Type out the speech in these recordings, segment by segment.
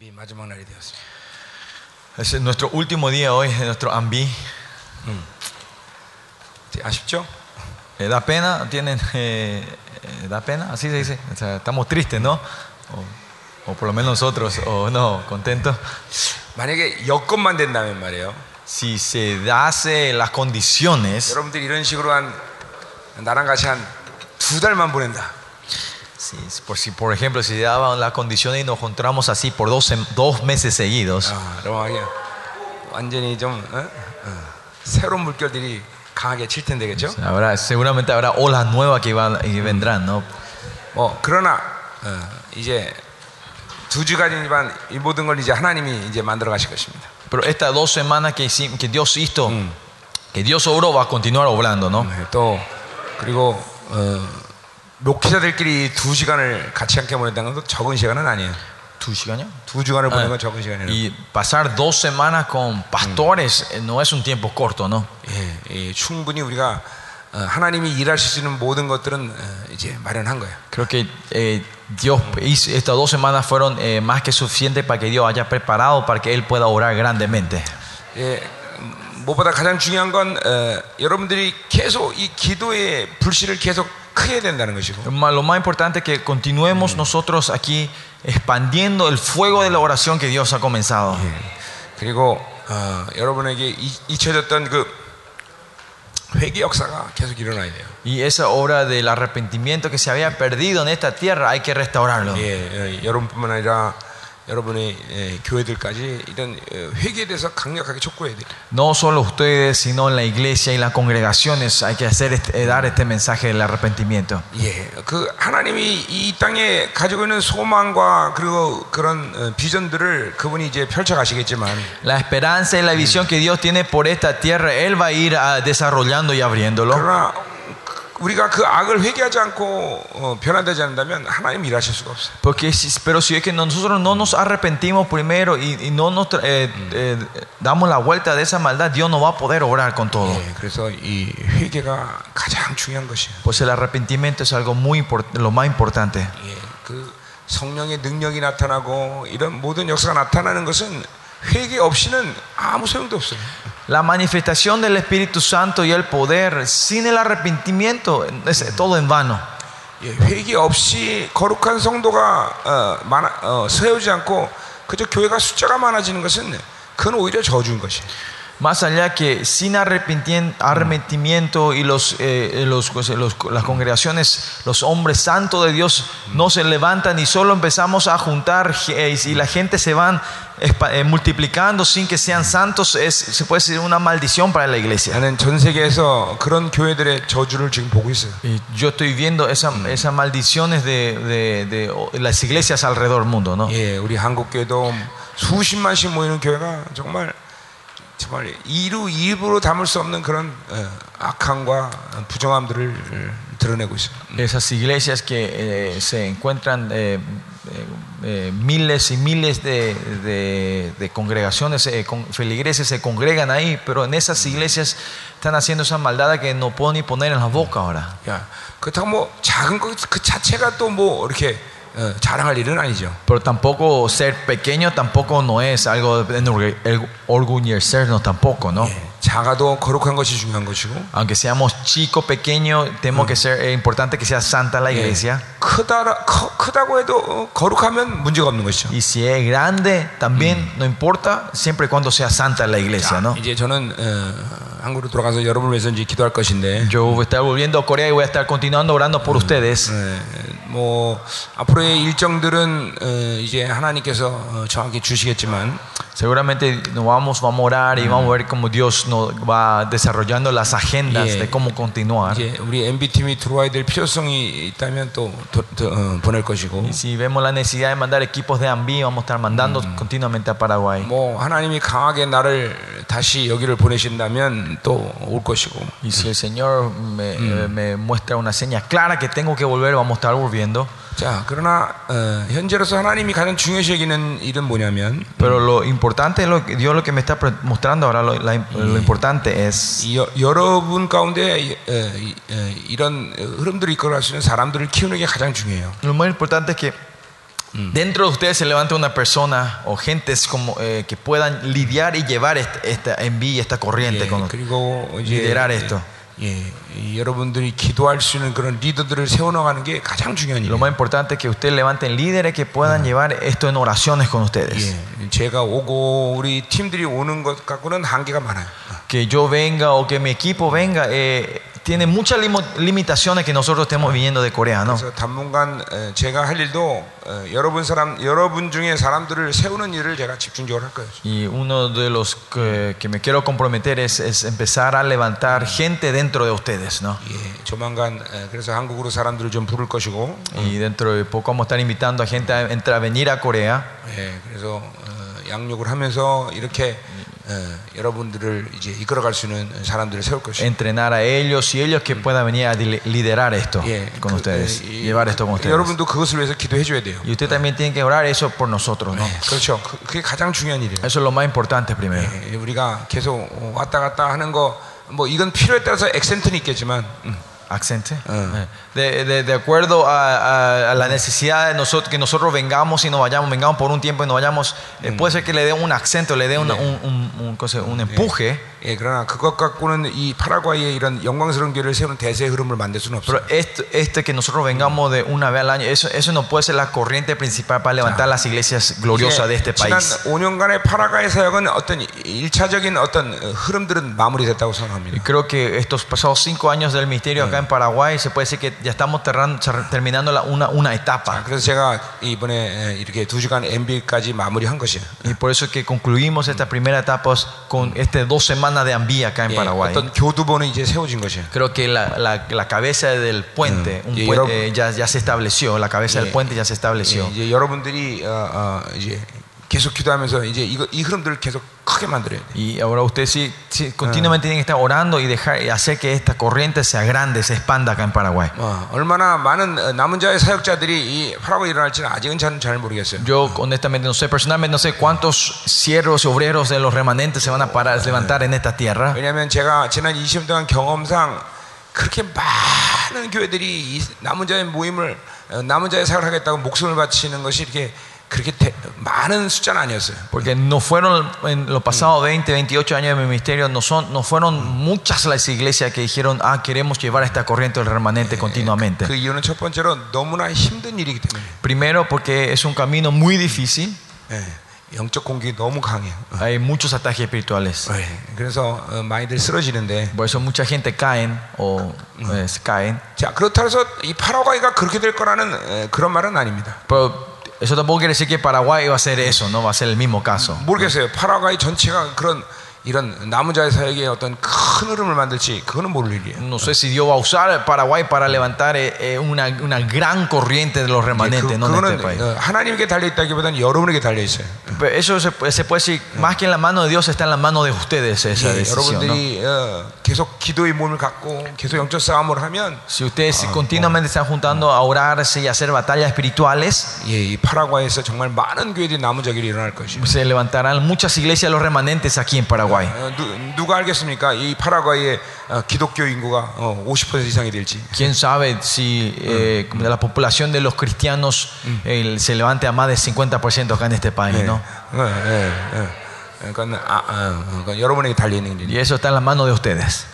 우리 마지막 날이 되었습니다. Es nuestro último día hoy, es nuestro ambi. 네, 아쉽죠? Eh, da pena, tienen, eh, eh, da pena, así se dice. O sea, estamos tristes, ¿no? O, o por lo menos nosotros, o no, contentos. 만약에 여건만 된다면 말이에요. Si se dase las condiciones, 여러분들이 이런 식으로 한 나랑 같이 한 두 달만 보낸다. si, por, si por ejemplo, si se daban las condiciones y nos encontramos así por dos, sem- dos meses seguidos, 아, 그럼 그냥 완전히 좀 어? 어, 새로운 물결들이 강하게 칠 텐데 그렇죠? habrá, seguramente habrá olas nuevas que, van, y vendrán, ¿no? 뭐 그러나 어, 이제 두 주간이지만 이 모든 걸 이제 하나님이 이제 만들어 가실 것입니다. Pero estas dos semanas que, hici- que Dios hizo, que Dios obró, va a continuar obrando, ¿no? 네, 또 그리고 어, 목회자들끼리 두 시간을 같이 함께 보낸다는 것도 적은 시간은 아니에요. ¿Tu 시간이요? 두 주간을 보내는 Ah, 건 적은 시간이에요. Y pasar dos semanas con pastores eh, no es un tiempo corto, ¿no? 예, 예, 충분히 우리가 어, 하나님이 일하실 수 있는 모든 것들은 어, 이제 마련한 거예요. Creo que eh, Dios hizo, estas dos semanas fueron eh, más que suficientes para que Dios haya preparado para que Él pueda orar grandemente. 예, 음, 무엇보다 가장 중요한 건 어, 여러분들이 계속 이 기도의 불씨를 계속 크게 해야 된다는 것이고 Lo más- lo más importante es que continuemos nosotros aquí expandiendo el fuego de la oración que Dios ha comenzado. 그리고 어, 여러분에게 이- 잊혀졌던 그 회개 역사가 계속 일어나야 돼요. Y esa obra del arrepentimiento que se había perdido en esta tierra hay que restaurarlo. 예, 예, 여러분뿐만 아니라 여러분의 예, 교회들까지 이런 어, 회개에 대해서 강력하게 촉구해야 돼요. No solo ustedes, sino en la iglesia y las congregaciones hay que hacer este- eh, dar este mensaje del arrepentimiento. 예, 그 하나님이 이 땅에 가지고 있는 소망과 그리고 그런 어, 비전들을 그분이 이제 펼쳐 가시겠지만 La esperanza y la visión que Dios tiene por esta tierra, Él va a ir ah, desarrollando y abriéndolo. 그러나 우리가 그 악을 회개하지 않고 어, 변화되지 않는다면 하나님 일하실 수가 없어요. Porque si- pero si es que nosotros no nos arrepentimos primero y, y no nos eh, eh, damos la vuelta de esa maldad, Dios no va a poder obrar con todo. 예, 그래서 이 회개가 가장 중요한 것이에요. Pues el arrepentimiento es algo muy lo más importante. 예, 그 성령의 능력이 나타나고 이런 모든 역사가 나타나는 것은 회개 없이는 아무 소용도 없어요. La manifestación del Espíritu Santo y el poder sin el arrepentimiento es todo en vano. 예, 회개 없이 거룩한 성도가 어, 많아, 어, 세우지 않고 그저 교회가 숫자가 많아지는 것은 그건 오히려 저주인 것이에요. Más allá que sin arrepentien- arrepentimiento y los, eh, los- los- las congregaciones, los hombres santos de Dios no se levantan y solo empezamos a juntar eh, y la gente se van espa- eh, multiplicando sin que sean santos, es, se puede decir una maldición para la iglesia. 나는 전 세계에서 그런 교회들의 저주를 지금 보고 있어요. Y yo estoy viendo esa- esas maldiciones de, de- de las iglesias alrededor del mundo, ¿no? 예, 우리 한국 교회도 수십만씩 모이는 교회가 정말 정말 이루 입으로 담을 수 없는 그런 어, 악함과 부정함들을 드러내고 있어요. Esas iglesias que eh, se encuentran eh, eh, eh, miles y miles de, de- de congregaciones, eh, con, feligreses se congregan ahí, pero en esas iglesias están haciendo esa maldad que no puedo ni poner en la boca ahora. 야, 그렇다고 뭐 작은 것 그 자체가 또 뭐 이렇게 어, 자랑할 일은 아니죠. Pero tampoco ser pequeño tampoco no es algo de enorgue- el- orgullecernos tampoco, ¿no? 예, 작아도 거룩한 것이 중요한 것이고 Aunque seamos chico, pequeño, tenemos que ser es importante que sea santa la iglesia. 크다 커, 크다고 해도 어, 거룩하면 문제가 없는 것이죠. Y si es grande, también no importa, siempre y cuando sea santa la iglesia, ¿no? 이제 저는 어, 한국으로 돌아가서 여러분을 위해서 이제 기도할 것인데 Yo voy a estar volviendo a Corea y voy a estar continuando orando por ustedes. 예, 뭐 앞으로의 일정들은 어, 이제 하나님께서 어, 정확히 주시겠지만 Seguramente nos vamos, vamos a orar y vamos a ver cómo Dios nos va desarrollando las agendas Yeah. de cómo continuar. 이제 우리 MB 팀이 들어와야 될 필요성이 있다면 또 도- 도- 어, 보낼 것이고 Y si vemos la necesidad de mandar equipos de AMBI, vamos a estar mandando continuamente a Paraguay. 뭐 하나님이 강하게 나를 다시 여기를 보내신다면 또 올 것이고 Y si el Señor me, eh, me muestra una seña clara que tengo que volver, vamos a estar volviendo. 자 그러나 어, 현재로서 하나님이 가장 중요시 여기는 일은 뭐냐면 Pero lo importante, lo que- Dios lo que me está pre- mostrando ahora, lo, la- lo importante es 이 여, 여러분 가운데 이, 어, 이, 어, 이런 흐름들을 이끌어갈 수 있는 사람들을 키우는 게 가장 중요해요. Lo más importante es que dentro de ustedes se levante una persona o gentes como, eh, que puedan lidiar y llevar este- esta envidia, esta corriente, 예, con, 그리고 이제 liderar esto. Lo más importante es que ustedes levanten líderes que puedan llevar esto en oraciones con ustedes. Que yo venga o que mi equipo venga, eh, tiene muchas limo- limitaciones que nosotros estemos viniendo de Corea, ¿no? 그래서 당분간 에, 제가 할 일도 어, 여러분 사람 여러분 중에 사람들을 세우는 일을 제가 집중적으로 할 거예요. Y uno de los que, que me quiero comprometer es, es empezar a levantar gente dentro de ustedes, ¿no? 예, 조만간 에, 그래서 한국으로 사람들을 좀 부를 것이고, Y dentro de poco vamos a estar invitando a gente a, entrar, a venir a Corea. 예, 그래서 어, 양육을 하면서 이렇게 entrenar a ellos y ellos que puedan venir a liderar esto con ustedes, llevar esto con ustedes. Y usted también tiene que orar eso por nosotros, ¿no? Eso es lo más importante primero. 우리가 계속 왔다 갔다 하는 거 뭐 이건 필요에 따라서 액센트는 있겠지만. 음. ¿Accente? Ah. De, de- de acuerdo a, a- a la necesidad de nosotros, que nosotros vengamos y nos vayamos, vengamos por un tiempo y nos vayamos, eh, puede ser que le dé un acento, le dé un, un- un un empuje, 예, 그러나 그것 갖고는 이 파라과이의 이런 영광스러운 교회를 세우는 대세의 흐름을 만들 수는 없어요. pero esto, este que nosotros vengamos de una vez al año, eso, eso no puede ser la corriente principal para levantar las iglesias gloriosas de este 지난 país. 5년간의 파라과이 사역은 어떤 일차적인 어떤 어, 흐름들은 마무리됐다고 Y 생각합니다. creo que estos pasados cinco años del ministerio acá en Paraguay, se puede decir que ya estamos terran- cer- terminando la- una, una etapa. 그래서 제가 이번에 이렇게 두 시간 MB까지 마무리한 것이에요. Y por eso es que concluimos esta primera etapa con este dos semanas de Ambía acá en 예, Paraguay. 어떤 교두보는 이제 세워진 것이에요. Creo que la, la- la cabeza del puente un Y puen- 여러분- eh, ya, ya se estableció, la cabeza del 예. puente ya se estableció. 예, 이제 여러분들이 어, 어, 이제 계속 기도하면서 이제 이거, 이 흐름들을 계속 크게 만들어야 돼. Y ahora ustedes sí, sí, continuamente tienen que estar orando y dejar hacer que esta corriente sea grande, se expanda acá en Paraguay. 어, 얼마나 많은 어, 남은 자의 사역자들이 이 파라과이 일어날지는 아직은 잘, 잘 모르겠어요. Yo honestamente no sé, personalmente no sé cuántos siervos obreros de los remanentes se van a parar, levantar en esta tierra. 왜냐하면 제가 지난 20년 동안 경험상 그렇게 많은 교회들이 이 남은 자의 모임을 어, 남은 자의 사역을 하겠다고 목숨을 바치는 것이 이렇게 Porque no fueron en los pasados 20, 28 años de mi ministerio, no, son, no fueron muchas las iglesias que dijeron, ah, queremos llevar esta corriente del remanente continuamente. Primero, porque es un camino muy difícil. Hay muchos ataques espirituales. Por eso mucha gente caen o se eh, caen. Pero eso tampoco quiere decir que Paraguay va a ser eso, no va a ser el mismo caso. 모르겠어요. 파라과이 전체가 그런 이런 남은 자의 사역에 어떤 큰 흐름을 만들지 그거는 모를 일이에요. No sé si Dios va a usar Paraguay para levantar eh, eh, una, una gran corriente de los 그, remanentes ¿no? en 그거는 este país. 어, 하나님께 달려 있다기보다는 여러분에게 달려 있어요. Pero eso se, puede- se puede decir, más que en la mano de Dios, está en la mano de ustedes esa 예, decisión. ¿no? 여러분들이 어, 계속 기도의 몸을 갖고 계속 영적 싸움을 하면 Si ustedes continuamente están juntando a orarse y a hacer batallas espirituales, 예, 이 파라과이에서 정말 많은 교회들이 남은 자들이 일어날 것이에요. se levantarán muchas iglesias de los remanentes aquí en Paraguay. 어, 누, 누가 알겠습니까? 이 파라과이의 어, 기독교 인구가 어, 50% 이상이 될지. ¿Quién sabe si eh, como la población de los cristianos eh, se levante a más del 50% acá en este país? 예, ¿no? 어, 예, 예. 그러니까, 아, 아, 그러니까 여러분에게 달려 있는 일이에요. Y eso está en la mano de ustedes.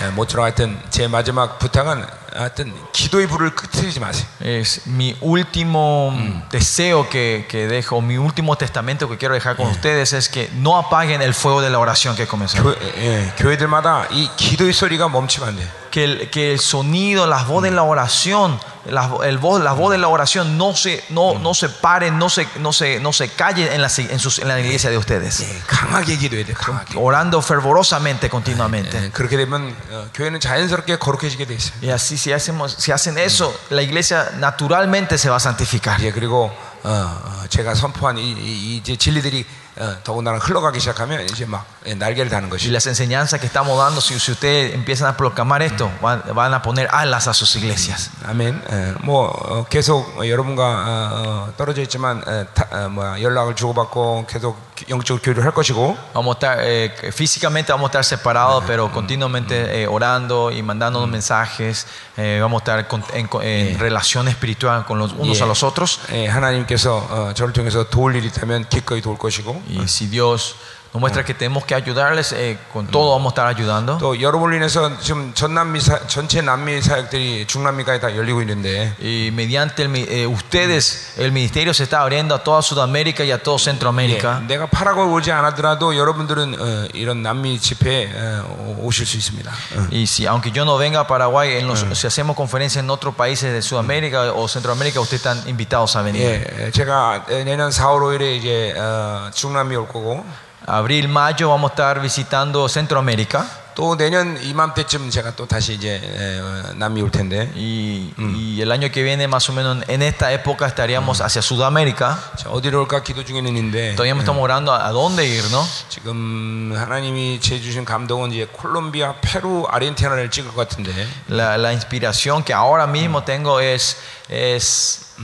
자, 모처럼 하여튼 제 마지막 부탁은 하여튼 기도의 불을 끄트리지 마세요. Es mi último deseo que, que dejo, mi último testamento que quiero dejar con ustedes es que no apaguen el fuego de la oración que comenzó. 교, 예, 교회들마다 이 기도의 소리가 멈추면 안 돼요. Que el, que el sonido, las voz de la oración, la, el voz, la voz de la oración no se, no, no se paren, no se, no se, no se callen en la, en, sus- en la iglesia de ustedes. 예, 강하게 기도해야 돼요. 강하게. Orando fervorosamente continuamente. 예, 그렇게 되면 어, 교회는 자연스럽게 거룩해지게 돼 있어요. Y así si, hacemos, si hacen eso, la iglesia naturalmente se va a santificar. 예, 그리고 어, 어, 제가 선포한 이, 이, 이 이제 진리들이 어, 더군다나 흘러가기 시작하면 이제 막 예, 날개를 다는 Y 것이. las enseñanzas que estamos dando, si, si ustedes empiezan a proclamar esto, van, van a poner alas a sus iglesias. 아멘. 예, 뭐 어, 계속 어, 여러분과 어, 어, 떨어져 있지만 어, 타, 어, 뭐야, 연락을 주고받고 계속 영적 교류를 할 것이고 Vamos a estar, eh, físicamente vamos a estar separados, pero continuamente eh, orando y mandándonos mensajes. eh, vamos a estar con- en, en relación espiritual con los unos 예, a los otros. 예, 하나님께 하나님께서 어, 저를 통해서 도울 일이 있다면 기꺼이 도울 것이고 Y si Dios nos muestra que tenemos que ayudarles, eh, con todo vamos a estar ayudando. 또 여러분을 인해서 지금 전 남미 사, 전체 남미 사역들이 중남미까지 다 열리고 있는데 Y mediante el mi- eh, ustedes, el ministerio se está abriendo a toda Sudamérica y a todo 예, Centroamérica. 내가 파라과이 오지 않았더라도 여러분들은 어, 이런 남미 집회에 어, 오실 수 있습니다. 어. Y si, aunque yo no venga a Paraguay, en los- si hacemos conferencias en otros países de Sudamérica o Centroamérica, ustedes están invitados a venir. 예, 제가 내년 4월 5일에 이제 어, 중남미 올 거고 Abril, mayo vamos a estar visitando Centroamérica. 또 내년 이맘때쯤 제가 또 다시 이제 에, 어, 남미 올 텐데 Y, y el año que viene, más o menos en esta época, estaríamos hacia Sudamérica. 자, 어디로 올까 기도 중에 있는데 Todavía me estamos orando a, a dónde ir, ¿no? 지금 하나님이 제 주신 감동은 이제 콜롬비아, 페루, 아르헨티나를 찍을 것 같은데 La, la inspiración que ahora mismo tengo es, es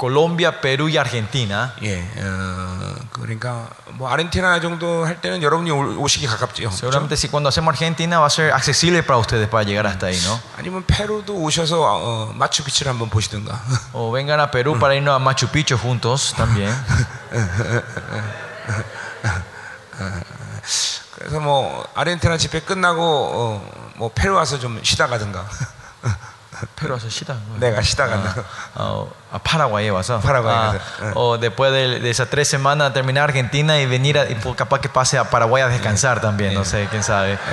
Colombia, Perú y Argentina. 예, 어, 그러니까 뭐 아르헨티나 정도 할 때는 여러분이 올- 오시기 가깝죠. Seguramente si cuando hacemos Argentina va a ser accesible para ustedes para llegar hasta ahí, ¿no? 아니면 페루도 오셔서 어, 마추픽추를 한번 보시든가. O vengan a Perú para irnos a Machu Picchu juntos también. 그래서 뭐 아르헨티나 집회 끝나고 어, 뭐 페루 와서 좀 쉬다 가든가. Pero hace shida, güey. 내가 쉬다 간다. Ah, a Paraguay vas a Paraguay, Ah, eh. o después de, de esas tres semanas terminar Argentina y venir a, y pues capaz que pase a Paraguay a descansar también no sé quién sabe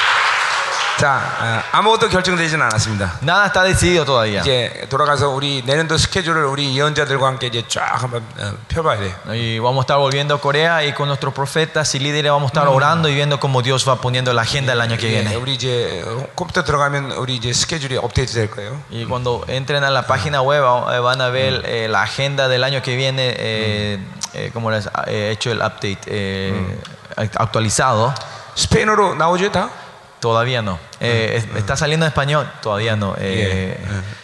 자, 어, 아무것도 결정되지는 않았습니다. nada está decidido todavía 이제 돌아가서 우리 내년도 스케줄을 우리 예언자들과 함께 이제 쫙 한번 어, 펴봐야 돼. y vamos a estar volviendo a Corea y con nuestros profetas y líderes vamos a estar orando y viendo cómo Dios va poniendo la agenda el año que 예, viene 우리 이제 어, 컴퓨터 들어가면 우리 이제 스케줄이 업데이트 될 거예요. y cuando entren a la página web eh, van a ver eh, la agenda del año que viene eh, eh, como les he hecho el update eh, actualizado 스페인어로 나오죠 다? Todavía no. Eh, es- está saliendo en español, todavía no. Eh,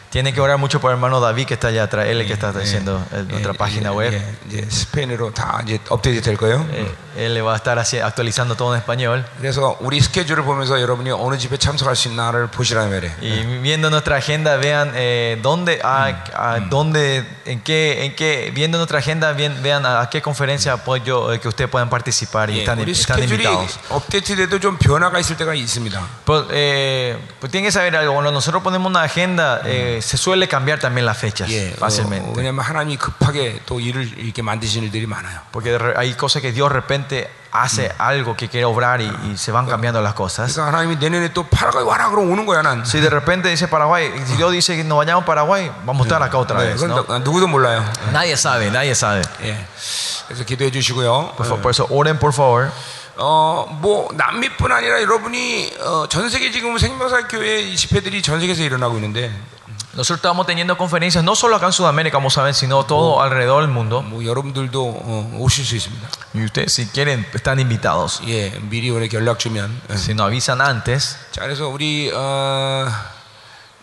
Tienen que orar mucho por el hermano David que está allá atrás, él es el que está haciendo eh, nuestra 예, página 예, web. 예, 이제 스페인어로 다 이제 업데이트 될 거예요. Eh, él le va a estar así- actualizando todo en español. 그래서 우리 스케줄을 보면서 여러분이 어느 집에 참석할 수 있나를 보시라는 말이에요. Y viendo nuestra agenda, vean eh, dónde, a, a dónde, en qué, en qué, viendo nuestra agenda, bien- vean a, a qué conferencia apoyo eh, que ustedes puedan participar y 예, están, 우리 están 스케줄이 invitados. 업데이트돼도 좀 변화가 있을 때가 있습니다. Pues, eh, pues tienen que saber algo. Cuando nosotros ponemos una agenda, eh, se suele cambiar también las fechas 예, 어, fácilmente. 왜냐하면 하나님이 급하게 또 일을 이렇게 만드시는 일들이 많아요. Porque de re- hay cosas que Dios de repente hace algo que quiere obrar y, y se van cambiando las cosas. 그래서 하나님이 내년에 또 파라과이 와라 그러면 오는 거야 난. Si de repente dice Paraguay, si Dios dice que nos vayamos a Paraguay, vamos a estar acá otra 네, vez. 그건 ¿no? 너- 누구도 몰라요. Nadie sabe, nadie sabe. 예. 그래서 기도해 주시고요. Por, fa- por eso oren por favor. 어, 뭐 남미뿐 아니라 여러분이 어, 전 세계 지금 생명사 교회 이 집회들이 전 세계에서 일어나고 있는데 Nosotros estamos teniendo conferencias no solo acá en Sudamérica, vamos a ver, sino todo alrededor del mundo. 뭐 여러분들도 어, 오실 수 있습니다. Y ustedes, si quieren, están invitados. 예, 미리 이렇게 연락 주면. 예. Si nos avisan antes, 자, 그래서 우리 어,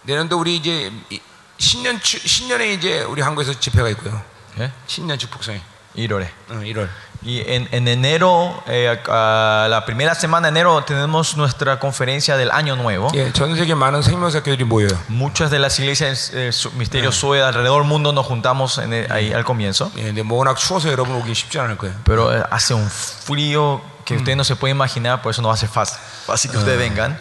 내년도 우리 이제 이- 신년 추, 신년에 이제 우리 한국에서 집회가 있고요. ¿eh? 신년 축복성에 Irore. 어, 1월. Y en, en enero, eh, a la primera semana de enero, tenemos nuestra conferencia del Año Nuevo. 예, 전 세계 많은 생명사 교회들이 모여요. Muchas de las iglesias eh, su- Misterio Sue alrededor del mundo nos juntamos en el- ahí al comienzo. 예, 근데 뭐 워낙 추워서 여러분 오기 쉽지 않을 거예요. Pero eh, hace un frío que ustedes no se pueden imaginar, por eso no va a ser fácil. Así que ustedes vengan.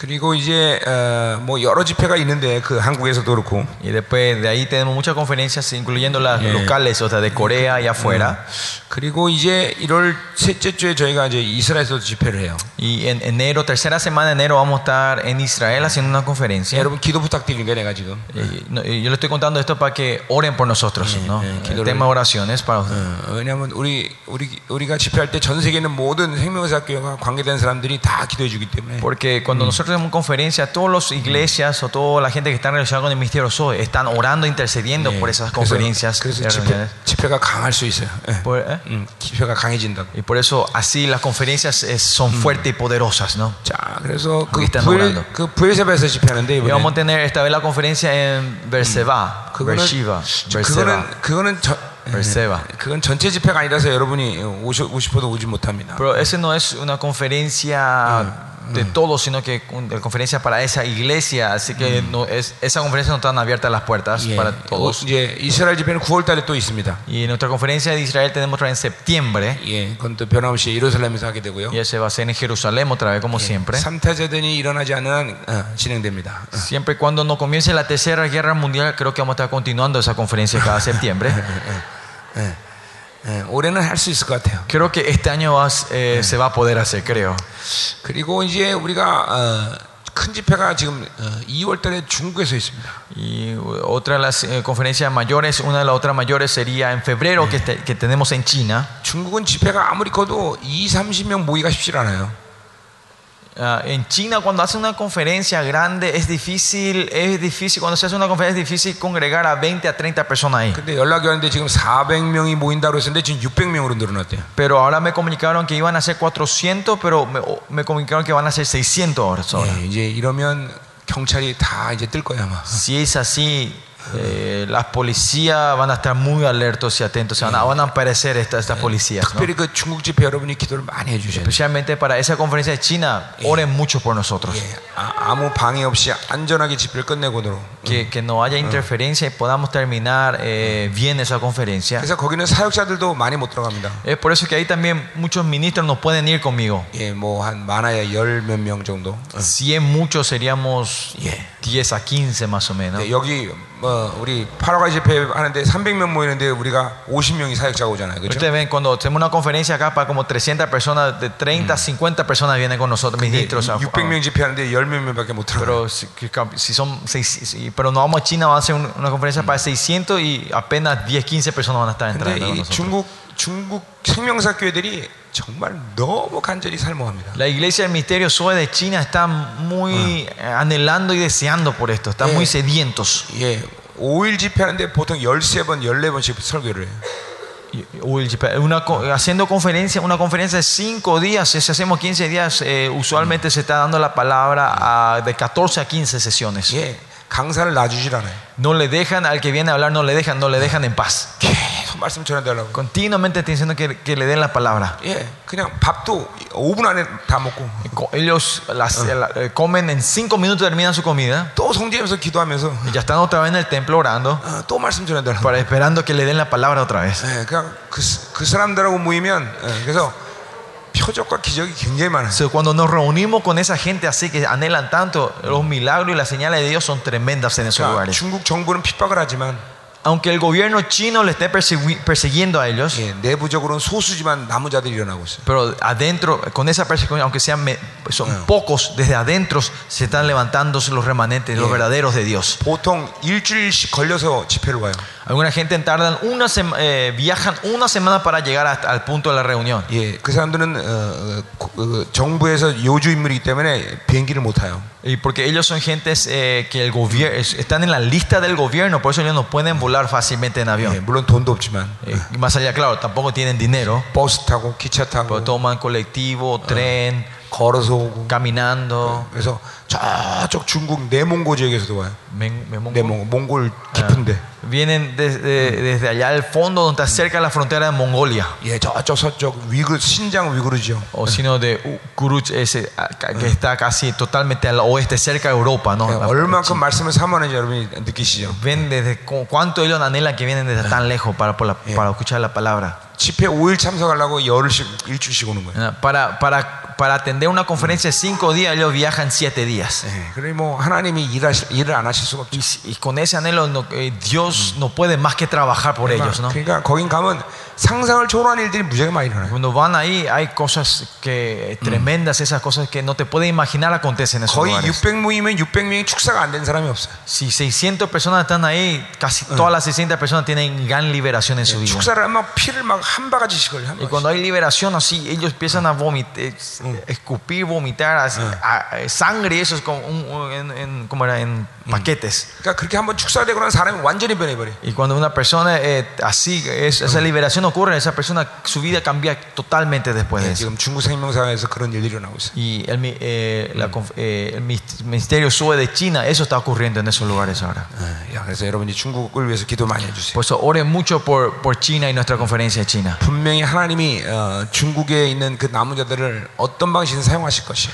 그리고 이제 어, 뭐 여러 집회가 있는데 그 한국에서도 그렇고 Y después de ahí tenemos muchas conferencias, incluyendo las locales, o sea, de Corea y afuera. 그리고 이제 1월 셋째 주에 저희가 이제 이스라엘에서 집회를 해요. Y en enero, tercera semana de enero, vamos a estar en Israel haciendo una conferencia. 여러분 기도 부탁드리는 게 내가 지금 Y, no, yo le estoy contando esto para que oren por nosotros, ¿no? El tema oraciones para ustedes. 어, 왜냐하면 우리 우리 우리가 집회할 때 전 세계 있는 모든 생명사 교회가 관계된 사람들이 다 기도해 주기 때문에 Porque cuando nosotros tenemos conferencias, todas las iglesias o toda la gente que está relacionada con el misterio Zoe están orando, intercediendo por esas conferencias. 그래서, y 그래서 집회, reuniones. 집회가 강할 수 있어요. 예. Por- ¿eh? 음, 집회가 강해진다고. Y por eso así las conferencias eh, son fuertes y poderosas, ¿no? 자, 그래서 그 están 부엘 orando. 그 부엘세바에서 집회하는데 Y vamos a 이번에 tener esta vez la conferencia en Berseba, 그거는 Bershiva, 그거는 Berseba. 그거는 저, 예, Berseba. 그건 전체 집회가 아니라서 여러분이 오시, 오고 싶어도 오지 못합니다. Pero ese no es una conferencia de todos, sino que una conferencia para esa iglesia. Así que no, es, esa conferencia no están abiertas las puertas 예, para 어, todos. 이제 이스라엘 집회는 9월달에 또 있습니다. Y nuestra conferencia de Israel tenemos otra en septiembre. 예, 그건 또 변함없이 예루살렘에서 하게 되고요. Y ese va a ser en Jerusalén otra vez, como siempre. 삼태제전이 일어나지 않는 한 어, 진행됩니다. 어. Siempre y cuando no comience la tercera guerra mundial, creo que vamos a estar continuando esa conferencia cada septiembre. 예, 예, 올해는 할 수 있을 것 같아요. Creo que este año va eh, se va a poder hacer, creo. 그리고 이제 우리가 어, 큰 집회가 지금 어, 2월달에 중국에서 있습니다. Y otra de las eh, conferencias mayores, una de las otras mayores sería en febrero que, que tenemos en China. 중국은 집회가 아무리 커도 2, 30명 모이기가 쉽지 않아요. Ah, en China cuando hacen una conferencia grande es difícil, es difícil, cuando se hace una conferencia es difícil congregar a 20 a 30 personas ahí. 근데 연락이 왔는데 지금 400명이 모인다고 했었는데 지금 600명으로 늘어났대요. Pero ahora me comunicaron que iban a ser 400, pero me, o- me comunicaron que van a ser 600 ahora. ahora. 예, 이제 이러면 경찰이 다 이제 뜰 거야 아마. Si es así, eh, las policías van a estar muy alertos y atentos, se van a, van a aparecer estas, estas policías. ¿no? 특별히 그 중국 집회 여러분이 기도를 많이 해주셔야 돼요. Especialmente para esa conferencia de China, oren mucho por nosotros. 예, 아, 아무 방해 없이 안전하게 집회를 끝내고도록. Que, que no haya interferencia y podamos terminar eh, bien esa conferencia. 그래서 거기는 사역자들도 많이 못 들어갑니다. Es por eso que ahí también muchos ministros no pueden ir conmigo. 예, 뭐 한 많아야 열 몇 명 정도. Si es mucho, seríamos Yeah. 10 a 15 más o menos. 네, 여기 뭐 우리 파라과이 집회 하는데 300명 모이는데 우리가 50명이 사역자가 오잖아요. 그렇죠? Ustedes ven, cuando hacemos una conferencia acá para como 300 personas, de 30 a 50 personas vienen con nosotros, ministros. a- 600명 집회하는데 열몇 명밖에 못 들어가요. Pero si, si son seis, si- pero no vamos a China, vamos a hacer un- una conferencia para 600 y apenas 10, 15 personas van a estar 근데 entrando. con 이. 중국 중국 생명사 교회들이 정말 너무 간절히 살모합니다. La iglesia del misterio Zoe de China está muy eh, anhelando y deseando por esto, están Yeah. muy sedientos. 예, 5일 집회하는데 보통 13번, 14번씩 설교를 해요. Y- Uy, Una, co- haciendo conferencia, una conferencia de 5 días, si hacemos 15 días, eh, usualmente se está dando la palabra a- de 14 a 15 sesiones. 예, 강사를 놔주질 않아요. No le dejan al que viene a hablar, no le dejan, no le dejan en paz. 계속 말씀 전해달라고. Continuamente están diciendo que, que le den la palabra. 예, 그냥 밥도 5분 안에 다 먹고 Co- Ellos las- la- eh, comen en 5 minutos, terminan su comida. 또 성지에서 기도하면서 Y ya están otra vez en el templo orando, 어, 또 말씀 전해달라고. para, esperando que le den la palabra otra vez. 예, 그냥 그, 그 사람들하고 모이면 예, 그래서 표적과 기적이 굉장히 많아요. O sea, cuando nos reunimos con esa gente así que anhelan tanto, los milagros y las señales de Dios son tremendas en esos 그러니까 lugares. 중국 정부는 핍박을 하지만 Aunque el gobierno chino le esté persegui- persiguiendo a ellos, 예, 내부적으로는 소수지만 남은 자들이 일어나고 있어요. pero adentro, con esa persecución, aunque sean me- son pocos, desde adentro se están levantando los remanentes, los Yeah. verdaderos de Dios. 보통 일주일씩 걸려서 집회를 와요. Alguna gente tardan una sema- eh, viajan una semana para llegar hasta- al punto de la reunión. 예, 그 사람들은 어, 어, 고- 어, 정부에서 요주 인물이기 때문에 비행기를 못 타요. Y porque ellos son gentes eh, que el gobierno están en la lista del gobierno, por eso ellos no pueden volar fácilmente en 예, avión. 물론 돈도 없지만 Eh, y más allá, claro, tampoco tienen dinero, 버스 타고 기차 타고 pero toman colectivo, tren, 걸어서 오고 caminando. 그래서 저쪽 중국 내몽고 지역에서도 와요. Men- me- mongo- 내몽 몽골 깊은데 Vienen desde, desde allá al fondo, donde está cerca de la frontera de Mongolia. 예, 저쪽 서쪽 위그 신장 위구르지요. O sino de Kuruch, ese, a- ca- que está casi totalmente al oeste, cerca de Europa. ¿no? 예, 얼마큼 말씀을 사모하는지 여러분이 느끼시죠. Ven desde cu- cuánto ellos anhelan que vienen desde tan lejos para, por la- para escuchar la palabra. 집회 5일 참석하려고 열흘씩 일주일씩 오는 거예요. Ah, Para, para, para atender una conferencia de cinco días, ellos viajan siete días. días. Y, y con ese anhelo no, eh, Dios no puede más que trabajar por ellos. ¿no? Cuando van ahí hay cosas que eh, tremendas, esas cosas que no te puedes imaginar acontecen en esos lugares. Si 600 personas están ahí, casi todas las 600 personas tienen gran liberación en su vida. Y cuando hay liberación así, ellos empiezan a vomitar, escupir, vomitar, así, a, a, sangre eso es como, un- un- en, en- ¿cómo era? en paquetes. 그러니까 그렇게 한번 축사되고 난 사람이 완전히 변해버려. Y cuando una persona eh, así, es- esa liberación ocurre, esa persona, su vida cambia totalmente después de 예, eso. 지금 중국 생명사에서 그런 일들이 일어나고 있어요. Y el, mi- eh, la conf- eh, el mis- ministerio SUE de China, eso está ocurriendo en esos lugares ahora. 예, 야, 그래서 여러분이 중국을 위해서 기도 많이 해주세요. Por eso oren mucho por, por China y nuestra conferencia de China. 분명히 하나님이 어, 중국에 있는 그 남은 자들을 어떤 방식으로 사용하실 것이에요.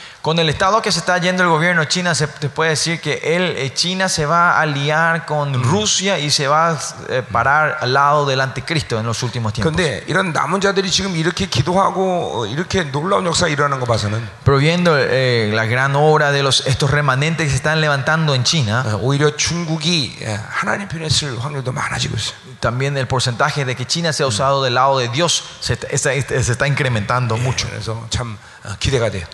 Con el estado que se está yendo el gobierno de China, se te puede decir que él, eh, China se va a aliar con Rusia y se va a eh, parar al lado del anticristo en los últimos tiempos. 그런데 이런 남은 자들이 지금 이렇게 기도하고 어, 이렇게 놀라운 역사가 일어나는 거 봐서는 Pero viendo eh, la gran obra de los, estos remanentes que se están levantando en China, 어, 오히려 중국이 예, 하나님 편에 쓸 확률도 많아지고 있어요. también el porcentaje de que China sea usado del lado de Dios se, está- está- se está incrementando mucho. 그래서 참 어, 기대가 돼요.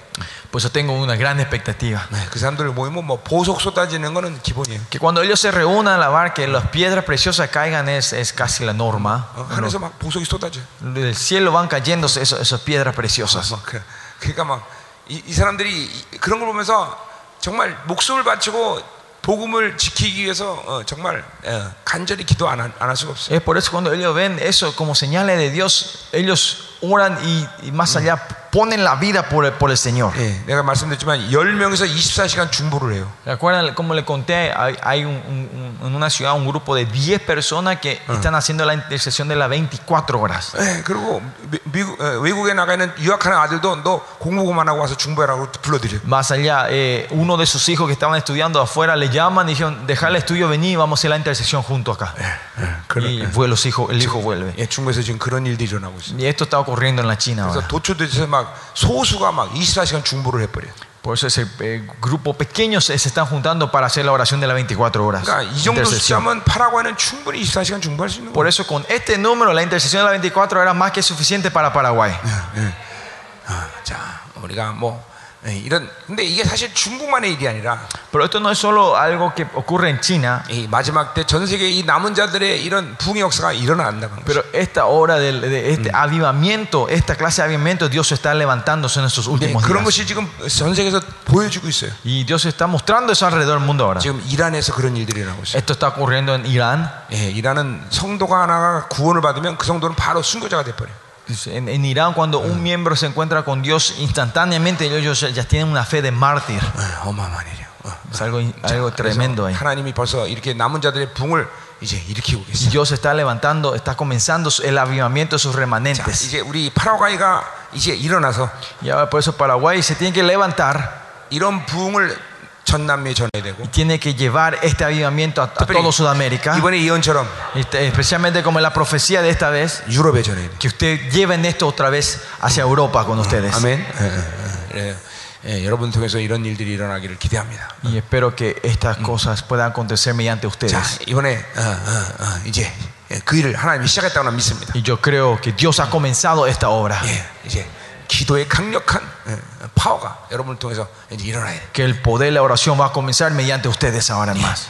Por eso tengo una gran expectativa. 네, 그 사람들 모이면 뭐 보석 쏟아지는 거는 기본이에요. Que cuando ellos se reúnan a lavar, que las piedras preciosas caigan es, es casi la norma. 어, 하늘에서 막 보석이 쏟아져. 요 Del cielo van cayendo esas, esas piedras preciosas. 막 그, 그러니까 막이 이 사람들이 이- 그런 걸 보면서 정말 목숨을 바치고 복음을 지키기 위해서 어, 정말 어, 간절히 기도 안 할 수가 없어요. Es por eso cuando ellos ven eso como señales de Dios, ellos oran y, y más allá ponen la vida por el, por el Señor. 예, 내가 말씀드렸지만 10명에서 24시간 중보를 해요. ¿Recuerdan como le conté? Hay, hay un- un- un- en una ciudad un grupo de 10 personas que están haciendo la intercesión de las 24 horas. 예, 그리고 미, 미국, 어, 외국에 나가 있는 유학하는 아들도 너 공부만 하고 와서 중보해라고 불러들여요. Más allá, eh, uno de sus hijos que estaban estudiando afuera le llaman y dijeron, deja el estudio, vení, vamos a hacer la intercesión junto acá. Y fue los hijos, el hijo vuelve. 예, 중국에서 지금 그런 일들이 일어나고 있어요. Y esto está ocurriendo en la China 그래서 ahora. 도초도에서 막 소수가 막 24시간 중보를 해버려요. Por eso ese eh, grupo pequeño se, se están juntando para hacer la oración de las 24 horas. 그러니까 이 정도 Intercesión. 숫자면 파라과이는 충분히 24시간 중보할 수 있는 거예요. Por eso con este número la intercesión de las 24 era más que suficiente para Paraguay. 아, 자, 우리가 뭐 예, 이런 근데 이게 사실 중국만의 일이 아니라 Pero esto no es solo algo que ocurre en China, 이 마지막 때 전 세계 이 남은 자들의 이런 부흥의 역사가 일어난다는 거죠. pero esta hora del- de, este avivamiento, esta clase de avivamiento, Dios está levantándose en estos 네, últimos 그런 días. 것이 지금 전 세계에서 보여주고 있어요. Y Dios está mostrando eso alrededor del mundo ahora. 지금 이란에서 그런 일들이 일어나고 있어요. Esto está ocurriendo en Irán. 예, 이란은 성도가 하나가 구원을 받으면 그 성도는 바로 순교자가 돼 버려요. En, en Irán, cuando un miembro se encuentra con Dios, instantáneamente ellos ya tienen una fe de mártir. 예, 어마어마한 일이에요. 어. Es algo, algo 그래서 tremendo ahí. 하나님이 벌써 이렇게 남은 자들의 붕을 이제 일으키고 Y 계세요. Dios está levantando, está comenzando el avivamiento de sus 자, remanentes. 이제 우리 파라과이가 이제 일어나서 Y ahora por eso Paraguay se tiene que levantar 이런 부흥을 Y tiene que llevar este avivamiento a, a todo Sudamérica. Este, especialmente como la profecía de esta vez. Que usted lleven esto otra vez hacia Europa con ustedes. Amén. Y espero que estas cosas puedan acontecer mediante ustedes. Y yo creo que Dios ha comenzado esta obra. 예, 이제 기도의 강력한 예, 파워가 여러분을 통해서 이제 일어나야 돼. Que el poder de la oración va a comenzar mediante ustedes ahora más.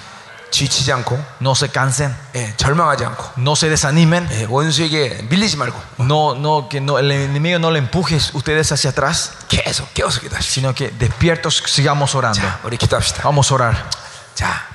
지치지 않고 No se cansen, 예, 절망하지 않고 no se desanimen, 예, 원수에게 밀리지 말고 no, no, que no, el enemigo no le empuje ustedes hacia atrás, 계속 깨어서 기도하십시오. sino que despiertos sigamos orando. 자, 우리 기도합시다. Vamos a orar. 자,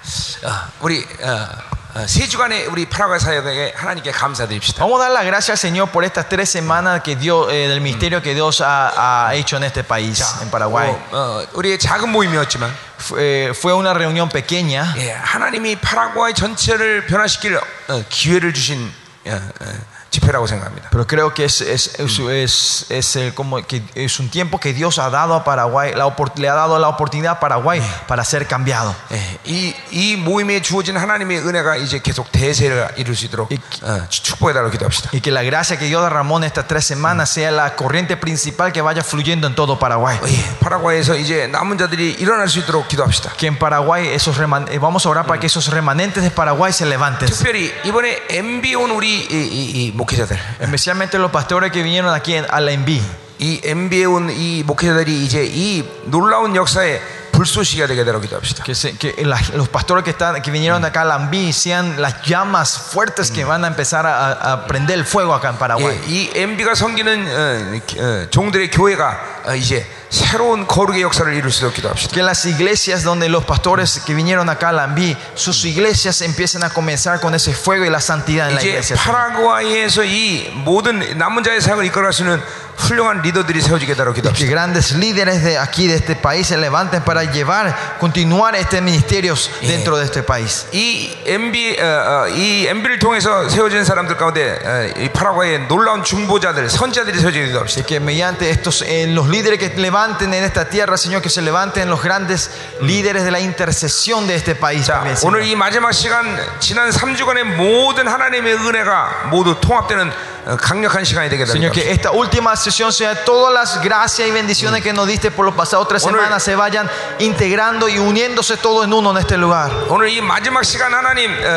어, 우리 어, 어, 세 주간의 우리 파라과이 사역에게 하나님께 감사드립시다. Vamos a dar las gracias Señor por estas tres semanas que Dios, eh, del misterio que Dios ha, ha hecho en este país, en Paraguay. 어, 어, 우리의 작은 모임이었지만 Fue, eh, una reunión pequeña, 예, 하나님이 파라과이 전체를 변화시킬 어, 기회를 주신 어, 어, 집회라고 생각합니다. pero creo que es, es, es, es- es el- como que es un tiempo que Dios ha dado a Paraguay, la opor- le ha dado la oportunidad a Paraguay para ser cambiado. 예, 이, 이 모임에 주어진 하나님의 은혜가 이제 계속 대세를 이룰 수 있도록 이- 어, 축복해달라고 기도합시다. Y que la gracia que Dios derramó en estas tres semanas sea la corriente principal que vaya fluyendo en todo Paraguay. 예, 파라과이에서 이제 남은 자들이 일어날 수 있도록 기도합시다. Que en Paraguay esos reman- eh, vamos a orar para que esos remanentes de Paraguay se levanten. 특별히 이번에 MB 온 우리 이, 이- 이 목회자들, Especialmente los pastores que vinieron aquí en- a la ENVI. 이 MB에 온 이 목회자들이 이제 이 놀라운 역사에 불쏘시가 되게 되라고 기도합시다. Que, se- que la- los pastores que, están, que vinieron acá a la ENVI sean las llamas fuertes que van a empezar a, a prender el fuego acá en Paraguay. 예, 이 MB가 섬기는 어, 어, 종들의 교회가 어, 이제 새로운 거룩의 역사를 이룰 수 있도록 기도합시다. Que las iglesias donde los pastores que vinieron acá a la ENVI, sus iglesias empiecen a comenzar con ese fuego y la santidad en la 이제 iglesia. 파라과이에서 이 모든 남은 자의 사역을 이끌어갈 수 있는 훌륭한 리더들이 세워지게 달라고 Que 기도합시다. grandes líderes de aquí, de este país, se levanten para llevar, continuar este ministerios dentro de este país. 이 MB 어, 어, 이 MB를 통해서 세워진 사람들 가운데 어, 이 파라과이의 놀라운 중보자들, 선자들이 세워지게 기도합시다. Y que mediante estos, eh, los líderes que levanten en esta tierra, Señor, que se levanten los grandes líderes de la intercesión de este país 자, también, Señor. 오늘 이 마지막 시간 지난 3주간의 모든 하나님의 은혜가 모두 통합되는 어, 강력한 시간이 되게 Señor, 됩니다. que esta última sesión sea todas las gracias y bendiciones que nos diste por los pasados tres Honor. semanas se vayan integrando y uniéndose todo en uno en este lugar. 오늘 이 마지막 시간 하나님 어,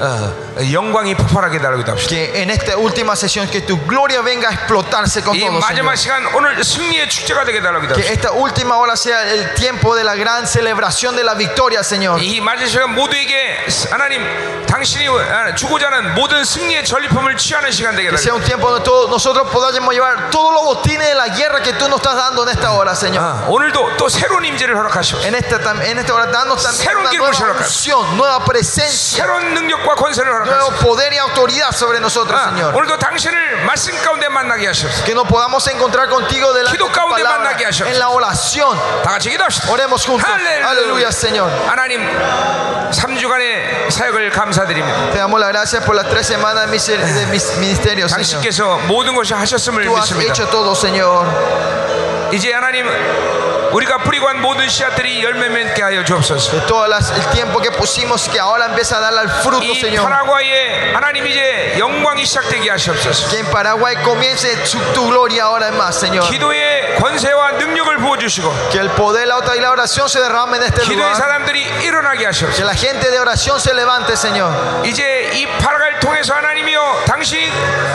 어, 어, 영광이 폭발하게 달라고 기도합시다. Que en esta última sesión que tu gloria venga a explotarse con 이 todo, 마지막 Señor. 시간 오늘 승리의 축제가 되게 달라고 Que 기도합시다. esta última hora sea el tiempo de la gran celebración de la victoria, Señor. 이 마지막 시간 모두에게 하나님 당신이 아, 주고자 하는 모든 승리의 전리품을 취하는 시간 되게 Que sea 달라고 un tiempo donde todos nosotros podamos llevar todos los botines de la guerra que tú nos estás dando en esta hora, Señor. 아, 오늘도 또 새로운 임재를 허락하시옵소서. En esta, tam- en esta hora, danos también 새로운 una 기름을 nueva 허락하소서. unción, nueva presencia, 새로운 능력과 권세를 nuevo 허락하소서. poder y autoridad sobre nosotros, 아, Señor. 오늘도 당신을 말씀 가운데 만나게 하시옵소서. Que nos podamos encontrar contigo delante de 기도 tu 가운데 palabra, 만나게 하시옵소서. en la oración. 다 같이 기도합시다. Oremos juntos. Aleluya, Señor. 하나님 3주간의 사역을 감사드립니다. Te damos la gracia por las tres semanas de mis, de mis ministerios, Señor. 당신께서 모든 것이 하셨음을 Tú has 믿습니다. hecho todo, Señor. 이제 하나님 우리가 뿌리고 한 모든 씨앗들이 열매 맺게 하여 주옵소서. De todo las- el tiempo que pusimos, que ahora empieza a dar el fruto, 이 Señor. 파라과이에 하나님 이제 영광이 시작되게 하시옵소서. Que en Paraguay comience su- tu gloria ahora más, Señor. 기도의 권세와 능력을 부어주시고 Que el poder la otra y la oración se derrame en este 기도의 lugar. 사람들이 일어나게 하시옵소서. Que la gente de oración se levante, Señor. 이제 이 파라과이를 통해서 하나님이여 당신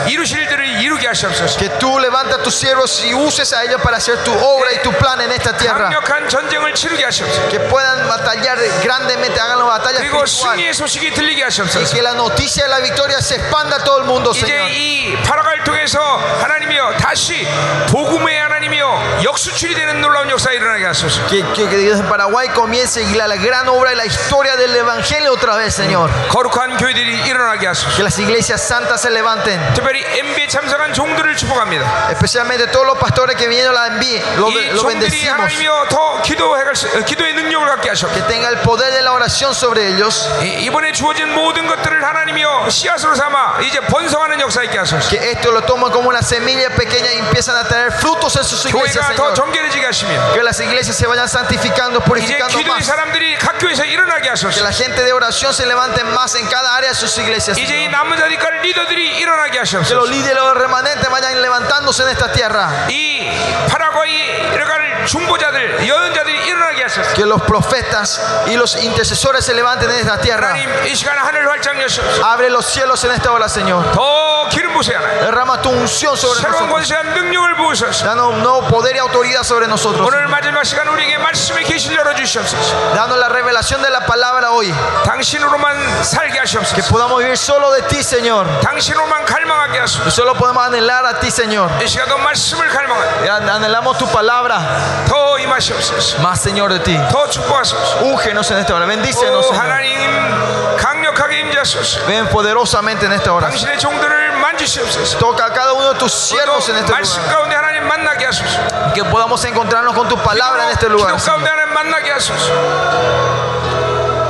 이 이루실 일들을 이루게 하시옵소서. Que tú levantas a tus siervos y uses a ellos para hacer tu obra y tu plan en esta tierra. 강력한 전쟁을 치르게 하시옵소서. Que puedan batallar grandemente, hagan la batalla 그리고 espiritual. 승리의 소식이 들리게 Y 하시옵소서. que la noticia de la victoria se expanda a todo el mundo, 이제 Señor. 이 파라과이를 통해서 하나님이여 다시 복음의 하나님이여 역수출이 되는 놀라운 역사 일어나게 하소서. Que, que, que desde Paraguay comience la, la gran obra y la historia del Evangelio otra vez, Señor. 거룩한 교회들이 일어나게 하소서. Que las iglesias santas se levanten. 특별히 MB에 참석한 종들을 축복합니다. Especialmente todos los pastores que vinieron a la envíe, lo, 이 lo 종들이 bendecimos. 하나님이여 더 기도해갈 수- 어, 기도의 능력을 갖게 하셨고 Que tenga el poder de la oración sobre ellos. 이- 이번에 주어진 모든 것들을 하나님이여 씨앗으로 삼아 이제 번성하는 역사 있게 하소서. Que esto lo toman como una semilla pequeña y empiezan a traer frutos en sus iglesias, 교회가 더 Señor. 정결해지게 하시며 Que las iglesias se vayan santificando, 이제 purificando 기도의 más. 사람들이 각 교회에서 일어나게 Que 하소서. la gente de oración se levante más en cada área de sus iglesias. 이제 이 Señor. 남은 자리까지 리더들이 일어나게 Que los 하시옵소서. líderes, los remanentes vayan levantándose en esta tierra. 이 파라과이 일어갈 중보자들, 여연자들이 일어나게 하소서. Que los profetas y los intercesores se levanten en esta tierra. 하나님 이 시간 하늘 활짝 여시옵소서. Abre los cielos en esta hora, Señor. 더 기름 부으세요 하나님. Derrama tu unción sobre 새로운 nosotros. 권세한 능력을 부으소서. Danos un nuevo poder y autoridad sobre nosotros. 오늘 마지막 시간 우리에게 말씀의 계시를 열어 주시옵소서. Danos la revelación de la palabra hoy. 당신으로만 살게 Que 하시옵소서. podamos vivir solo de ti, Señor. 당신으로만 갈망하게 하소서. Y solo podemos anhelar a ti, Señor. 이 시간도 말씀을 갈망하고 Y an- Anhelamos tu palabra. 더 임하시옵소서. Más, Señor, de ti. 더 축복하소서. Úngenos en esta hora. Bendícenos, 오 Señor. 하나님 강력하게 임자소서. Ven poderosamente en esta hora. 당신의 종들을 만지시옵소서. Toca a cada uno de tus siervos en este 말씀 lugar. 가운데 하나님 만나게 하소서. Que podamos encontrarnos con tu palabra en este 기도 lugar. 가운데 하나님 만나게 하소서.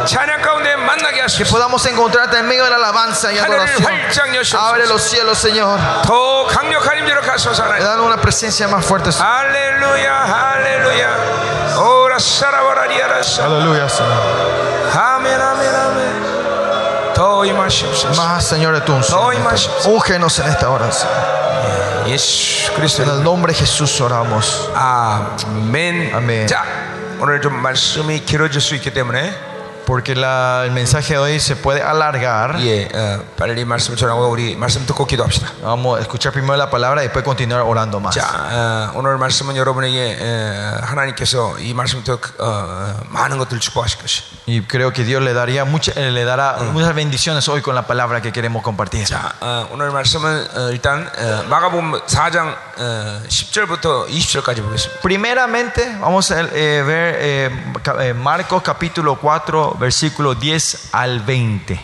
찬양 가운데 만나게 Que 하소서. podamos encontrarte en medio de la alabanza y 하늘을 adoración. 활짝 Abre 여시옵소서. los cielos, Señor. 더 강력한 임재로 가소서 하나님. Danos una presencia más fuerte. Señor. 할렐루야 할렐루야 오라 사라바라리아라사 Aleluya, Señor. 아멘 아멘 아멘 더 임하시옵소서 Más, Señor, de tu unción. 더 임하시옵소서 Úngenos en esta hora. Señor. 예수 En 그리스도 el nombre de Jesús oramos. 아멘 아멘. 자 오늘 좀 말씀이 길어질 수 있기 때문에 Porque la- el mensaje de hoy se puede alargar. 예 어, 빨리 말씀 전하고 우리 말씀 듣고 기도합시다 Vamos a escuchar primero la palabra y después continuar orando más. 자 어, 오늘 말씀은 여러분에게 에, 하나님께서 이 말씀부터 어, 많은 것들을 축복하실 것이 Y creo que Dios le daría mucha- eh, le dará muchas bendiciones hoy con la palabra que queremos compartir. 자, 어, 오늘 말씀은 어, 일단 어, 마가복음 4장 어, 10절부터 20절까지 보겠습니다. Primeramente, vamos a eh, ver eh, ca- eh, Marcos capítulo 4, versículo 10 al 20.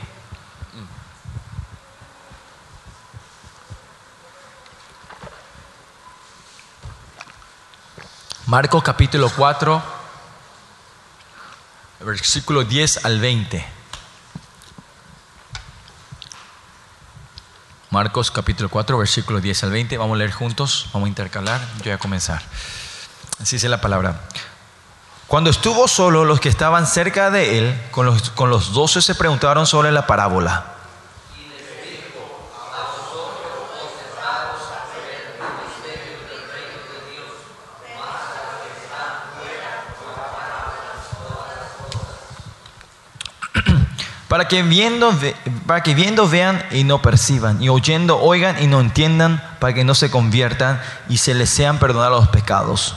Marcos capítulo 4, versículo 10 al 20. Marcos capítulo 4, versículo 10 al 20. Vamos a leer juntos, vamos a intercalar. Yo voy a comenzar. Así dice la palabra. Cuando estuvo solo, los que estaban cerca de él, con los, con los doce se preguntaron sobre la parábola. Para que, viendo, para que viendo vean y no perciban, y oyendo oigan y no entiendan, para que no se conviertan y se les sean perdonados los pecados.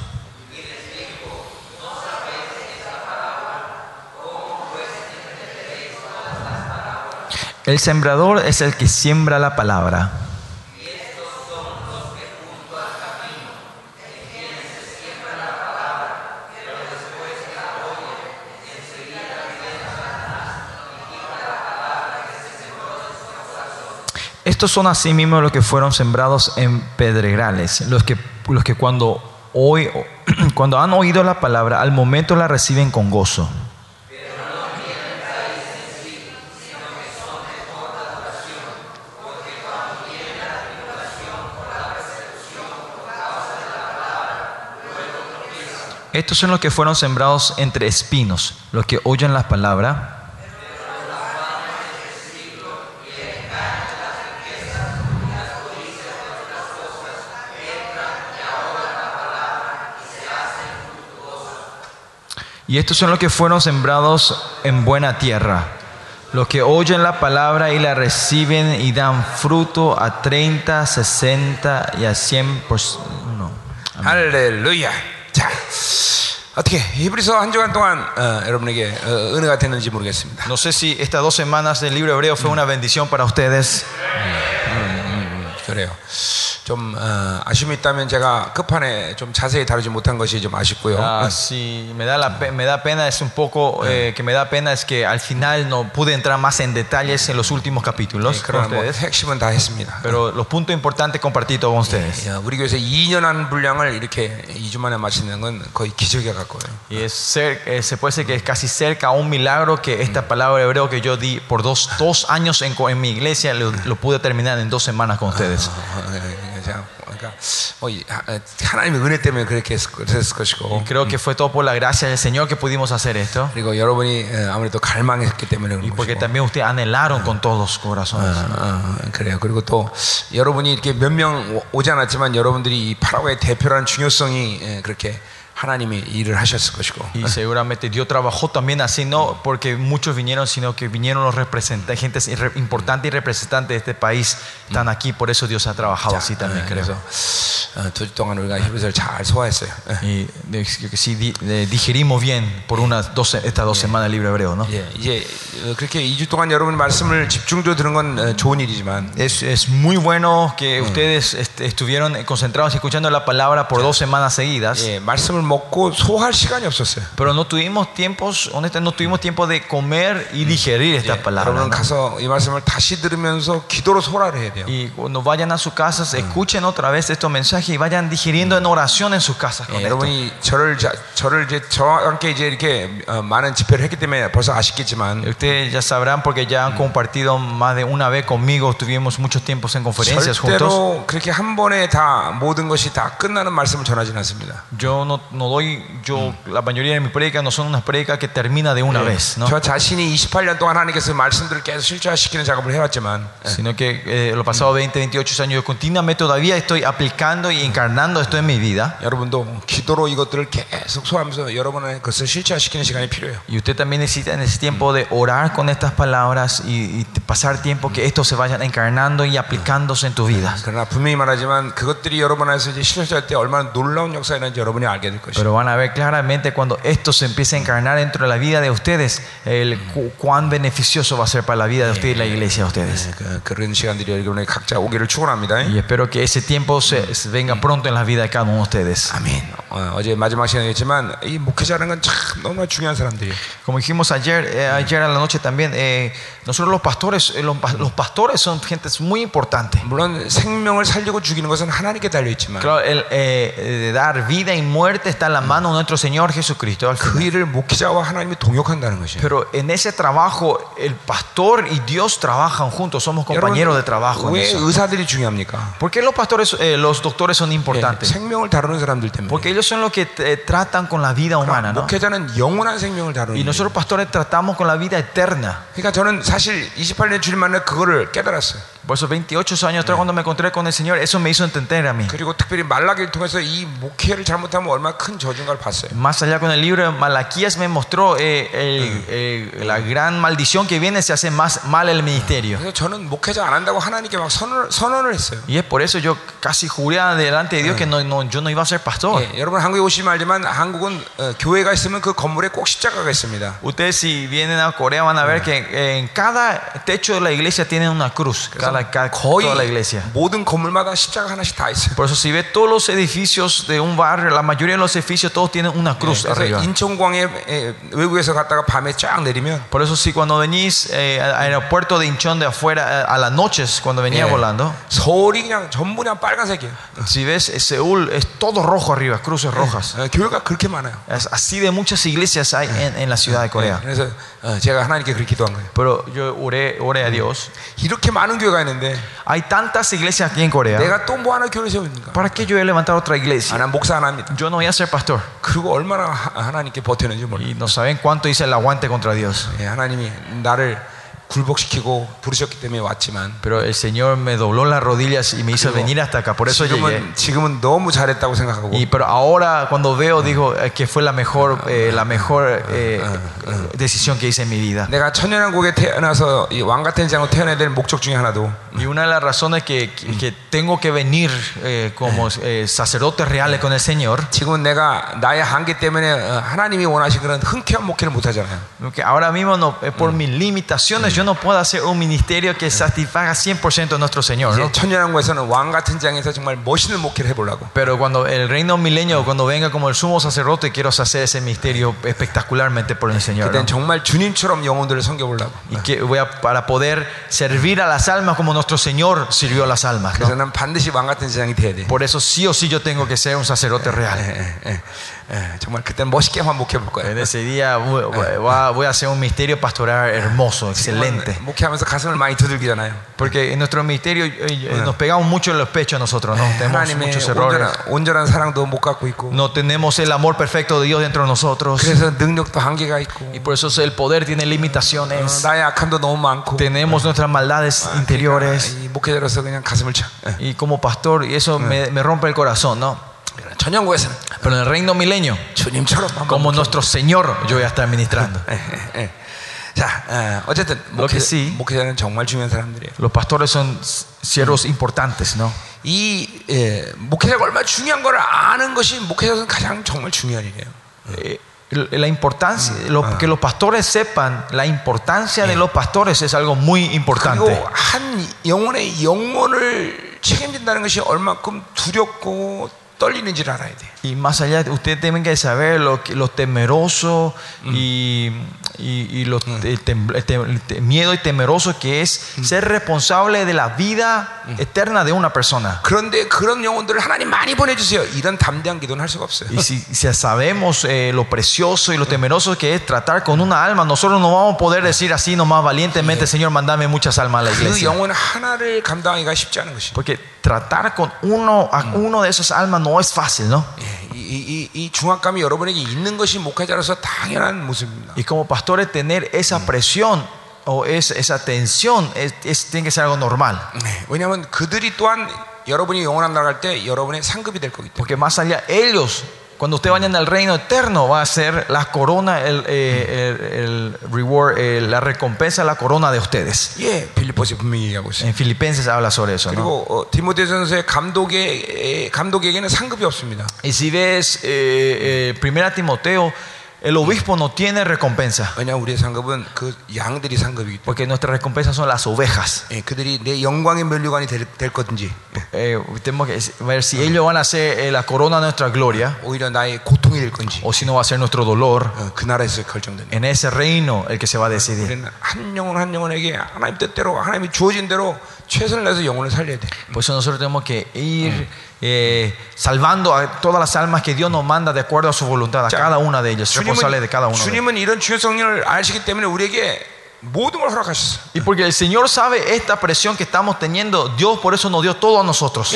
El sembrador es el que siembra la palabra. Estos son asimismo los que fueron sembrados en pedregales, los que, los que cuando, hoy, cuando han oído la palabra, al momento la reciben con gozo. Estos son los que fueron sembrados entre espinos, los que oyen la palabra. Y estos son los que fueron sembrados en buena tierra, los que oyen la palabra y la reciben y dan fruto a 30, 60 y a 100 por uno. Aleluya. 자, 어떻게 히브리서 한 주간 동안 어, 여러분에게 어, 은혜가 됐는지 모르겠습니다. No sé si estas dos semanas del libro hebreo fue una bendición para ustedes. 그래요. 좀 어, 아쉬움이 있다면 제가 끝판에 좀 자세히 다루지 못한 것이 좀 아쉽고요. Ah, si me da, la, pe- me da pena, es un poco eh, que me da pena es que al final no pude entrar más en detalles en los últimos 네, capítulos con 그러나 뭐 ustedes, 핵심은 다 했습니다. pero los puntos importantes compartí todo con ustedes. 야, 우리 교회에서 2년 한 분량을 이렇게 2주 만에 마치는 건 거의 기적에 가까워요. Y es cer- eh, se puede decir que es casi cerca a un milagro que esta palabra hebreo que yo di por dos, dos años en, co- en mi iglesia lo, lo pude terminar en dos semanas con ustedes. 어, 예, 예, 자, 그러니까 뭐 하- 어, 하나님의 은혜 때문에 그렇게 했을, 그랬을 것이고 Creo que fue todo por la gracia del Señor que pudimos hacer esto. 그리고 여러분이 어, 아무래도 갈망했기 때문에 Y 그런 porque 것이고 también ustedes anhelaron con todos los corazones. 어, 그래요. 그리고 또 여러분이 이렇게 몇 명 오지 않았지만 여러분들이 이 파라과의 대표라는 중요성이 예, 그렇게 하나님이 일을 하셨을 것이고 Y seguramente Dios trabajó también así, no porque muchos vinieron, sino que vinieron los representantes, gente irre- importante y representantes de este país, están aquí, por eso Dios ha trabajado así también, 예, creo. 그래서 어, 두 주 동안 우리가 히브리서를 잘 소화했어요. 예. Y de- que sí di- de- digerimos bien por unas dos, estas dos semanas el libro hebreo, ¿no? 예, 이제 어, 그렇게 2주 동안 여러분 말씀을 집중적으로 들은 건 어, 좋은 일이지만 Es, es muy bueno que ustedes est- estuvieron concentrados escuchando la palabra por dos semanas seguidas, 예, 말씀을 먹고 소화할 시간이 없었어요. pero no tuvimos tiempos, honestamente, no tuvimos tiempo de comer y digerir esta palabra. 여러분 ¿no? 가서 이 말씀을 다시 들으면서 기도로 소화를 해야 돼요. Y cuando vayan a sus casas, escuchen otra vez estos mensajes y vayan digiriendo en oración en sus casas con 예, esto. 여러분이 저를 자, 저를 이제 저와 함께 이제 이렇게 어, 많은 집회를 했기 때문에 벌써 아시겠지만 Ustedes ya sabrán porque ya han compartido más de una vez conmigo, tuvimos muchos tiempos en conferencias juntos. 절대로 그렇게 한 번에 다 모든 것이 다 끝나는 말씀을 전하지는 않습니다. Yo no, no doy, yo, la mayoría de mis predicas no son unas predicas que termina de una vez, ¿no? 저 자신이 28년 동안 하나님께서 말씀들을 계속 실제화시키는 작업을 해왔지만 Sino que eh, los pasados 20, 28 años yo continuamente todavía estoy aplicando y encarnando esto en mi vida. 여러분도 기도로 이것들을 계속 소화하면서 여러분의 그것을 실체화시키는 시간이 필요해요. Y usted también necesita en ese tiempo de orar con estas palabras y, y pasar tiempo que estos se vayan encarnando y aplicándose en tu vida. 그러나 분명히 말하지만 그것들이 여러분 안에서 이제 실현될 때 얼마나 놀라운 역사였는지 여러분이 알게 될 것이에요. pero van a ver claramente cuando esto se empiece a encarnar dentro de la vida de ustedes, el cu cuán beneficioso va a ser para la vida de ustedes y la iglesia de ustedes. Y espero que ese tiempo se, se venga pronto en la vida de cada uno de ustedes. Amén. Como dijimos ayer, eh, ayer a la noche también, eh, nosotros los pastores, eh, los, los, pastores son gente muy importante. claro, el, eh, dar vida y muerte está en la mano de nuestro Señor Jesucristo. al 그 final. 일을 목회자와 하나님이 동역한다는 것이에요. Pero en ese trabajo, el pastor y Dios trabajan juntos, somos compañeros de trabajo. en 왜 eso. 의사들이 중요합니까? ¿Por qué los pastores, eh, los doctores son 예, importantes? 생명을 다루는 사람들 때문에. Porque ellos son los que eh, tratan con la vida humana, ¿no? 목회자는 영원한 생명을 다루는. Y 거예요. nosotros pastores tratamos con la vida eterna. 그러니까 저는 사실 28년 주님 만나 그거를 깨달았어요. Por eso 28 años atrás cuando me encontré con el Señor, eso me hizo entender a mí. 그리고 특별히 말라기를 통해서 이 목회를 잘못하면 얼마나 más allá con el libro de Malaquías me mostró eh, el, eh, la gran maldición que viene si hace más mal el ministerio. Y es por eso yo casi juré delante de Dios que no, no, yo no iba a ser pastor. Ustedes si vienen a Corea van a ver que en cada techo de la iglesia tienen una cruz. Cada, cada, toda la iglesia. Por eso si ve todos los edificios de un barrio, la mayoría de los edificios todos tienen una cruz 그래서 arriba. 인천공항에 에, 외국에서 갔다가 밤에 쫙 내리면 Por eso si cuando venís eh, al aeropuerto de Incheon de afuera eh, a las noches cuando venía 예, volando, 서울이 그냥 전부 그냥 빨간색이에요. si ves eh, Seúl es todo rojo arriba, cruces rojas. 어, 교회가 그렇게 많아요. Es así de muchas iglesias hay en, en la ciudad de 예, Corea. 그래서 어, 제가 하나님께 그렇게 기도한 거예요. Pero yo oré, oré a Dios. 이렇게 많은 교회가 있는데 Hay tantas iglesias aquí en Corea. 내가 또 뭐 하나 교회를 세웁니까? ¿Para qué yo voy a levantar otra 아, iglesia? 난 목사 안 합니다. Yo no voy a ser pastor. 그리고 얼마나 하, 하나님께 버텼는지 몰라요. Y no saben cuánto hice el aguante contra Dios. 예, 하나님이 나를 굴복시키고 부르셨기 때문에 왔지만 Pero el Señor me dobló las rodillas y me hizo venir hasta acá. Por eso llegué. 지금은 지금은 너무 잘했다고 생각하고 Y pero ahora cuando veo digo eh, que fue la mejor eh, la mejor eh, decisión que hice en mi vida. 내가 천연왕국에 태어나서 이 왕 같은 장으로 태어나야 될 목적 중에 하나도 Y una de las razones que, que- que tengo que venir eh, como eh, sacerdotes reales con el Señor, 지금은 내가 나의 한계 때문에 어, 하나님이 원하신 그런 흔쾌한 목회를 못 하잖아요. que ahora mismo no, eh, por mis limitaciones yo no puedo hacer un ministerio que satisfaga 100% a nuestro Señor. ¿no? 이제 천연왕국에서는 왕 같은 장에서 정말 멋있는 목회를 해보려고. Pero cuando el reino milenio, cuando venga como el sumo sacerdote, quiero hacer ese misterio espectacularmente por el Señor. ¿no? 그땐 정말 주님처럼 영혼들을 섬겨보려고. Y que voy a, para poder servir a las almas como nuestro Señor sirvió a las almas. ¿no? 그래서 난 반드시 왕 같은 세상이 돼야 돼. Por eso sí o sí yo tengo que ser un sacerdote real. 예, 예, 예, 정말 그때 멋있게 한번 목회 볼 En 거야. ese día voy, voy- voy a hacer un misterio pastoral hermoso, excelente. 목회하면서 가슴을 많이 두들기잖아요. Porque en nuestro misterio eh, eh, nos pegamos mucho en los pechos nosotros, ¿no? Tenemos 하나님의 muchos errores. 온전한, 온전한 사랑도 못 갖고 있고, No tenemos el amor perfecto de Dios dentro de nosotros. 그래서 능력도 한계가 있고, Y por eso el poder tiene 어, limitaciones. 나의 악함도 너무 많고, Tenemos nuestras maldades interiores. 이 목회자로서 그냥 가슴을 차. 예. Y como pastor, y eso me, me rompe el corazón, ¿no? 전영국에서는 Pero en el reino milenio, 주님처럼 한번 como 목회- nuestro Señor, yo voy a estar ministrando. 예, 예, 예. 자, 어, 어쨌든 Lo que 목회, sí. 목회자는 정말 중요한 사람들이에요. Los pastores son siervos importantes, ¿no? 이 예, 목회자가 얼마나 중요한 걸 아는 것이 목회자는 가장 정말 중요한 일이에요. Eh, la importancia, lo- que los pastores sepan la importancia de los pastores es algo muy importante. 그리고 한 영혼의 영혼을 책임진다는 것이 얼마큼 두렵고 떨리는지를 알아야 돼. Y más allá, ustedes tienen que saber lo, que- lo temeroso y, y- y lo el tem- el tem- el te- miedo y temeroso que es ser responsable de la vida eterna de una persona. 그런데 그런 영혼들을 하나님 많이 보내주세요. 이런 담대한 기도는 할 수가 없어요. Y si, si sabemos eh, lo precioso y lo temeroso que es tratar con una alma, nosotros no vamos a poder decir así nomás valientemente, Señor, mandame muchas almas a la 그 iglesia. 영혼 하나를 감당하기가 쉽지 않은 것이. Porque tratar con uno, a uno de esas almas no es fácil, ¿no? 예, 이, 이, 이, 이 중압감이 여러분에게 있는 것이 목회자로서 당연한 모습입니다. Y como pastores tener esa presión o es, esa tensión es, es- tiene que ser algo normal. 네, 왜냐하면 그들이 또한 여러분이 영원한 나라갈 때 여러분의 상급이 될 거기 때문에. Porque más allá, ellos, cuando ustedes vayan al reino eterno, va a ser la corona, el, eh, el- el reward, eh, la recompensa, la corona de ustedes. 예, 빌리포스 분명히 얘기하고 있어요. En Filipenses habla sobre eso. ¿no? 그리고 어, 디모데 전서의 감독의 에, 감독에게는 상급이 없습니다. Y si ves eh, eh, Primera Timoteo, el obispo no tiene recompensa. 왜냐 우리의 상급은 그 양들이 상급이기 때문에 Porque nuestra recompensa son las ovejas. 예, 그들이 내 영광의 면류관이 될, 될 거든지 Eh, tenemos que ver si ellos van a ser eh, la corona de nuestra gloria 오히려 나의 고통이 될 건지 o si no va a ser nuestro dolor. 어, 그 나라에서 결정된다. En ese reino el que se va a decidir. 우리는 한 영혼 한 영혼에게 하나님 뜻대로 하나님이 주어진 대로 최선을 다해서 영혼을 살려야 돼. Por eso nosotros tenemos que ir eh, salvando a todas las almas que Dios nos manda de acuerdo a su voluntad, a 자, cada una de ellas, responsable de cada uno. de ellos. 주님은 이런 주요 성령을 아시기 때문에 우리에게 모든 걸 허락하셨어. Y porque el Señor sabe esta presión que estamos teniendo, Dios por eso nos dio todo a nosotros.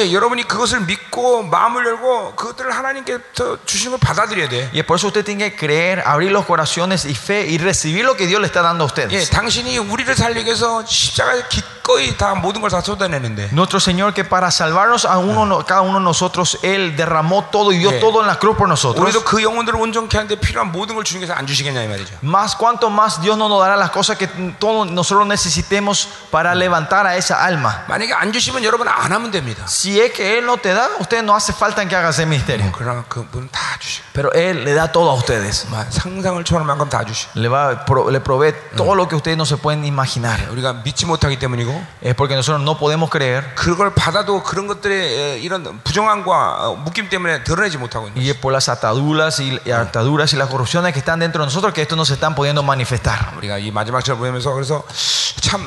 Y es por eso usted tiene que creer, abrir los corazones y fe y recibir lo que Dios le está dando a ustedes. Nuestro Señor que para salvarnos a uno, cada uno de nosotros, Él derramó todo y dio todo en la cruz por nosotros. Más cuanto más Dios no nos dará las cosas que todos nosotros necesitemos para levantar a esa alma. 만약에 안 주시면 여러분 안 하면 됩니다. Si es que Él no te da, usted no hace falta en que haga ese ministerio. 그러나 그분 다 주시고 Pero Él le da todo a ustedes. 상상을 초월할 만큼 다 주시고 Le, va, pro- le provee todo lo que ustedes no se pueden imaginar. 우리가 믿지 못하기 때문이고 Es porque nosotros no podemos creer. 그걸 받아도 그런 것들의 에, 이런 부정함과 어, 묶임 때문에 드러내지 못하고 있는 Y es por las ataduras y, y ataduras y las corrupciones que están dentro de nosotros que esto no se están pudiendo manifestar. 우리가 이 마지막 절 보면서 그래서 참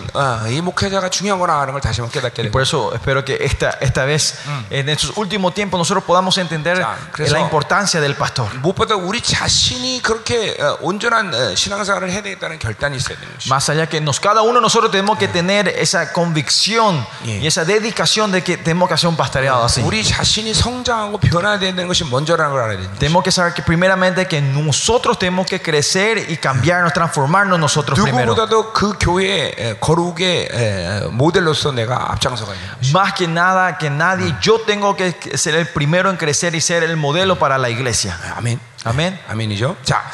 이 목회자가 중요하구나 하는 걸 다시 한번 깨닫게 되고 Por eso espero que esta, esta vez, en estos últimos tiempos, nosotros podamos entender Ya, 그래서- la importancia del pastor. 무엇보다 우리 자신이 그렇게 어, 온전한 어, 신앙생활을 해야 되겠다는 결단이 있어야 되는 것이 Más allá que nos, cada uno de nosotros tenemos que tener esa convicción Yeah. y esa dedicación de que tenemos que hacer un pastoreado así. 우리 자신이 성장하고 변화해야 되는 것이 먼저라는 걸 알아야 됩니다. Tenemos que saber que primeramente que nosotros tenemos que crecer y cambiarnos, transformarnos nosotros primero. 누구보다도 그 교회의 에, 거룩의 에, 모델로서 내가 앞장서 가야 돼요. Más que nada, que nadie, yo tengo que ser el primero en crecer y ser el modelo para la iglesia. 아멘. Amén. 아멘이죠. 자,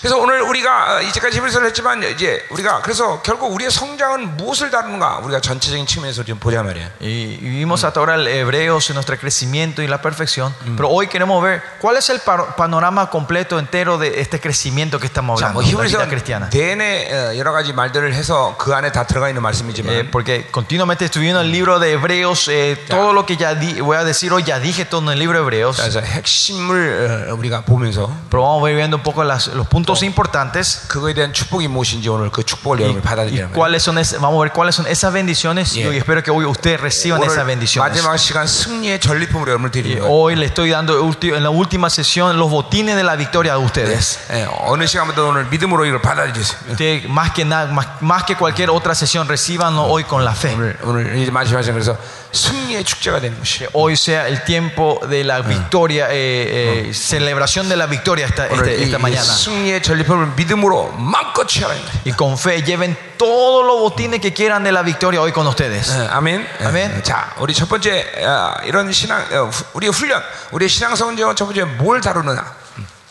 그래서 오늘 우리가 어, 이제까지 히브리서를 했지만 이제 우리가 그래서 결국 우리의 성장은 무엇을 다루는가 우리가 전체적인 측면에서 좀 보자 말이에요. Y y vimos hasta ahora el Hebreos, nuestro crecimiento y la perfección. Pero hoy queremos ver cuál es el paro- panorama completo entero de este crecimiento que estamos 자, hablando, 뭐 la 히브리서 vida cristiana. 내내 어, 여러 가지 말들을 해서 그 안에 다 들어가 있는 말씀이지만 Eh, porque continuamente estudiando el libro de Hebreos, eh, todo lo que ya di- voy a decir hoy ya dije todo en el libro de Hebreos. 그래서 핵심을 어, 우리가 보면서 Pero vamos a ir viendo un poco las- los puntos importantes 그거에 대한 축복이 무엇인지 오늘 그 축복을 y, 여러분 y 받아들이는 거예요. cuáles son es- vamos a ver cuáles son esas bendiciones y Yeah. hoy espero que hoy ustedes reciban 오늘 esas bendiciones. 마지막 시간 승리의 전리품으로 여러분을 Y 드리는 거예요. hoy le estoy dando ulti- en la última sesión los botines de la victoria a ustedes. 예, 어느 시간보다 오늘 믿음으로 이걸 받아들이세요. Ustedes, más que nada, más, más que cualquier otra sesión, recibanlo hoy con la fe. 오늘 오늘 이제 마지막 시간 그래서 승리의 축제가 되는 것이. Hoy sea el tiempo de la victoria, eh, eh, celebración de la victoria esta, 오늘 este- 이, esta 이 mañana. 승리의 전리품을 믿음으로 마음껏 취하라. 이 말이에요. Y con fe lleven todos los botines que quieran de la victoria hoy con ustedes. 예, 아멘. 예, 아멘. 예, 자, 우리 첫 번째 어, 이런 신앙, 어, 후- 우리의 훈련, 우리의 신앙 성장은 첫 번째 뭘 다루느냐?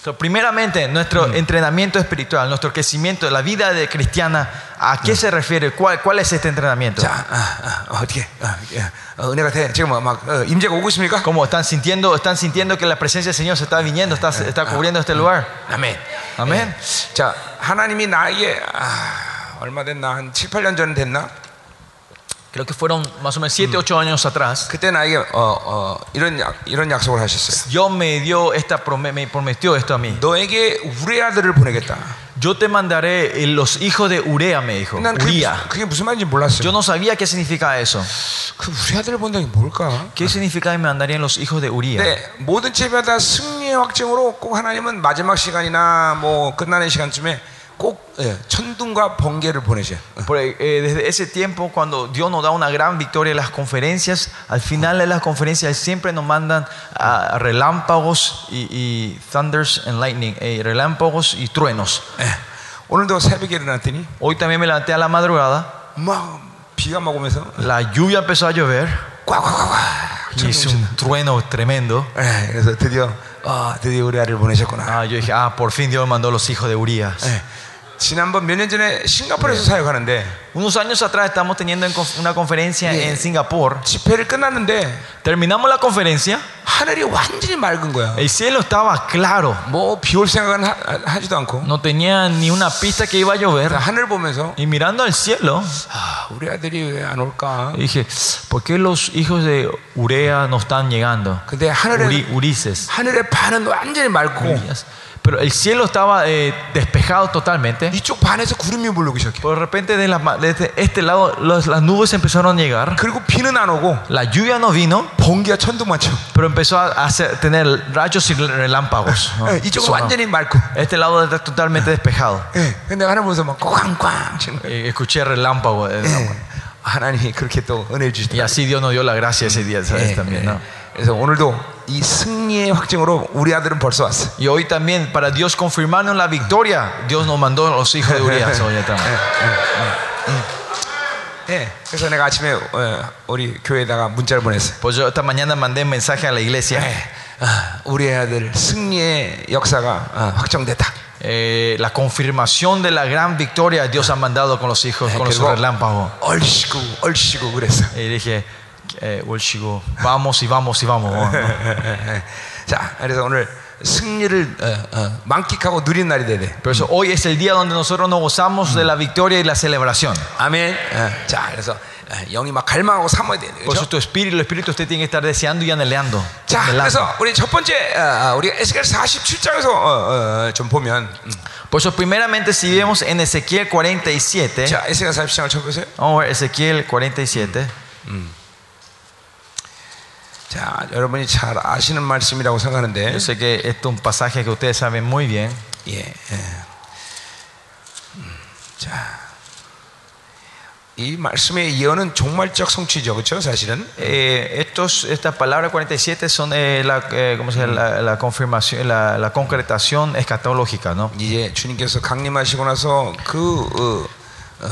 So, primeramente, nuestro entrenamiento espiritual, nuestro crecimiento, la vida de cristiana, ¿a qué se refiere? ¿Cuál, cuál es este entrenamiento? 자, 아, 아, 어떻게 아, 예, 어, 은혜가 돼? 지금 뭐 막 어, 임재가 오고 있습니까? ¿Cómo están sintiendo, están sintiendo que la presencia del Señor se está viniendo, está, está cubriendo este lugar? 아멘. 아멘. 예. 자, 하나님이 나에게 아, 얼마 됐나 한 7, 8년 전 됐나? Creo que fueron más o menos 7, 8 años atrás. 그때 나에게 어, 어, 이런 약, 이런 약속을 하셨어요. Dios me dio esta prome- me prometió esto a mí. 너에게 우리 아들을 보내겠다. Yo te mandaré eh, los hijos de Urea, me dijo. 난 그게, Uría. 무슨- 그게 무슨 말인지 몰랐어요. Yo no sabía qué significa eso. 그 우리 아들을 본다는 게 뭘까? ¿Qué significa que me mandarían los hijos de Uría? 네, 모든 제비마다 승리의 확증으로 꼭 하나님은 마지막 시간이나 뭐 끝나는 시간쯤에 꼭 예, 천둥과 번개를 보내셔요. Por, eh, desde ese tiempo, cuando Dios nos da una gran victoria en las conferencias, al final de las conferencias siempre nos mandan a relámpagos y, y thunders and lightning, eh, relámpagos y truenos. 예, 오늘도 새벽에 일어났더니 Hoy también me levanté a la madrugada, 막 비가 막 오면서 la lluvia empezó a llover 꽉꽉꽉꽉 y hizo un trueno tremendo. 예, 그래서 드디어 아, 드디어 우리 아들을 보내셨구나. Ah, yo dije, ah, por fin Dios mandó los hijos de Urias. 예, 지난번 몇 년 전에 싱가포르에서 사역하는데 Unos años atrás estamos teniendo una conferencia Yeah. en Singapur. 집회를 끝났는데 Terminamos la conferencia, 하늘이 완전히 맑은 거야. el cielo estaba claro. 뭐비올 생각은 하, 하지도 않고 No tenía ni una pista que iba a llover. 하늘 보면서 Y mirando al cielo, 아, 우리 아들이 왜 안 올까? dije, ¿por qué los hijos de Urea no están llegando? 근데 하늘에 Uri- Urises. 하늘의 반은 완전히 맑고 Urias. Pero el cielo estaba eh, despejado totalmente. 이쪽 반에서 구름이 몰려오기 시작해. Por de repente de la ma- desde este lado los- las nubes empezaron a llegar. 그리고 비는 안 오고 La lluvia no vino, 번개가 천둥만 쳐. pero empezó a hacer, tener rayos y relámpagos. ¿no? 예, 이쪽은 Sonó. 완전히 맑고. Este lado está totalmente despejado. 예, 근데 하늘 보면서 막 꽝꽝 치는 거예요. Eh, Escuché relámpago. eh, 예. 하나님이 그렇게 또 은혜를 Y 주시더라고요. así Dios nos dio la gracia ese día, ¿sabes? 예, También, 예. ¿no? 그래서 오늘도 이 승리의 확증으로 우리 아들은 벌써 왔어. Y hoy también, para Dios confirmarnos la victoria, Dios nos mandó a los hijos de Urias. hoy también. 예, 그래서 내가 아침에 어, 우리 교회에다가 문자를 보냈어요. Pues yo esta mañana mandé un mensaje a la iglesia. 예, 아, 우리 아들 승리의 역사가 어, 확정됐다. Eh, la confirmación de la gran victoria Dios ha mandado con los hijos, con los 그리고 relámpagos. 얼씨구 얼씨구 그랬어. Y dije, eh, Ulchigo, vamos y vamos y vamos. ¿no? 자, 그래서 오늘 승리를 어, 어, 만끽하고 누린 날이 돼야 돼. Por eso hoy es el día donde nosotros nos gozamos de la victoria y la celebración. 아멘. 어, 자, 그래서 어, 영이 막 갈망하고 삼아야 돼. Por eso 그렇죠? tu espíritu, el espíritu usted tiene que estar deseando y anhelando. 자, anhelando. 그래서 우리 첫 번째 어, 어, 우리 에스겔 47장에서 어, 어, 좀 보면 음. Por eso primeramente si vemos en Ezequiel 47, 자, 에스겔 47장을 쳐보세요. vamos a ver Ezequiel 47. 자, 여러분이 잘 아시는 말씀이라고 생각하는데 Yo sé que es un pasaje que ustedes saben muy bien. 예. 예. 음, 자. 이 말씀의 예언은 종말적 성취죠. 그렇죠? 사실은. Eh, estos, estas palabras 47 son eh, la, eh, ¿cómo se llama? la, la confirmación, la, la concretación escatológica, ¿no? 이제 주님께서 강림하시고 나서 그 어, 어,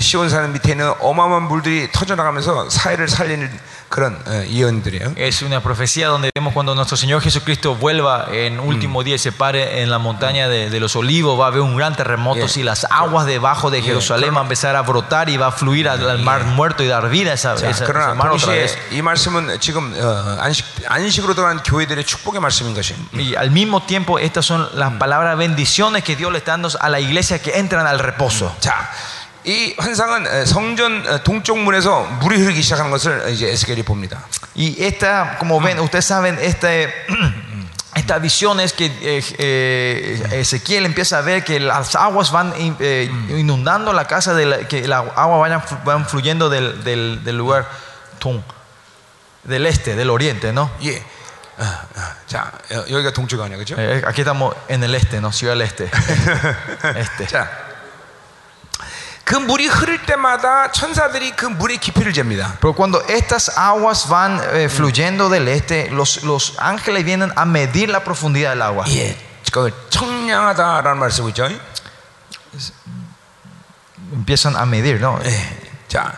시온산 밑에 있는 어마어마한 물들이 터져나가면서 사회를 살리는 그런 어, 예언들이에요. Es una profecía donde vemos cuando nuestro Señor Jesucristo vuelva en último día y se pare en la montaña de, de los olivos, va a haber un gran terremoto Yeah. y las aguas debajo de Jerusalén van a empezar a brotar y va a fluir al, al mar muerto y dar vida a esa, 자, esa- ese 그러나 mar otra 동시에 vez. 이 말씀은 지금 어, 안식 안식으로 들어간 교회들의 축복의 말씀인 것이. Y al mismo tiempo, estas son las palabras bendiciones que Dios le está dando a la iglesia que entran al reposo. 자, 이 환상은 어, 성전 어, 동쪽 문에서 물이 흐르기 시작하는 것을 이제 에스겔이 봅니다. Y esta, como ven, ustedes saben, este, esta visión es que eh, eh, Ezequiel empieza a ver que las aguas van in- eh, inundando la casa, de la- que la agua vayan, flu- van fluyendo del, del- del lugar tum, del este, del oriente, ¿no? 예. 어, 어, 자, 여- 여기가 동쪽 아니야, 그렇죠? Eh, aquí estamos en el este, ¿no? Ciudad del Este. este. 자, 그 물이 흐를 때마다 천사들이 그 물의 깊이를 잽니다. Pero cuando estas aguas van eh, fluyendo del este, los, los ángeles vienen a medir la profundidad del agua. 예, 그 청량하다라는 말 쓰고 있죠. Empiezan a medir, ¿no? 예. 자,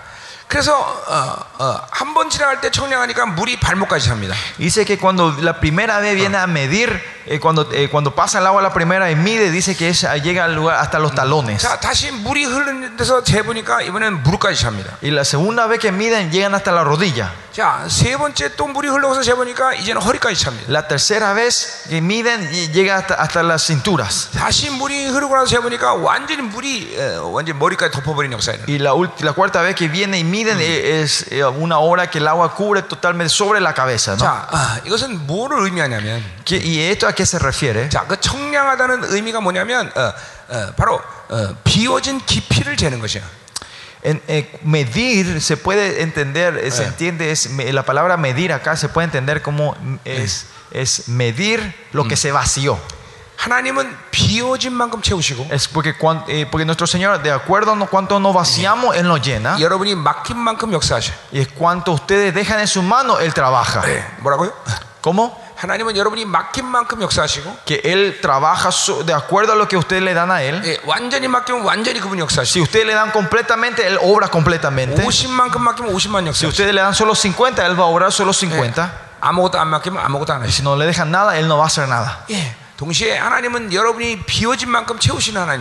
그래서 어, 어, 한 번 지나갈 때 청량하니까 물이 발목까지 찹니다. Dice que cuando la primera vez viene a medir, eh, cuando, eh, cuando pasa el agua la primera y mide, dice que es- llega al lugar hasta los talones. 자, 다시 물이 흐르는 데서 재보니까 이번엔 무릎까지 찹니다. Y la segunda vez que miden, llegan hasta la rodilla. 자, 세 번째 또 물이 흘러서 재보니까 이제는 허리까지 찹니다. La tercera vez que miden, y llega hasta, hasta las cinturas. 다시 물이 흐르고 나서 재보니까 완전히 물이 어, 완전 머리까지 덮어버린 역사예요. Y la, ulti- la cuarta vez que viene y miden, eh, es eh, una hora que el agua cubre totalmente sobre la cabeza. ¿no? 자, 아, 이것은 뭐를 의미하냐면, ¿Qué- ¿Y esto a qué se refiere? 자, 그 청량하다는 의미가 뭐냐면, 어, 어, 바로 어, 비워진 깊이를 재는 것이야. En, eh, medir se puede entender, eh, se entiende, es, me- la palabra medir acá se puede entender como mm, es, es medir lo que se vació. 하나님은 비워진 만큼 채우시고, Es porque, cuan- eh, porque nuestro Señor, de acuerdo a cuánto nos vaciamos, Él nos llena. 여러분이 막힌 만큼 역사하셔. Y es cuanto ustedes dejan en su mano, Él trabaja. 네, 뭐라고요? ¿Cómo? 하나님은 여러분이 막힌 만큼 역사하시고, Que Él trabaja so- de acuerdo a lo que ustedes le dan a Él. 예, 완전히 맡기면 완전히 그분이 Si 역사하시고, ustedes le dan completamente, Él obra completamente. 50만큼 맡기면 50만 Si 역사하시고, ustedes le dan solo 50, Él va a obrar solo 50. 아무것도 안 맡기면 아무것도 안 Y 하시고. si no le dejan nada, Él no va a hacer nada. 예,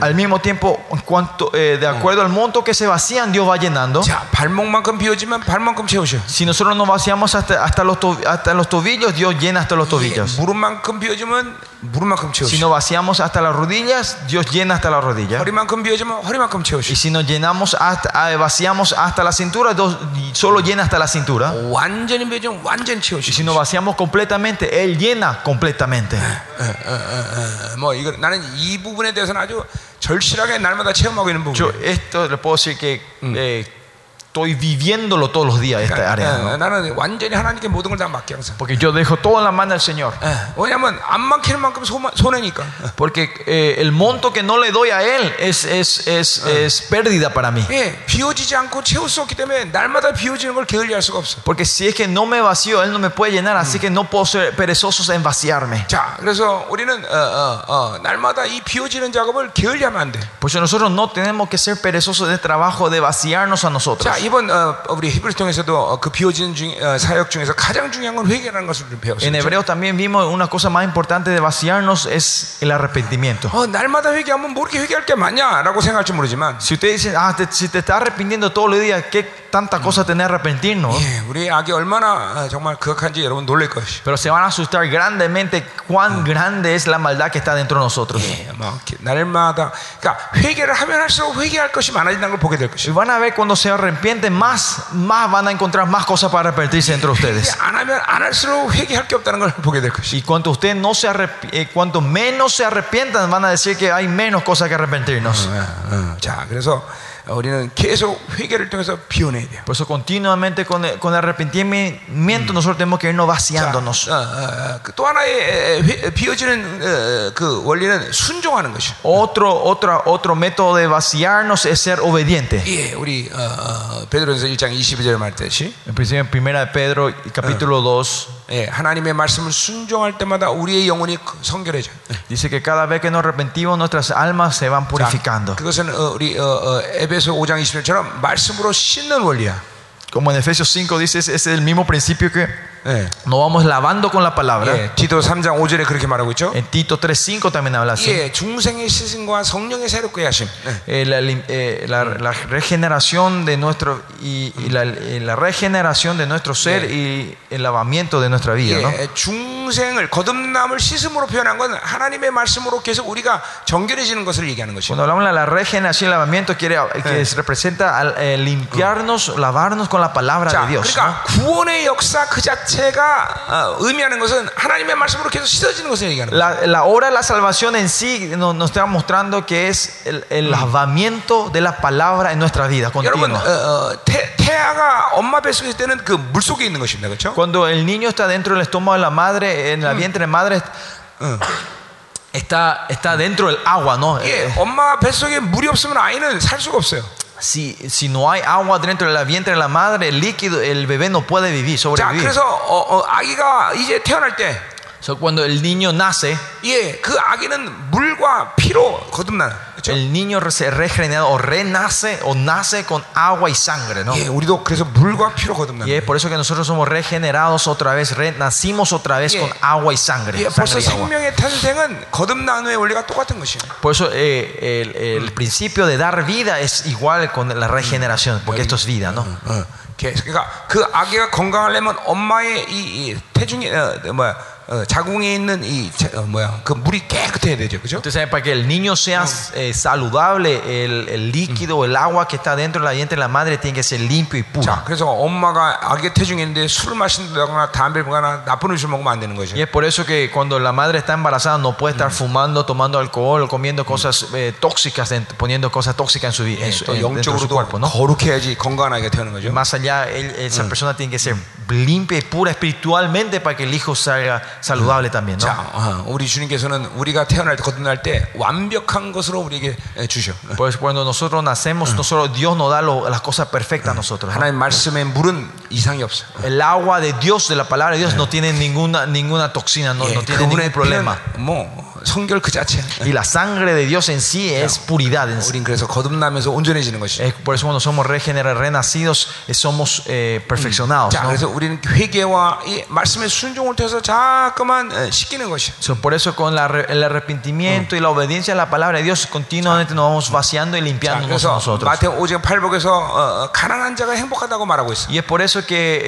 Al mismo tiempo, cuanto, eh, de acuerdo al monto que se vacían, Dios va llenando. Si nosotros nos vaciamos hasta, hasta, los, hasta los tobillos, Dios llena hasta los tobillos. Si nos vaciamos hasta las rodillas, Dios llena hasta las rodillas. Y si nos llenamos hasta, ah, vaciamos hasta la cintura, Dios solo llena hasta la cintura. Y si nos vaciamos completamente, Él llena completamente. 뭐 이거 나는 이 부분에 대해서는 아주 절실하게 날마다 체험하고 있는 Yo 부분. esto le puedo decir que eh, estoy viviéndolo todos los días, esta área. ¿no? 나는 완전히 하나님께 모든 걸 다 맡겨 항상. Porque yo dejo todo en la mano del Señor. 예, 왜냐하면 안 막히는 만큼 소마- 손해니까. Porque eh, el monto que no le doy a Él es, es, es, es pérdida para mí. 예, 비워지지 않고 채울 수 없기 때문에 날마다 비워지는 걸 게을리할 수가 없어. Porque si es que no me vacío, Él no me puede llenar. Así que no puedo ser perezosos en vaciarme. 자, 그래서 우리는 어, 어, 어, 날마다 이 비워지는 작업을 게을리하면 안 돼. Por eso nosotros no tenemos que ser perezosos de trabajo, de vaciarnos a nosotros. 자, 이번 어, 우리 히브리서 통해서도 어, 그 비워지는 중, 어, 사역 중에서 가장 중요한 건 회개라는 것을 좀 배웠어요. En hebreo también vimos una cosa más importante de vaciarnos es el arrepentimiento. 어, 날마다 회개하면 뭐 이렇게 회개할 게 많냐라고 생각할지 모르지만 Si usted dice, ah, te- si te estás arrepintiendo todos los días, ¿qué tanta cosa tenés que arrepentirnos? 예, 우리 악이 얼마나 어, 정말 극악한지 여러분 놀랄 것이. Pero se van a asustar grandemente cuán grande es la maldad que está dentro de nosotros. 예, 뭐 이렇게 날마다 그러니까 회개를 하면 할수록 회개할 것이 많아진다는 걸 보게 될 Y 것이. van a ver cuando se arrepienten más, más van a encontrar más cosas para arrepentirse dentro de ustedes. 안 하면 안 할수록 회개할 게 없다는 걸 보게 될 것이. Y cuanto usted no se arrepi- eh, cuanto menos se arrepientan, van a decir que hay menos cosas que arrepentirnos. 어, 어, 자, 그래서 우리는 계속 회개를 통해서 비워내야 돼요. Por eso continuamente con el, con el arrepentimiento nosotros tenemos que irnos 자, vaciándonos. 어, 어, 어, 그또 하나의 에, 회- 비워지는 어, 그 원리는 순종하는 것이. Otro, otra, otro método de vaciarnos es ser obediente. 예, 우리 어, 어, 베드로전서 1장 22절 말했듯이 En principio, en primera de Pedro, capítulo 2, Dice que cada vez que nos arrepentimos nuestras almas se van purificando. Como en Efesios 5 dice, es el mismo principio que nos vamos lavando con la palabra. 예, 디도 3장 5절에 그렇게 말하고 있죠. En Tito 3.5 también habla así. 예, 중생의 시승과 성령의 새롭게 하심. 예. Eh, la, lim- eh, la- la regeneración de nuestro y, y la, eh, la regeneración de nuestro ser y el lavamiento de nuestra vida, ¿no? 예, 중생을 거듭남을 씻음으로 표현한 건 하나님의 말씀으로 계속 우리가 정결해지는 것을 얘기하는 것이에요. Cuando hablamos de la regeneración y el lavamiento, quiere, que se representa al, eh, limpiarnos, lavarnos con la palabra 자, de Dios. ¿no? 그러니까 구원의 역사 그 자체 가 어, 의미하는 것은 하나님의 말씀으로 계속 씻어지는 것을 얘기하는 거예요. La, la obra de la salvación en sí nos, nos está mostrando que es el, el lavamiento de la palabra en nuestra vida 여러분, continua. 어, 어, 태, 태아가 엄마 뱃속에 있을 때는 그 물 속에 있는 것입니다, 그렇죠? Cuando el niño está dentro del estómago de la madre, en la vientre de madre, está, está dentro del agua, ¿no? 예, Eh, 엄마 뱃속에 물이 없으면 아이는 살 수가 없어요. Si, si no hay agua dentro de la vientre de la madre, el líquido, el bebé no puede vivir, 자, sobrevivir. 그래서 어, 어, 아기가 이제 태어날 때, So, cuando el niño nace, 예, 그 아기는 물과 피로 거듭나 는, 그렇죠? el niño re- se regenerado o renace o nace con agua y sangre, ¿no? 예, 우리도 그래서 물과 피로 거듭나는. Y es por eso que nosotros somos regenerados otra vez, renacimos otra vez Yeah. con agua y sangre. 예, sangre 벌써 y agua. 생명의 탄생은 거듭남의 원리가 똑같은 것이에요. Por eso eh, el, el principio de dar vida es igual con la regeneración, porque esto es vida, ¿no? 어, 게- 그러니까 그 아기가 건강하려면 엄마의 이, 이 태중에 어, 뭐야 어, 자궁에 있는 이 자- 어, 뭐야 그 물이 깨끗해야 되죠, 그죠? Usted sabe, para que el niño sea eh, saludable, el, el líquido, el agua que está dentro de la vientre de la madre tiene que ser limpio y puro. 자, 그래서 엄마가 아기 태중에 있는데 술을 마신다거나 담배를 피거나 나쁜 음식을 먹으면 안 되는 거죠. Y es por eso que cuando la madre está embarazada no puede estar fumando, tomando alcohol, comiendo cosas eh, tóxicas, dent- poniendo cosas tóxicas en su, vi- en su- 또 en- dentro de su 영적으로도 cuerpo, ¿no? 거룩해야지 건강하게 태어나는 거죠. Más allá, él- esa persona tiene que ser limpia y pura espiritualmente para que el hijo salga saludable también, ¿no? 자, 어, 우리 주님께서는 우리가 태어날 때 거듭날 때 완벽한 것으로 우리에게 에, 주셔. Pues cuando nosotros nacemos, nosotros, Dios nos da lo- las cosas perfectas a nosotros. ¿no? 하나님 말씀의 물은 이상이 없어. El agua de Dios, de la palabra de Dios, no tiene ninguna, ninguna toxina, no, 예, no tiene ningún 그분의 problema. 피는 뭐 성결 그 자체. Y la sangre de Dios en sí es puridad. en sí. 우린 그래서 거듭나면서 온전해지는 것이. Es por eso cuando somos regenerados, renacidos, eh, somos eh, perfeccionados. 자, ¿no? 그래서 우리는 회개와 이 말씀의 순종을 통해서 자 그만큼만 어, 씻기는 것이야. So, por eso con la re- el arrepentimiento y la obediencia a la palabra de Dios continuamente nos vamos vaciando y 자, limpiándonos 그래서 nosotros. 마태오 5장 8복에서 어, 어, 가난한 자가 행복하다고 말하고 있어. Y es por eso que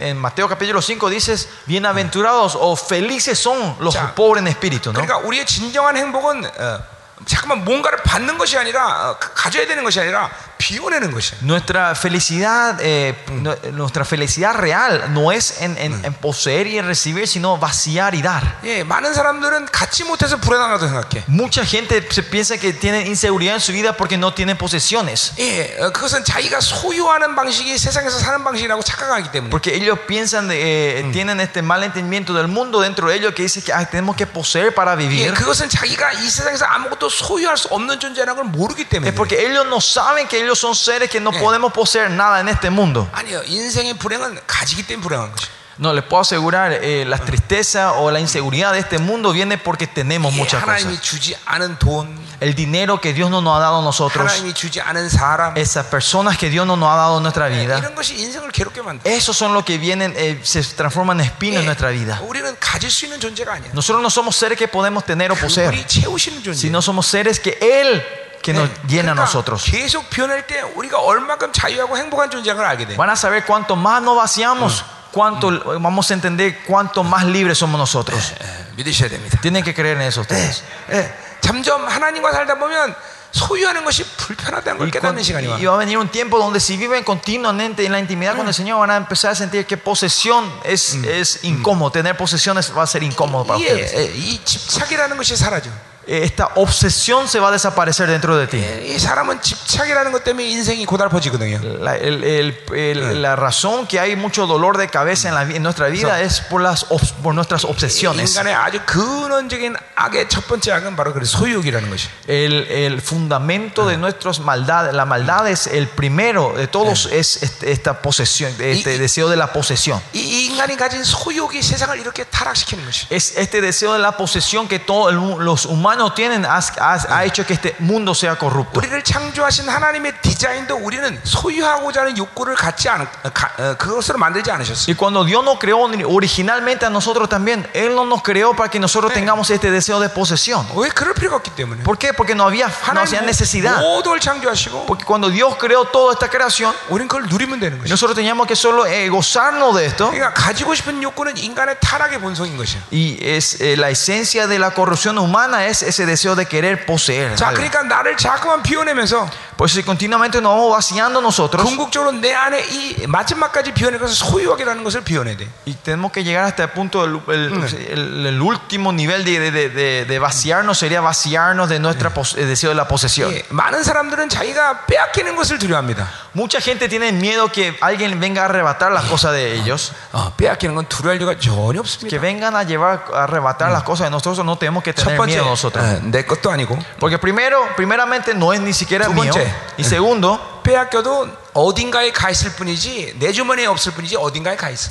eh, en Mateo capítulo 5 dices, bienaventurados o felices son los 자, pobres en espíritu, ¿no? 그러니까 우리의 진정한 행복은 어, 잠깐만 뭔가를 받는 것이 아니라 어, 가져야 되는 것이 아니라 비워내는 것이야. Nuestra felicidad, eh, nu- nuestra felicidad real no es en, en- en poseer y en recibir, sino vaciar y dar. 예, 많은 사람들은 갖지 못해서 불안하다고 생각해. Mucha gente se piensa que tienen inseguridad en su vida porque no tienen posesiones. 예, 어, 그것은 자기가 소유하는 방식이 세상에서 사는 방식이라고 착각하기 때문에. Porque ellos piensan, de, eh, tienen este mal entendimiento del mundo dentro de ellos que dice que ah, tenemos que poseer para 예, vivir. 그것은 자기가 이 세상에서 아무것도 소유할 수 없는 존재라는 걸 모르기 때문에. Es porque ellos no saben que ellos son seres que no Eh. podemos poseer nada en este mundo. 아니요, 인생의 불행은 가지기 때문에 불행한 것이. No, les puedo asegurar, eh, la tristeza o la inseguridad de este mundo viene porque tenemos 예, muchas cosas. 하나님이 주지 않은 돈, El dinero que Dios no nos ha dado a nosotros, 하나님이 주지 않은 사람, esas personas que Dios no nos ha dado en nuestra vida, 이런 것이 인생을 괴롭게 만들어. esos son los que vienen, eh, se transforman en espinos en 예, nuestra vida. 우리는 가질 수 있는 존재가 아니야. Nosotros no somos seres que podemos tener o poseer, 우리 채우시는 존재. sino somos seres que Él que nos llena a nosotros. 계속 변할 때 우리가 얼마큼 자유하고 행복한 존재인 걸 알게 돼. Van a saber cuánto más nos vaciamos, cuánto vamos a entender cuánto más libres somos nosotros. 예, 믿으셔야 됩니다. Tienen que creer en eso ustedes. 예, 점점 하나님과 살다 보면 소유하는 것이 불편하다는 걸 Y, 깨닫는 cuando- 시간이 와. y va a venir un tiempo donde si viven continuamente en la intimidad con el Señor van a empezar a sentir que posesión es, es incómodo. Tener posesiones va a ser incómodo para ustedes. 이게 예, 이 집착이라는 것이 사라져. Eh, Esta obsesión se va a desaparecer dentro de ti. 예, 이 사람은 집착이라는 것 때문에 인생이 고달퍼지거든요. La, el- el- el- la razón que hay mucho dolor de cabeza en, la vi- en nuestra vida es por, las, obs- por nuestras obsesiones. 인간의 아주 근원적인 악의 첫 번째 악은 바로 그 소유욕이라는 것이. El, el fundamento de nuestras maldades, la maldad es el primero de todos, es este- esta posesión, este Y- deseo de la posesión. 이, 이 인간이 가진 소유욕이 세상을 이렇게 타락시키는 것이. Es este deseo de la posesión que todos los humanos tienen ha, ha- ha hecho que este mundo sea corrupto. 우리를 창조하신 하나님의 디자인도 우리는 소유하고자 하는 욕구를 갖지 않, 어, 가, 어, 그것으로 만들지 않으셨어요. Y cuando Dios nos creó originalmente a nosotros también, Él no nos creó para que nosotros tengamos este deseo de posesión. 왜 그럴 필요가 없기 때문에. ¿Por qué? Porque no había, no había 하나님 necesidad. 모든 걸 창조하시고 Porque cuando Dios creó toda esta creación, 우리는 그걸 누리면 되는 것이. nosotros teníamos que solo eh, gozarnos de esto. 그러니까 가지고 싶은 욕구는 인간의 타락의 본성인 것이야. Y es eh, la esencia de la corrupción humana es ese deseo de querer poseer. 자, algo. 그러니까 나를 자꾸만 비워내면서 Pues si continuamente nos vamos vaciando nosotros 궁극적으로 내 안에 이 마지막까지 비워낼 것을 소유욕이라는 것을 비워내야 돼. y tenemos que llegar hasta el punto, del- el, el- el último nivel de, de- de- de vaciarnos sería vaciarnos de nuestro deseo de la posesión. 예, 많은 사람들은 자기가 빼앗기는 것을 두려워합니다. Mucha gente tiene miedo que alguien venga a arrebatar las cosas de ellos, 어, 빼앗기는 건 두려울 이유가 전혀 없습니다. que vengan a llevar a arrebatar las cosas de nosotros, no tenemos que 첫 tener 번째, miedo nosotros. 어, 내 것도 아니고 Porque primero, primeramente no es ni siquiera 두 mío. 번째. Y segundo, 빼앗겨도 어딘가에 가 있을 뿐이지 내 주머니에 없을 뿐이지 어딘가에 가 있어.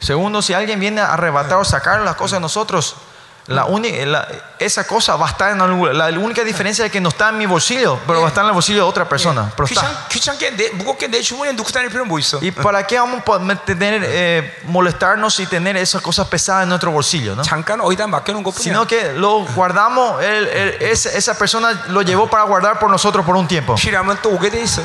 segundo, si alguien viene a arrebatar o sacar las cosas de nosotros, la única, la, esa cosa va a estar en algún. La única diferencia es que no está en mi bolsillo, pero va a estar en el bolsillo de otra persona. Pero está. ¿Y para qué vamos a tener, eh, molestarnos y tener esas cosas pesadas en nuestro bolsillo? ¿no? Sino que lo guardamos, el, el, esa, esa, persona lo llevó para guardar por nosotros por un tiempo.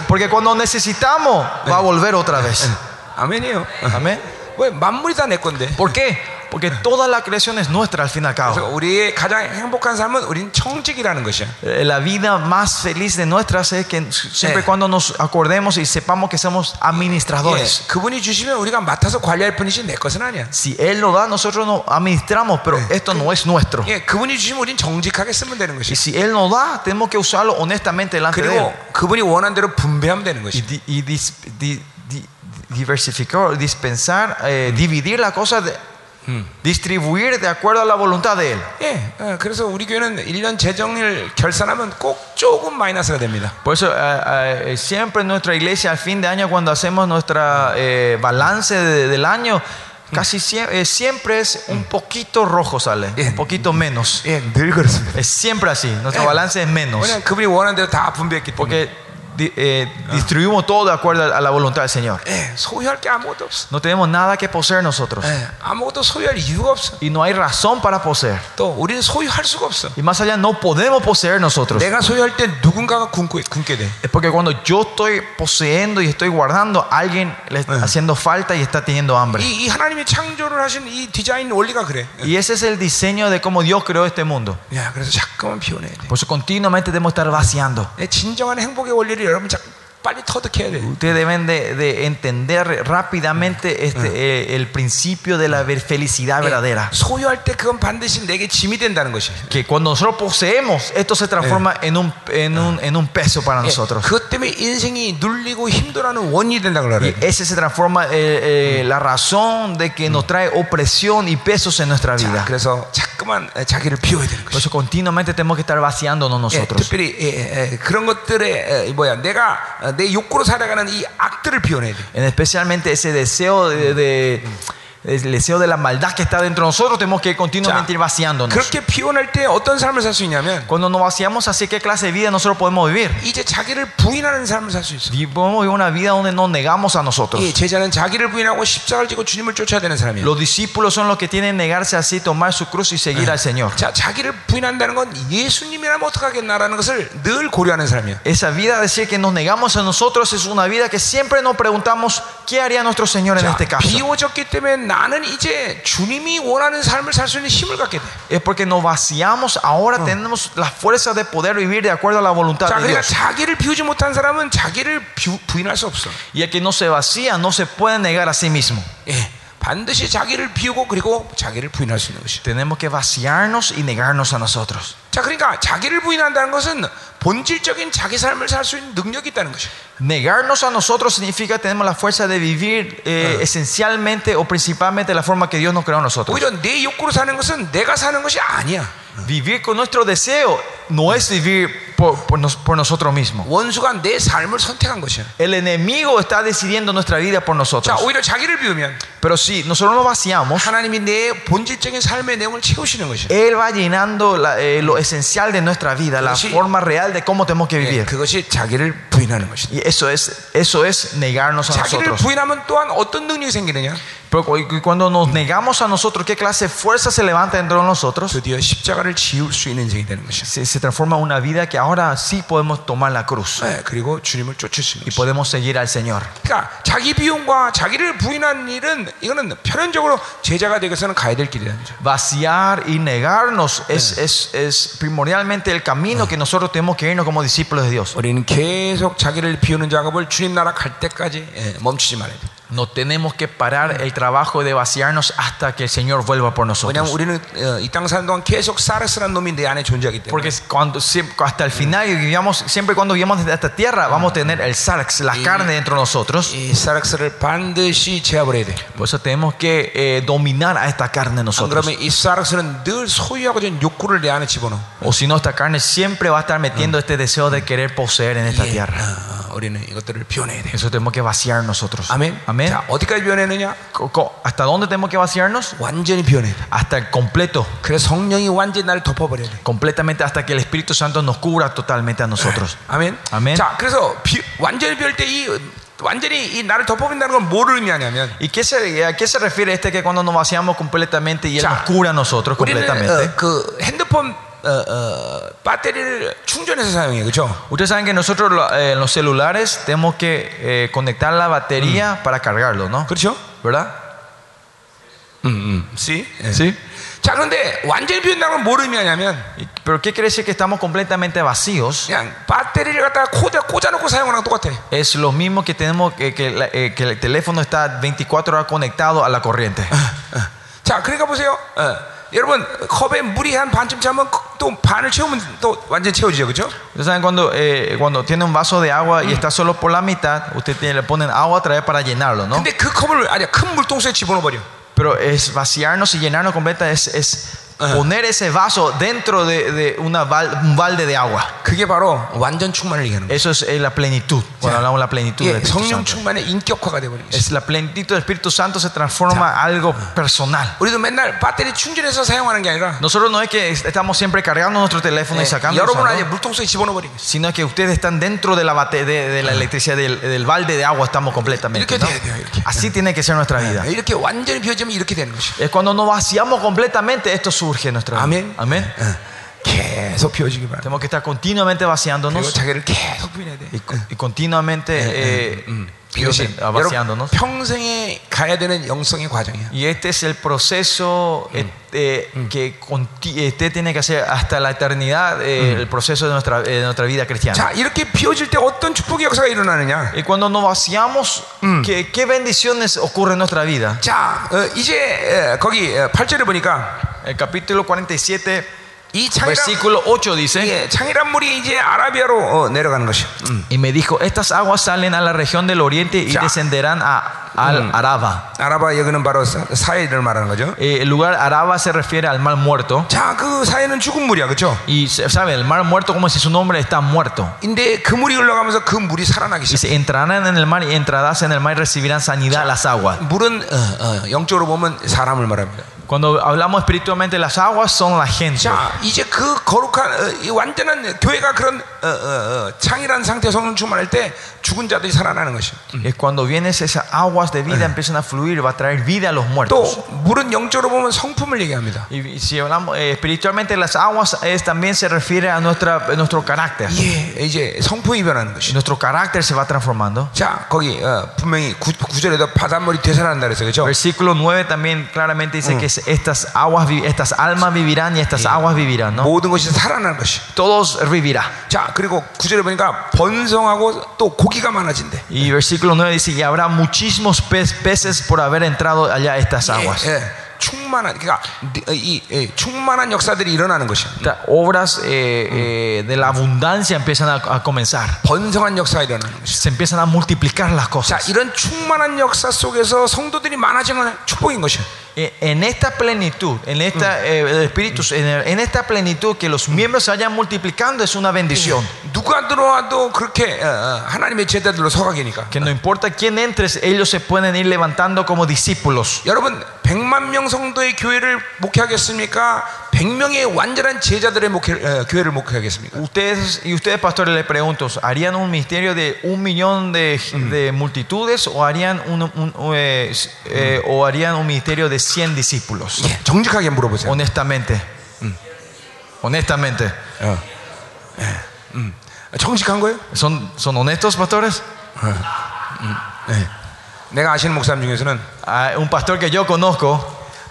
Porque cuando necesitamos, va a volver otra vez. Amén. Amén. 왜 만물이 다 내 건데? ¿Por qué? Porque toda la creación es nuestra al fin y al 그래서 cabo. 우리의 가장 행복한 삶은 우린 청직이라는 것이야. Eh, La vida más feliz de nuestras es que siempre Eh. cuando nos acordemos y sepamos que somos 예, administradores. 그분이 주시면 우리가 맡아서 관리할 뿐이지 내 것은 아니야. Si Él lo da, nosotros nos administramos, pero esto no es nuestro. 예, 그분이 주시면 우린 정직하게 쓰면 되는 Y 것이. si Él nos da, tenemos que usarlo honestamente delante de Él. 그리고 그분이 원하는 대로 분배하면 되는 Y, 것이. di- y dis- di- di- diversificar, dispensar, eh, dividir la cosa, de- distribuir de acuerdo a la voluntad de Él. 예, 어, 그래서 우리 교회는 1년 재정일 결산하면 꼭 조금 마이너스가 됩니다. Por eso, eh, eh, siempre en nuestra iglesia, al fin de año, cuando hacemos nuestra eh, balance de- del año, casi sie- eh, siempre es un poquito rojo sale, un poquito menos. 예, 늘 그렇습니다. Es siempre así, nuestro Eh. balance es menos. 왜냐면 그분이 원하는 대로 다 분배했기 때문에. Porque di- eh, distribuimos todo de acuerdo a la voluntad del Señor. 예, 소유할 게 아무것도 없어. No tenemos nada que poseer nosotros. 예, 아무것도 소유할 이유가 없어. Y no hay razón para poseer. 또 우리는 소유할 수가 없어. Y más allá, no podemos poseer nosotros. 내가 소유할 때 누군가가 굶고, 굶게 돼. Es porque cuando yo estoy poseyendo y estoy guardando, alguien le está haciendo falta y está teniendo hambre. 이, 이 하나님이 창조를 하신 이 디자인 원리가 그래. Y ese es el diseño de cómo Dios creó este mundo. 야, 그래서 자꾸만 비워내야 돼. Por eso continuamente debemos estar vaciando. 예, 진정한 행복의 원리를 那么讲。Ustedes deben de, de entender rápidamente este, eh, el principio de la ver- felicidad verdadera. 예, 소유할 때 그건 반드시 내게 짐이 된다는 것이. Que cuando nosotros poseemos, esto se transforma en, un, en, un, en un peso para 예, nosotros. 그것 때문에 인생이 눌리고 힘들어하는 원인이 된다고 그래요. Y ese se transforma eh, eh, la razón de que nos trae opresión y pesos en nuestra 자, vida. 그래서 자꾸만 자기를 비워야 되는 Por 것이. eso continuamente tenemos que estar vaciándonos 예, nosotros. 특별히 예, 예, 그런 것들에 예, 뭐야 내가 어, 내 욕구로 살아가는 이 악들을 비워내야 돼. el deseo de la maldad que está dentro de nosotros, tenemos que continuamente ir vaciándonos. 그렇게 비워낼 때 어떤 삶을 살 수 있냐면 Cuando nos vaciamos así, ¿qué clase de vida nosotros podemos vivir? 이제 자기를 부인하는 삶을 살 수 있어. Y podemos vivir una vida donde nos negamos a nosotros. 이 제자는 자기를 부인하고 십자가를 지고 주님을 쫓아야 되는 사람이에요. Los discípulos son los que tienen que negarse así, tomar su cruz y seguir al Señor. 자, 자기를 부인한다는 건 예수님이라면 어떡하겠나라는 것을 늘 고려하는 사람이야. Esa vida, decir que nos negamos a nosotros, es una vida que siempre nos preguntamos, ¿qué haría nuestro Señor en 자, este caso? 비워졌기 때문에 나는 이제 주님이 원하는 삶을 살 수 있는 힘을 갖게 돼. Es porque nos vaciamos, ahora tenemos la fuerza de poder vivir de acuerdo a la voluntad 자, de 그러니까 Dios. 자기를 비우지 못한 사람은 자기를 비- 부인할 수 없어. Y el que no se vacía no se puede negar a sí mismo. 예, 반드시 자기를 비우고 그리고 자기를 부인할 수 있는 것이. Tenemos que vaciarnos y negarnos a nosotros. 자, 그러니까 자기를 부인한다는 것은 본질적인 자기 삶을 살 수 있는 능력이 있다는 것이. Negarnos a nosotros significa que tenemos la fuerza de vivir eh, esencialmente o principalmente de la forma que Dios nos creó a nosotros. 오히려 내 욕구로 사는 것은 내가 사는 것이 아니야. Vivir con nuestro deseo no es vivir por, por nos- por nosotros mismos. 원수가 내 삶을 선택한 것이야. El enemigo está decidiendo nuestra vida por 자, nosotros. 오히려 자기를 비우면 Pero si nosotros nos vaciamos, 하나님이 내 본질적인 삶의 내용을 채우시는 것이야. Él va llenando la- eh, lo esencial de nuestra vida, la Sí. forma real de cómo tenemos que 예, vivir. 그것이 자기를 부인하는 것이다. Y eso es, eso es negarnos a 자기를 nosotros. 부인하면 또한 어떤 능력이 생기느냐? Pero cu- y cuando nos negamos a nosotros, ¿qué clase de fuerza se levanta dentro de nosotros? 드디어 십자가를 지울 수 있는 인생이 되는 것이야. Se, se transforma en una vida que ahora sí podemos tomar la cruz 예, 그리고 주님을 쫓을 수 있는 y 것이야. podemos seguir al Señor. 그러니까 자기 비용과 자기를 부인하는 일은 이거는 필연적으로 제자가 되기서는 가야 될 길이라는 거죠. Vaciar y negarnos es, es, es primordialmente el camino que nosotros tenemos que irnos como discípulos de Dios. 우리는 계속 자기를 비우는 작업을 주님 나라 갈 때까지 예, 멈추지 말아야 돼. No tenemos que parar el trabajo de vaciarnos hasta que el Señor vuelva por 왜냐하면 nosotros. 우리는 이 땅 사는 동안 계속 사르스라는 놈이 내 안에 존재하기 때문에 Porque cuando, siempre- hasta el final, y vivíamos, siempre cuando vivamos desde esta tierra, vamos a tener el sarx, la carne dentro de nosotros. 이 사르스를 반드시 제압을 해야 돼. Por eso tenemos que eh, dominar a esta carne 안 nosotros. 그러면 이 사르스는 늘 소유하고 있는 욕구를 내 안에 집어넣어. O si no, esta carne siempre va a estar metiendo este deseo de querer poseer en esta 예, tierra. 어, 어, 우리는 이것들을 비워내야 돼. Eso tenemos que vaciar nosotros. 아멘. Amén. 자, 어디까지 비워내느냐? Co- co- ¿Hasta dónde tenemos que vaciarnos? 완전히 비워내야 돼. Hasta el completo. 그래서 성령이 완전히 나를 덮어버려야 돼. Completamente hasta que el Espíritu Santo nos cubra totalmente a nosotros. 아멘. 아멘. 자, 그래서 비, 완전히 비울 때 이 완전히 이 나를 덮어버린다는 건 뭐를 의미하냐면 ¿Y qué se, a qué se refiere este que cuando nos vaciamos completamente y Él 자, nos cubre a nosotros 우리는 completamente? 어, 그 핸드폰 어, 어, 배터리를 충전해서 사용해, 그렇죠? Ustedes saben que nosotros lo- eh, en los celulares tenemos que eh, conectar la batería para cargarlo, ¿no? 그렇죠? ¿Verdad? 음, 음. ¿Sí? 예. Sí. 자, 그런데 완전히 비운다는 건 뭘 의미하냐면 Y- ¿Pero qué quiere decir que estamos completamente vacíos? 그냥 배터리를 갖다가 코드에 꽂아놓고 사용하는 거랑 똑같아. Es lo mismo que tenemos que, que la- eh, que el teléfono está 24 horas conectado a la corriente. 자, 그러니까 보세요. 어, 여러분 컵에 물이 한 반쯤 차면 또 반을 채우면 또 완전 채워지죠, 그렇죠? Saben cuando, eh, cuando tiene un vaso de agua y está solo por la mitad, usted tiene- le ponen agua otra vez para llenarlo, ¿no? 근데 그 컵을 아니야 큰 물통수에 집어넣어 버려. Pero es vaciarnos y llenarnos completa es, es poner ese vaso dentro de, de una val- un balde de agua. 그게 바로 완전 충만을 얘기하는 거예요. Eso es eh, la plenitud. Cuando hablamos de la plenitud del 예, Espíritu 성령 Santo. 충만의 인격화가 되버리는 거죠. Es la plenitud del Espíritu Santo se transforma en algo personal. 우리도 맨날 배터리 충전해서 사용하는 게 아니라 Nosotros no es que estamos siempre cargando nuestro teléfono y 예, sacando, 여러분 아예 usando, 물통 속에 집어넣어버리는 거죠. sino que ustedes están dentro de la, bate- de, de la electricidad, del, del balde de agua estamos completamente. 이렇게 ¿no? 돼야 돼요, 이렇게. Así tiene que ser nuestra vida. 이렇게 완전히 비워지면 이렇게 되는 것이. Es cuando nos vaciamos completamente, esto surge en nuestra vida. 아멘. Amén. 예. 계속 비워지기 바랍니다. Tenemos que estar continuamente 그리고 vaciándonos 자기를 계속 비워야 돼. y, y continuamente eh, 이 것이 biose- 여러분 vaciándonos. 평생에 가야 되는 영성의 과정이야. Y este es el proceso eh, eh, que conti- usted tiene que hacer hasta la eternidad, eh, el proceso de nuestra, eh, de nuestra vida cristiana. 자, 이렇게 비워질 때 어떤 축복의 역사가 일어나느냐? Y cuando nos vaciamos, ¿qué, qué bendiciones ocurren en nuestra vida? 자, 어, 이제 어, 거기 8절에 보니까 El capítulo 47, 이 창이란, versículo 8 dice, 예, 창이란 물이 이제 아라비아로 어, 내려가는 것이. 음. y me dijo, estas aguas salen a la región del oriente y Ya. descenderán a, al Araba. 아라바 여기는 바로 사- 사해를 말하는 거죠. Eh, el lugar Araba se refiere al mar muerto. 자, 그 사해는 죽은 물이야, 그렇죠? Y se- sabe, el mar muerto como si su nombre está muerto. 근데 그 물이 흘러가면서 그 물이 살아나기 시작. Dice, entrarán en el mar y entrarás en el mar y recibirán sanidad las aguas. 물은 어, 어, 영적으로 보면 사람을 말합니다. Cuando hablamos espiritualmente, las aguas son la gente. 자, 이제 그 거룩한 어, 이 완전한 교회가 그런 어, 어, 어, 창이란 상태 성령 충만할 때 죽은 자들이 살아나는 것이. Es cuando vienen esas aguas de vida, empiezan a fluir, va a traer vida a los 또 muertos. 물은 영적으로 보면 성품을 얘기합니다. Y y si hablamos eh, espiritualmente, las aguas es, también se refiere a, nuestra, a nuestro carácter. 예, 이제 성품이 변하는 Y 것이. nuestro carácter se va transformando. 자, 거기 어, 분명히 구, 구절에도 바닷물이 되살아난다 그랬어요. 그렇죠? Versículo 9 también claramente dice que es- estas aguas, vi- estas almas vivirán y estas aguas vivirán, ¿no? 모든 것이 살아나는 것이. Todos vivirá. 자, 그리고 구절에 보니까 번성하고 또 고 기가 많아진대. Y versículo 9 dice, y habrá muchísimos pez- peces por haber entrado allá a estas aguas. 예, 예. 충만한 그러니까 이, 이 충만한 역사들이 일어나는 것이야. Estas obras eh, eh, de la abundancia empiezan a, a comenzar. 번성한 역사가 일어나는 것이. Se empiezan a multiplicar las 자, cosas. 이런 충만한 역사 속에서 성도들이 많아지는 축복인 것이야. Eh, En esta plenitud, en esta eh, el espíritu, en, el- en esta plenitud que los miembros se vayan multiplicando es una bendición. 누가 들어와도 그렇게 어, 어, 하나님의 제자들로 서가기니까. Que no importa quién entres, ellos se pueden ir levantando como discípulos. 여러분 100만 명 성도의 교회를 목회하겠습니까? 100명의 완전한 제자들의 목회, 어, 교회를 목회하겠습니까? Ustedes y ustedes pastores les pregunto, ¿harían un ministerio de un millón de, de multitudes o harían un, un- eh, eh, o harían un ministerio de 100 discípulos? 예, 정직하게 물어보세요. Honestamente. Honestamente. 어. 예, 음. 정직한 거예요? ¿Son, ¿Son honestos, pastores? 예. 내가 아시는 목사님 중에서는 Ah, un pastor que yo conozco,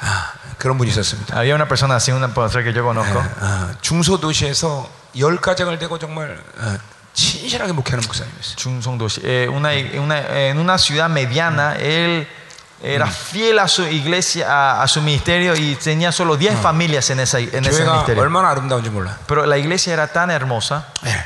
아, 그런 분이 있었습니다. había una persona así, un pastor que yo conozco, 아, 중소도시에서 열 가정을 대고 정말 어, 친실하게 목회하는 목사님이었어요. Chun Song Doshi. Eh, una, una- en una ciudad mediana, él era fiel a su iglesia, a, a su ministerio y tenía solo 10 familias en, esa, en ese 교회가 ministerio. 얼마나 아름다운지 몰라. Pero la iglesia era tan hermosa, 예.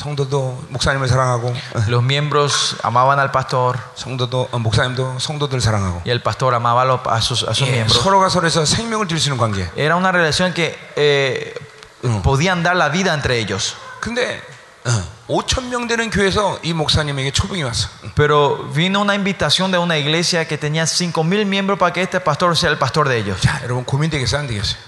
아, 성도도 목사님을 사랑하고 어, los miembros amaban al pastor 성도도 어, 목사님도 성도들 사랑하고 y el pastor amaba a, los- a sus, a sus 예, miembros. 서로가 서로에서 생명을 드릴 수 있는 관계. Era una relación que eh, podían dar la vida entre ellos. 근데 어, 5천 명 되는 교회에서 이 목사님에게 초빙이 왔어. Pero vino una invitación de una iglesia que tenía 5.000 miembros para que este pastor sea el pastor de ellos. 자, 여러분 고민되겠어요, 안 되겠어요?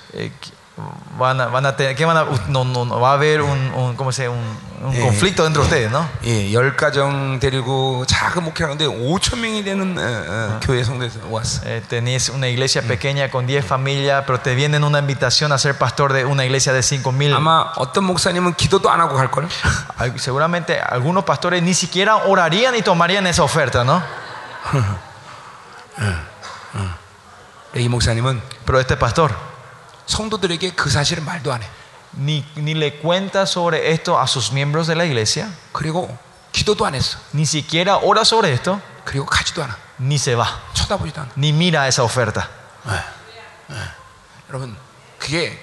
Eh, van a, van a tener, ¿qué van a, no, no, no, va a haber un, un, ¿cómo se dice? un, un Eh. conflicto dentro de ustedes, ¿no? 예, 열 가정 데리고 작은 목회하는데 5천 명이 되는 어, 어, 교회 성도에서 왔어. Eh, tenés una iglesia pequeña con 10 familias, pero te vienen una invitación a ser pastor de una iglesia de 5.000. 아마 어떤 목사님은 기도도 안 하고 갈 걸. Al- Seguramente algunos pastores ni siquiera orarían y tomarían esa oferta, ¿no? 이 목사님은 Pero este pastor 성도들에게 그 사실을 말도 안 해. ni, ni le cuenta sobre esto a sus miembros de la iglesia, 그리고 기도도 안 했어. ni siquiera ora sobre esto, 그리고 가지도 않아. ni se va, 쳐다보지도 않아. ni mira esa oferta. 여러분, 그게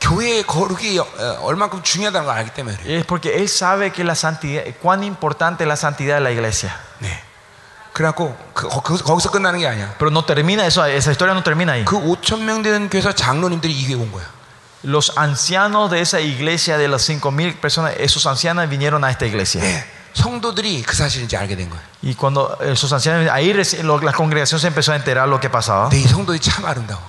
교회의 거룩이 어, 얼만큼 중요하다는 걸 알기 때문에 그래요. Y es porque él sabe que la santidad, cuán importante es la santidad de la iglesia. 네. 그래갖고 그, 거, 그- 거기서 끝나는 게 아니야. Pero no termina eso, esa historia no termina ahí. 그 5천 명 되는 교회에서 장로님들이 이 교회 온 거야. Los ancianos de esa iglesia, de las 5.000 personas, esos ancianos vinieron a esta iglesia. 예, 성도들이 그 사실을 이제 알게 된 거야. Y cuando esos ancianos, ahí reci- lo- la congregación se empezó a enterar lo que pasaba. 근데 이 성도들이 참 아름다워.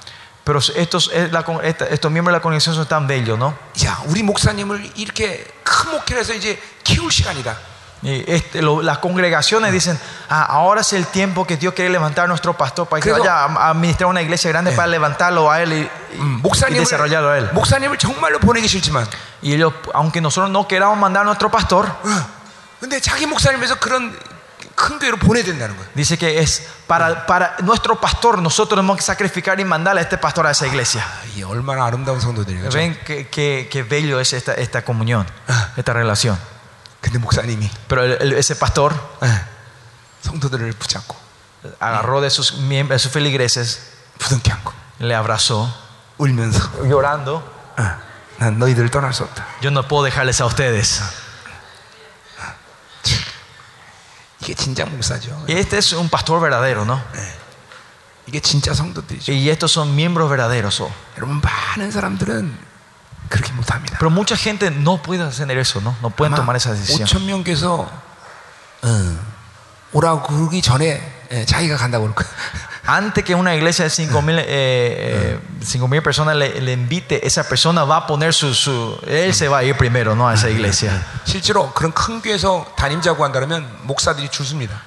Pero estos, es la con- esta- estos miembros de la congregación son tan bellos, ¿no? 야, 우리 목사님을 이렇게 큰 목회를 해서 이제 키울 시간이다. Y este, lo- las congregaciones dicen, ah, ahora es el tiempo que Dios quiere levantar a nuestro pastor para que 그래서- vaya a a administrar una iglesia grande para levantarlo a él y, y- 음, y 목사님을 desarrollarlo a él. 목사님을 정말로 보내기 싫지만, Y ellos, aunque nosotros no queramos mandar a nuestro pastor, 어, 근데 자기 목사님에서 그런 큰 교회로 보내야 된다는 거야. dice que es para, para nuestro pastor, nosotros tenemos que sacrificar y mandarle a este pastor a esa iglesia. 아, 이 얼마나 아름다운 성도들이에요. 그렇죠? Ven qué, qué- qué bello es esta, esta comunión, esta relación. 근데 목사님이 Pero el- el- ese pastor 예, 성도들을 붙잡고 agarró de sus, miembros, de sus feligreses, 부둥켜 안고 le abrazó, 울면서 llorando. 어, 난 너희들을 떠날 수 없다. Yo no puedo dejarles a ustedes. 이게 진짜 목사죠. Y este es un pastor verdadero, ¿no? 이게 진짜 성도들이죠. Y estos son miembros verdaderos. oh. 여러분 많은 사람들은 그렇게 못 합니다. Pero mucha gente no puede hacer eso, ¿no? No pueden tomar esa decisión. 5천 명께서 어, 오라고 그러기 전에 예, 자기가 간다고 그럴 거야. antes que una iglesia de 5 mil eh, eh, personas le, le, invite, esa persona va a poner su, su, Él se va a ir primero, ¿no? A esa iglesia.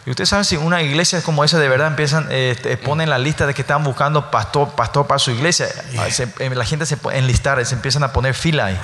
Y ustedes saben, si una iglesia como esa de verdad empiezan, eh, eh, ponen la lista de que están buscando pastor, pastor para su iglesia, ah, eh, la gente se enlistar, se empiezan a poner fila ahí.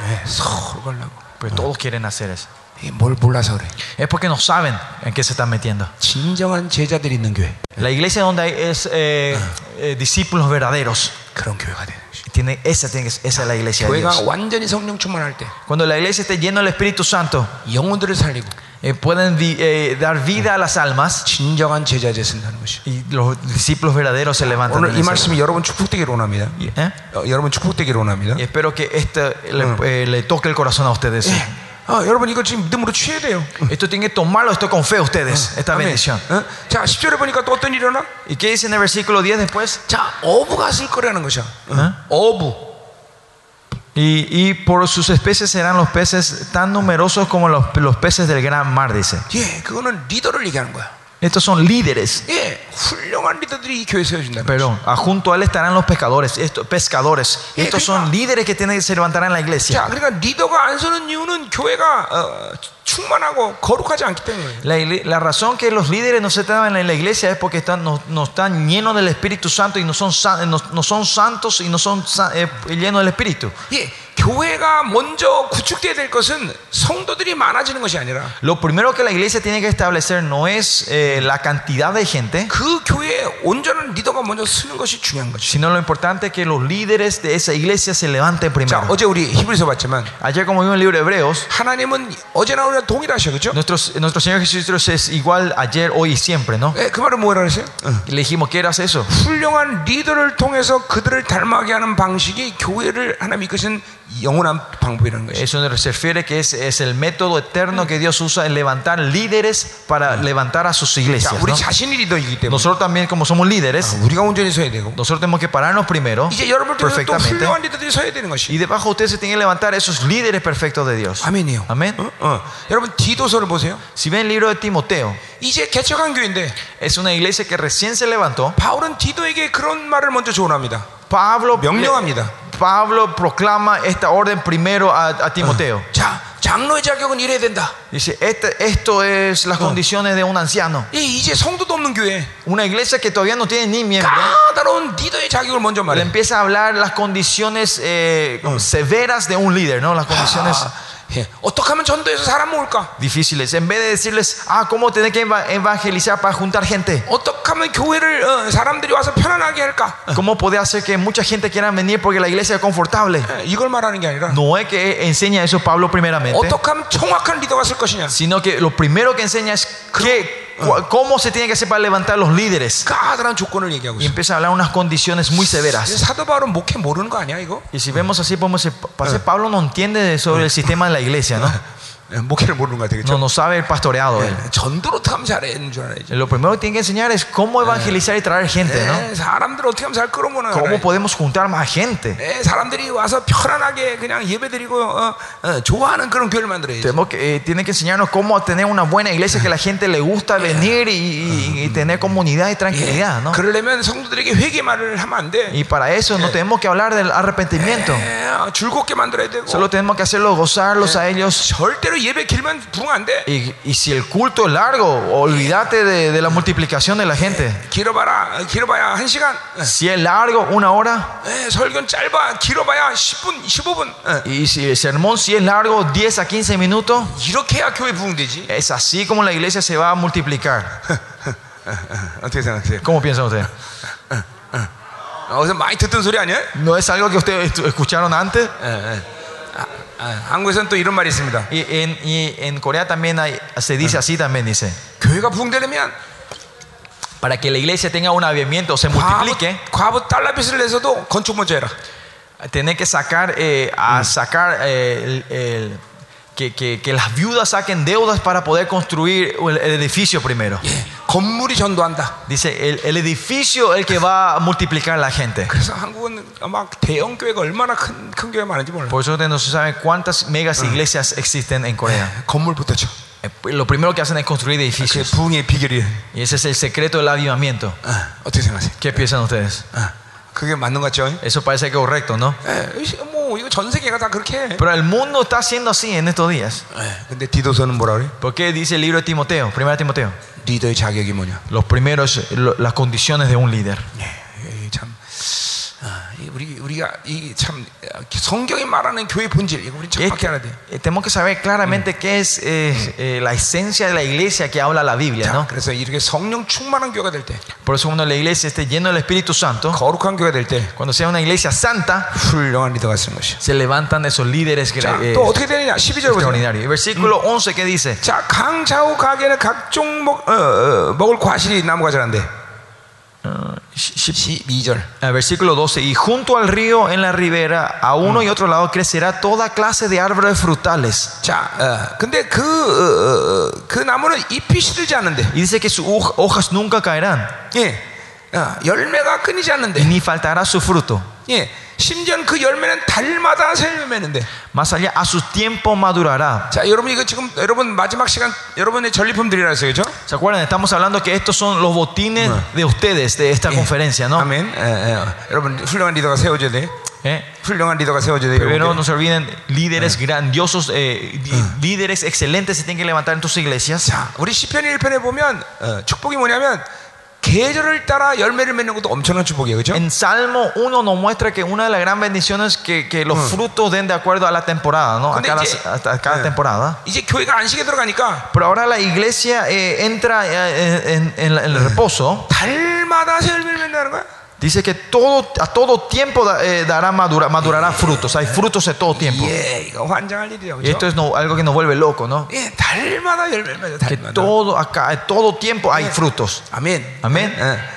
Pero todos quieren hacer eso. 이게 뭘 몰라서 그래. Es porque no saben en qué se están metiendo. 진정한 제자들이 있는 교회. La iglesia donde hay es, eh, eh, discípulos verdaderos. 그런 교회가 되는 것이. Tiene, esa, tiene que- esa es la iglesia de 교회가 Dios. 완전히 성령 충만할 때 Cuando la iglesia esté llena del Espíritu Santo, 영혼들을 살리고 eh, pueden vi- eh, dar vida a las almas 진정한 제자재 쓴다는 것이. y los discípulos verdaderos se levantan. 오늘 en 이 esa- 말씀이 여러분 축복되기를 원합니다. ¿Eh? 어, 여러분 축복되기를 원합니다. Y espero que este le, eh, le toque el corazón a ustedes. 예. 어, 여러분 이거 지금 믿음으로 취해야 돼요. Esto tienen que tomarlo esto con fe ustedes, esta 아멘. bendición. 어? 자, 10절에 보니까 또 어떤 일이 일어나? ¿Y qué dice en el versículo 10 después? 자, 어부가 쓸 거라는 것이야. ¿Eh? 어부. Y, y por sus especies serán los peces tan numerosos como los, los peces del gran mar, dice. 예, 그거는 리더를 얘기하는 거야. Estos son líderes. 예, 훌륭한 리더들이 이 교회에 세워진다. Pero ah, junto a él estarán los pescadores, estos pescadores. Eh, Estos 그러니까- son líderes que tienen que se levantarán en la iglesia. 자, 그러니까 리더가 안 서는 이유는 교회가 어, 충만하고 거룩하지 않기 때문에. La, igle- la razón que los líderes no se estaban en la iglesia es porque están, no, no están llenos del Espíritu Santo y no son, san- no, no son santos y no son sa- eh, llenos del Espíritu. 예, 교회가 먼저 구축돼야 될 것은 성도들이 많아지는 것이 아니라 Lo primero que la iglesia tiene que establecer no es eh, la cantidad de gente, 그 교회에 온전한 리더가 먼저 쓰는 것이 중요한 거죠. sino lo importante es que los líderes de esa iglesia se levanten 자, primero. 어제 우리 히브리서 봤지만 Ayer como vimos en el libro de Hebreos, 하나님은 어제나 오늘 동일하셔, 그렇죠? nuestro, nuestro Señor Jesucristo es igual ayer, hoy y siempre, ¿no? 예, 그 말은 뭐라 그랬어요? 어. Y le dijimos, ¿qué eras eso? 훌륭한 리더를 통해서 그들을 닮아게 하는 방식이 교회를 하나님 이끄신 영원한 방법이라는 것이. Eso se refiere que es, es el método eterno que Dios usa en levantar líderes para levantar a sus 자, iglesias. 우리 ¿no? 자신이 리더이기 때문에 Nosotros también, como somos líderes, 우리가 온전히 서야 되고 nosotros tenemos que pararnos primero, 이제 여러분들 또 perfectamente, 훌륭한 리더들이 서야 되는 것이. y debajo de ustedes se tienen que levantar esos líderes perfectos de Dios. 아멘이요. Amén. 어? 어. 여러분 디도서를 보세요. Si ven el libro de Timoteo, 이제 개척한 교회인데 es una iglesia que recién se levantó. 바울은 디도에게 그런 말을 먼저 조언합니다. Pablo, 명령합니다. Pablo proclama esta orden primero a, a Timoteo. 자, 장로의 자격은 이래야 된다. Dice, este, esto es las condiciones de un anciano. 이 이제 성도도 없는 교회 Una iglesia que todavía no tiene ni miembro. 까다로운 리더의 자격을 먼저 Le 말해. empieza a hablar las condiciones eh, severas de un líder, ¿no? Las condiciones 아, 예. 어떻게 하면 전도해서 사람 모을까? difíciles. En vez de decirles, ah, ¿cómo tener que eva- evangelizar para juntar gente? 어떻게 하면 교회를 어, 사람들이 와서 편안하게 할까? ¿Cómo puede hacer que mucha gente quiera venir porque la iglesia es confortable? 예, 이걸 말하는 게 아니라 No es que enseña eso Pablo primeramente, 어떻게 하면 정확한 리더가 쓸 것이냐? sino que lo primero que enseña es que, cu- cómo se tiene que hacer para levantar los líderes. 까다로운 조건을 얘기하고 Y 있어. empieza a hablar unas condiciones muy severas. 사도 바울은 목회 모르는 거 아니야 이거? Y si vemos así, podemos decir, parece Pablo no entiende sobre el sistema de la iglesia, ¿no? 예, 목회를 모르는 것 같아요. No, 그렇죠? no sabe el pastoreado. él. 전도를 어떻게 하면 잘하는 줄 알아야지. Lo primero que tiene que enseñar es cómo evangelizar y traer gente, ¿no? 예, 사람들을 어떻게 하면 잘 끌어모는 ¿Cómo 거야. podemos juntar más gente? 예, 사람들이 와서 편안하게 그냥 예배드리고 어, 어, 좋아하는 그런 교회를 만들어야지. Tenemos que, eh, tiene que enseñarnos cómo tener una buena iglesia que la gente le gusta venir y, y- y tener comunidad y tranquilidad, ¿no? 그러려면 성도들에게 회개 말을 하면 안 돼. Y para eso no tenemos que hablar del arrepentimiento. 예, 어, 즐겁게 만들어야 되고. Solo tenemos que hacerlo gozarlos a ellos. 절대로 예배 길면 부흥 안 돼. y, y, si el culto es largo, olvídate de, la multiplicación de la gente. Si es largo, una hora. Y si el sermón si es largo, 10 a 15 minutos. Es así como la iglesia se va a multiplicar. ¿Cómo piensa usted? ¿No es algo que ustedes escucharon antes? 예, 예. 아, 아, 한국에서는 또 이런 말이 있습니다. Y en, y en Corea también hay- se dice así también, dice. 교회가 부흥되려면 Para que la iglesia tenga un avivamiento, se 과부, multiplique, 과부 달러빚을 내서도 건축 먼저 해라. tiene que sacar, eh, a sacar eh, el- el- que, que- que las viudas saquen deudas para poder construir el, el edificio primero. 예, 건물이 전도한다. Dice, el, el edificio es el que va a multiplicar a la gente. 그래서 한국은 막 대형 교회가 얼마나 큰, 큰 교회 많은지 몰라. Por eso ustedes no se saben cuántas megas iglesias existen en Corea. 건물부터 쳐. Eh, Lo primero que hacen es construir 그 edificios. 부흥의 비결이. Y ese es el secreto del avivamiento. 어, 어떻게 생각하세요? ¿Qué piensan ustedes? 어, 그게 맞는 것 같죠? Eso parece correcto, ¿no? 예, 뭐 이거 전 세계가 다 그렇게 해. Pero el mundo está haciendo así en estos días. 예, 근데 디도서는 뭐라 그래? ¿Por qué dice el libro de Timoteo? Primera Timoteo. 리더의 자격이 뭐냐? Los primeros, lo- las condiciones de un líder. 예, 이 참. 아, 이 우리 우리가 이참 성경이 말하는 교회 본질 이거 우리 정확히 알아야 돼. eh, tenemos que saber claramente qué es eh, eh, la esencia de la iglesia que habla la Biblia, 자, ¿no? 그래서 이렇게 성령 충만한 교회가 될 때, Por eso cuando la iglesia esté llena del Espíritu Santo, 거룩한 교회가 될 때 cuando sea una iglesia santa, 훌륭한 리더가 쓰는 것이야. se levantan esos líderes que- 자, eh, 또 어떻게 되느냐? 12절 보세요. versículo 11 que dice, 자, 강좌우 가게는 각종 먹, 어, 어, 먹을 과실이 나무가 자란대. 12절. Ah, versículo 12, y junto al río en la ribera, a uno y otro lado crecerá toda clase de árboles frutales. 자, 어, 근데 그, 어, 어, 그 나무는 잎이 시들지 않는데, Y dice que sus hoj- hojas nunca caerán, 예, 어, 열매가 끊이지 y 않는데, ni faltará su fruto. 예, 심지어 그 열매는 달마다 새 열매 맺는데. Más allá, a su tiempo madurará. 자, 여러분 이거 지금 여러분 마지막 시간 여러분의 전리품 드리라 했어요, 그죠? ¿Se acuerdan? Estamos hablando que estos son los botines de ustedes, de esta conferencia, ¿no? 아멘. 예, 예. 여러분 훌륭한 리더가 세워져야 돼. ¿Eh? 훌륭한 리더가 세워져야 돼. Pero no 여러분들. se olviden, líderes grandiosos, eh, di- líderes excelentes se tienen que levantar en tus iglesias. 자, 우리 시편 1편에 보면 어, 축복이 뭐냐면 계절을 따라 열매를 맺는 것도 엄청난 축복이에요, 그죠? En Salmo 1 nos muestra que una de las grandes bendiciones es que, que los frutos den de acuerdo a la temporada, ¿no? A 근데 cada, 이제- a cada 예. temporada. 이제 교회가 안식에 들어가니까 Pero ahora la iglesia eh, entra eh, en, en la- en el reposo. 달마다 새 열매를 맺는다는 거야. Dice que todo, a todo tiempo da- eh, dará madura- madurará frutos. Hay frutos de todo tiempo. 예, 이거 환장할 일이야, Y esto 그죠? es no- algo que nos vuelve loco, ¿no? 예, 달마다 열매를 맺어, Que 달마다. todo acá, en todo tiempo hay frutos. 아멘.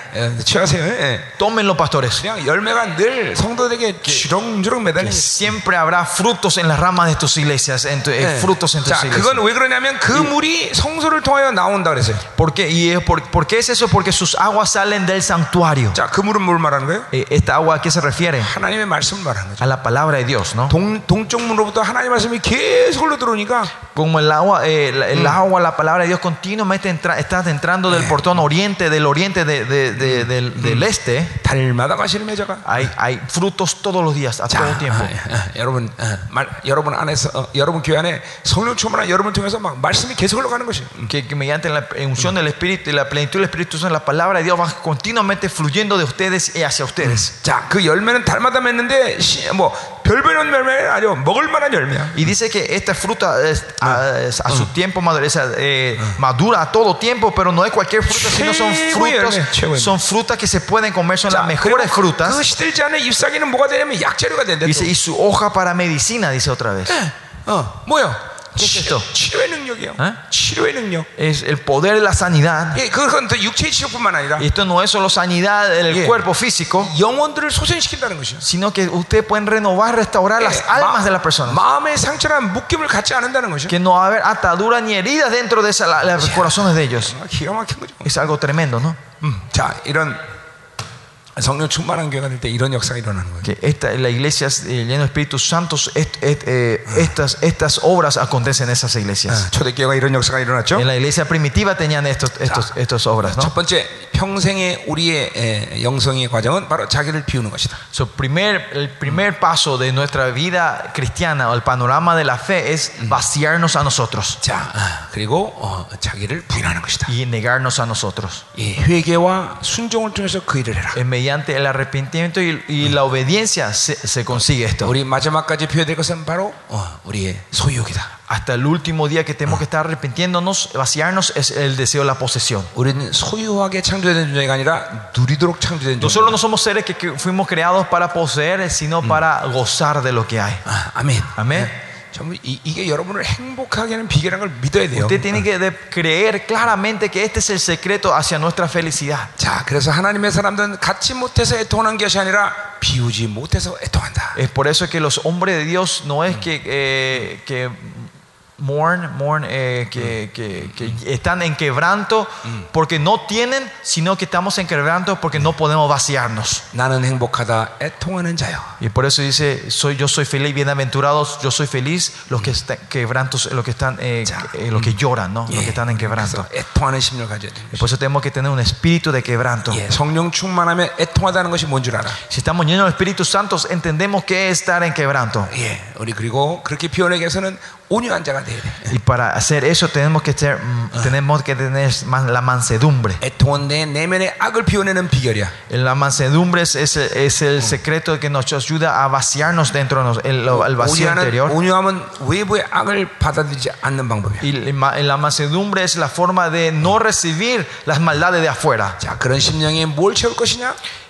아멘. 예, 예, 취하세요. 예. Tómenlo, pastores. 그냥 열매가 늘 성도들에게 주렁주렁 매달려. 있어요. Siempre habrá frutos en las ramas de tus iglesias, en tu- eh, 예. frutos en tus 자, iglesias. 그건 왜 그러냐면 그 물이 성소를 통하여 나온다 그랬어요. ¿Por qué? ¿Y es por, por qué es eso? Porque sus aguas salen del santuario. 자, 그 물은 뭘 말하는 거예요? Eh, ¿Esta agua a qué se refiere? 하나님의 말씀을 말하는 거죠. A la palabra de Dios, ¿no? 동, 동쪽 문으로부터 하나님의 말씀이 계속 흘러 들어오니까 Como el agua, eh, la- el agua, la palabra de Dios continuamente entra, está entrando del portón oriente, del oriente de- de- de- del, del este. 달마다 과실을 맺어가. Hay, hay frutos todos los días, a 자, todo tiempo. 아, 아, 여러분, 아, 말, 여러분 안에서, 어, 여러분 교회 안에 성령 충만한 여러분 통해서 막 말씀이 계속 흘러가는 것이. 음. Que, que mediante la unción del Espíritu y la plenitud del Espíritu Santo, la palabra de Dios va continuamente fluyendo de ustedes y hacia ustedes. 자, 그 열매는 달마다 맺는데 시, 뭐 별별한 열매는 아니고 먹을 만한 열매야. Y dice que esta fruta es a, es a su tiempo madura, es a- eh, madura a todo tiempo, pero no es cualquier fruta, sino son 최고의 frutos, 열매, 최고의 son frutas que se pueden comer, son las 자, mejores 그리고 frutas. 그 시들지 않은 잎사귀는 뭐가 되냐면 약재료가 된대. Dice, y su hoja para medicina, dice otra vez. 어, 뭐요? ¿Qué es esto? 치료의 능력. 능력이에요. 어? 치료의 능력. Es el poder de la sanidad. 예, 그건 또 육체의 치료뿐만 아니라 Y esto no es solo sanidad del Yeah. cuerpo físico, 영혼들을 소생시킨다는 것이요. sino que ustedes pueden renovar, restaurar las 예, almas 마- de las personas. 마음의 상처란 묶임을 갖지 않는다는 것이요. Que no va a haber ataduras ni heridas dentro de esa- la- los corazones de ellos. 정말 기가 막힌 거죠. Es algo tremendo, ¿no? 음, 자, 이런 Que esta, la iglesia eh, llena de Espíritu Santo, est- est- eh, estas, estas obras acontecen en esas iglesias. 아, 초대교회가 이런 역사가 일어났죠. En la iglesia primitiva tenían estos, estos, estas obras, ¿no? 첫 번째 평생의 우리의 에, 영성의 과정은 바로 자기를 비우는 것이다. So, primer, el primer paso de nuestra vida cristiana o el panorama de la fe es vaciarnos a nosotros 자, 아, 그리고 어, 자기를 부인하는 것이다. y negarnos a nosotros. 이 회개와 순종을 통해서 그 일을 해라. Eh, Mediante el arrepentimiento y, y la obediencia se, se consigue esto. 우리 마지막까지 표현될 것은 바로 어, 우리의 소유욕이다. Hasta el último día que tenemos que estar arrepintiéndonos, vaciarnos, es el deseo de la posesión. 우리는 소유하게 창조된 존재가 아니라 누리도록 창조된 존재. Nosotros no somos seres que, que fuimos creados para poseer, sino para gozar de lo que hay. 아, 아멘. 아멘. 네. 전부 이, 이게 여러분을 행복하게 하는 비결이라는 걸 믿어야 돼요. Usted tiene que de- creer claramente que este es el secreto hacia nuestra felicidad. 자, 그래서 하나님의 사람들은 갖지 못해서 애통하는 것이 아니라 비우지 못해서 애통한다. Es por eso que los hombres de Dios no es que, eh, que mourn, mourn eh, que, que, que, están en quebranto porque no tienen, sino que estamos en quebranto porque no podemos vaciarnos. Y por eso dice, soy, yo soy feliz, bienaventurados, yo soy feliz los que están quebrantos, los que están, eh, eh los que lloran, ¿no? los que están en quebranto. Y por eso tenemos que tener un espíritu de quebranto. Si estamos llenos del Espíritu Santo, entendemos que es estar en quebranto y para hacer eso tenemos que ser, mm, tenemos que tener la mansedumbre. La mansedumbre es, es, es el secreto que nos ayuda a vaciarnos dentro nos, el, el vacío interior. Y la mansedumbre es la forma de no recibir las maldades de afuera.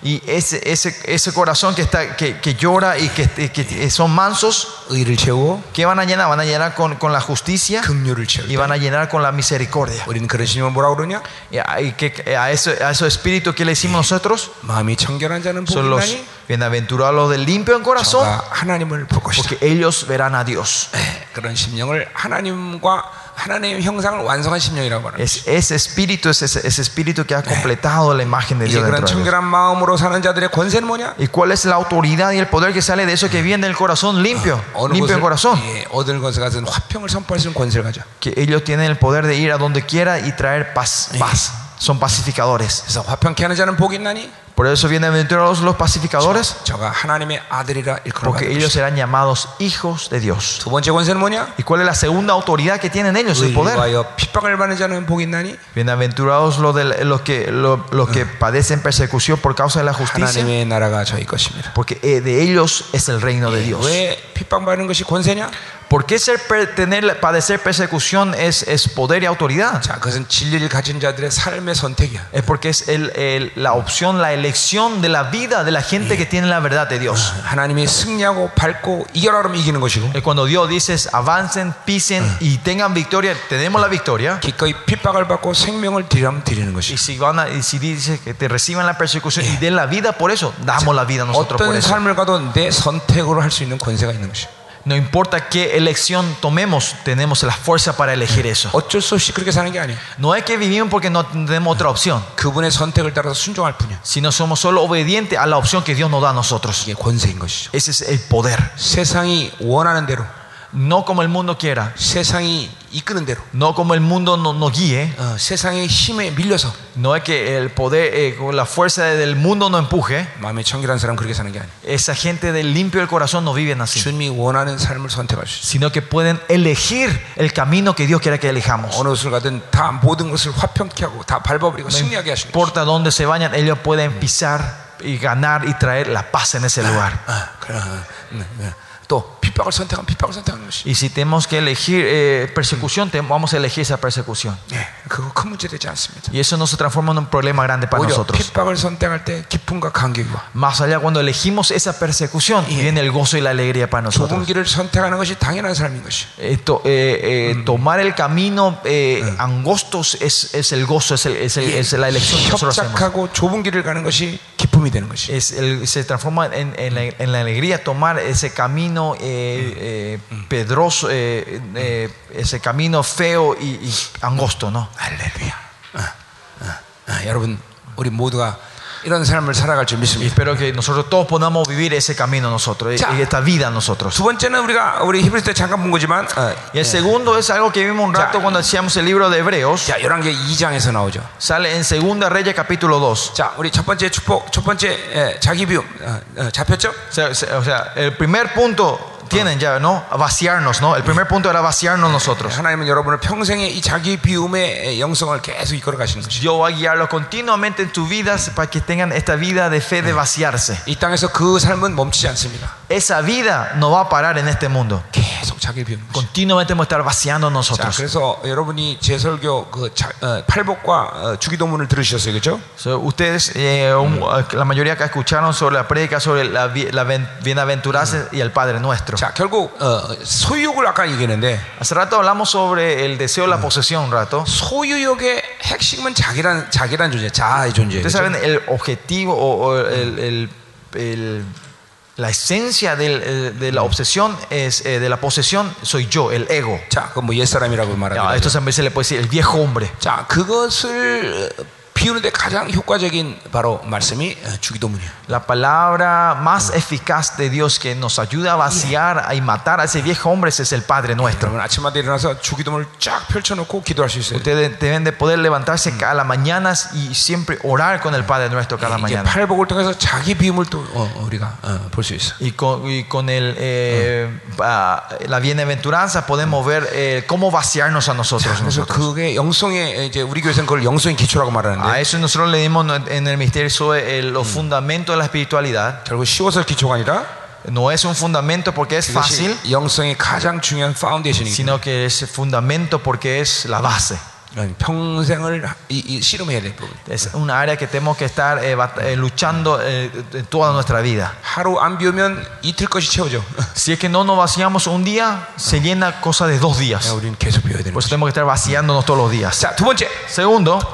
자, 그런 심령에 뭘 채울 것이냐? Y ese, ese, ese corazón que, está, que, que llora y que, que son mansos, 의를 채우고 ¿qué van a llenar? Van a llenar con, con la justicia 긍휼을 채울 y 때 van a llenar con la misericordia. 우리는 그런 심령을 뭐라고 그러냐? Y a, y que, a, eso, a esos espíritus que le decimos nosotros 마음이 청결한 자는 복이 son los 나니 bienaventurados los del limpio en corazón, 저가 하나님을 볼 것이다. porque ellos verán a Dios. 예, 그런 심령을 하나님과 하나님의 형상을 완성한 심령이라고 하는 Es, ese espíritu es ese, ese espíritu que ha completado la imagen de 이제 Dios 그런 dentro de ellos. 청결한 마음으로 사는 자들의 권세는 뭐냐? ¿Y cuál es la autoridad y el poder que sale de eso que viene del corazón limpio? 어느 Limpio 곳을 el corazón. 예, 얻을 것을 가진 화평을 선포할 수 있는 권세를 가져. Que ellos tienen el poder de ir a donde quiera y traer paz. paz. Son pacificadores. 그래서 화평케 하는 자는 복이 있나니 Por eso bienaventurados los pacificadores, 저가 하나님의 아들이라 일컬어 porque 받을 ellos 것이다. serán llamados hijos de Dios. 두 번째 권세는 뭐냐? ¿Y cuál es la segunda autoridad que tienen ellos? El poder. 의리하여 핍박을 받는 자는 복이 있나니 Bienaventurados los, de- los que, los, los que padecen persecución por causa de la justicia, 하나님의 나라가 저희 것입니다. porque eh, de ellos es el reino de Dios. 왜 핍박받는 것이 권세냐? ¿Por qué ser, per- tener, padecer persecución es, es poder y autoridad? 자, 그것은 진리를 가진 자들의 삶의 선택이야. Es porque es el- el- la opción, la elección de la vida de la gente que tiene la verdad de Dios. 하나님이 승리하고 밟고 이겨라 그러면 이기는 것이고 Es cuando Dios dice avancen, pisen y tengan victoria, tenemos la victoria. 기꺼이 핍박을 받고 생명을 드리면 드리는 Y 것이. si, van a- y si dice que te reciban la persecución y den la vida por eso, damos la vida nosotros por 어떤 eso. 삶을 가도 내 선택으로 할 수 있는 권세가 있는 것이. No importa qué elección tomemos, tenemos la fuerza para elegir eso. 어쩔 수 없이 그렇게 사는 게 아니야. No es que vivimos porque no tenemos otra opción, 그분의 선택을 따라서 순종할 뿐이야. sino somos solo obedientes a la opción que Dios nos da a nosotros. 이게 권세인 것이죠. Ese es el poder. 세상이 원하는 대로, No como el mundo quiera, 세상이 이끄는 대로, no como el mundo nos no guíe, 어, 세상의 힘에 밀려서 no es que el poder, eh, con la fuerza del mundo nos empuje. 마음이 청결한 사람 은 그렇게 사는 게 아니야. Esa gente del limpio del corazón no viven así, 주님이 원하는 삶을 선택할 수 있어. sino que pueden elegir el camino que Dios quiera que elijamos. 어느 곳을 가든 다 모든 것을 화평케 하고 다 밟아버리고 승리하게 No 하시는 것이. importa dónde se vayan, ellos pueden pisar y ganar y traer la paz en ese lugar. 아, 그래, 어, 네, 네. Y si tenemos que elegir eh, persecución, vamos a elegir esa persecución. Y eso no se transforma en un problema grande para nosotros. Más allá, cuando elegimos esa persecución, viene el gozo y la alegría para nosotros. Esto, eh, eh, tomar el camino angostos es, el gozo, es, la elección que nosotros hacemos. Se transforma en la alegría tomar ese camino eh, eh, pedroso, eh, eh, ese camino feo y, y angosto, ¿no? 할렐루야. 어, 어, 어, 여러분 우리 모두가 이런 삶을 살아갈 줄 Y 믿습니다. espero que nosotros todos podamos vivir ese camino nosotros, Ya. y esta vida nosotros. 두 번째는 우리가 우리 히브리서 때 잠깐 본 거지만 어, Y el segundo es algo que vimos un rato Ya. cuando hacíamos el libro de Hebreos. 자, 11개 2장에서 나오죠. Sale en Segunda Reyes capítulo 2. 자, 우리 첫 번째 축복, 첫 번째 예, 자기 비움 어, 어, 잡혔죠? O sea, se- o sea, el primer punto tienen ya, ¿no? A vaciarnos, ¿no? El primer punto era vaciarnos nosotros. 하나님은 여러분을 평생의 이 자기 비움의 영성을 계속 이끌어 가시는 것이죠. Dios va a guiarlos continuamente en tus vidas para que tengan esta vida de fe de vaciarse. 이 땅에서 그 삶은 멈추지 않습니다. Esa vida no va a parar en este mundo. 계속 자기 비움. Continuamente vamos a estar vaciando 자, nosotros. 그래서 여러분이 제 설교 그 자, 어, 팔복과 어, 주기도문을 들으셨어요, 그렇죠? So, ustedes, eh, un- la mayoría que escucharon sobre la prédica sobre la, bi- la ben- bienaventuranza y el Padre nuestro. 자, 결국 어, 소유욕을 아까 얘기했는데 Hace rato hablamos sobre el deseo de la posesión, un rato. 소유욕의 핵심은 자기란 자기란 존재, 자아의 존재예요. Ustedes 그렇죠? saben el objetivo o, o el- el- el- la esencia del- eh, de la obsesión es eh, de la posesión soy yo, el ego. 자, 그뭐 옛사람이라고 Ya, 말하는 esto 거죠. también se le puede decir el viejo hombre. 자, 그것을 어, 비우는데 가장 효과적인 바로 말씀이 어, 주기도문이에요. La palabra más eficaz de Dios que nos ayuda a vaciar y matar a ese viejo hombre ese es el Padre nuestro. 여러분 아침마다 일어나서 주기도문을 쫙 펼쳐놓고 기도할 수 있어요. Ustedes deben de poder levantarse a las mañanas y siempre orar con el Padre nuestro cada 이제 mañana. 팔복을 통해서 자기 비움을 또 어, 우리가 볼 수 있어. Y con, y con el, eh, ah, la bienaventuranza podemos ver eh, cómo vaciarnos a nosotros. 그래서 그게 영성의 이제 우리 교회에서는 그걸 영성의 기초라고 말하는데 A eso nosotros le dimos en el misterio sobre el- los fundamentos de la espiritualidad. 결국 쉬워서 기초가 아니라 No es un fundamento porque es fácil, 그것이 영성의 가장 중요한 파운데이션이기 때문에 sino que es fundamento porque es la base. Es un área que tenemos que estar eh, eh luchando eh, toda nuestra vida. Si es que no nos vaciamos un día, se llena cosa de dos días. Por eso tenemos que estar vaciándonos todos los días. Segundo,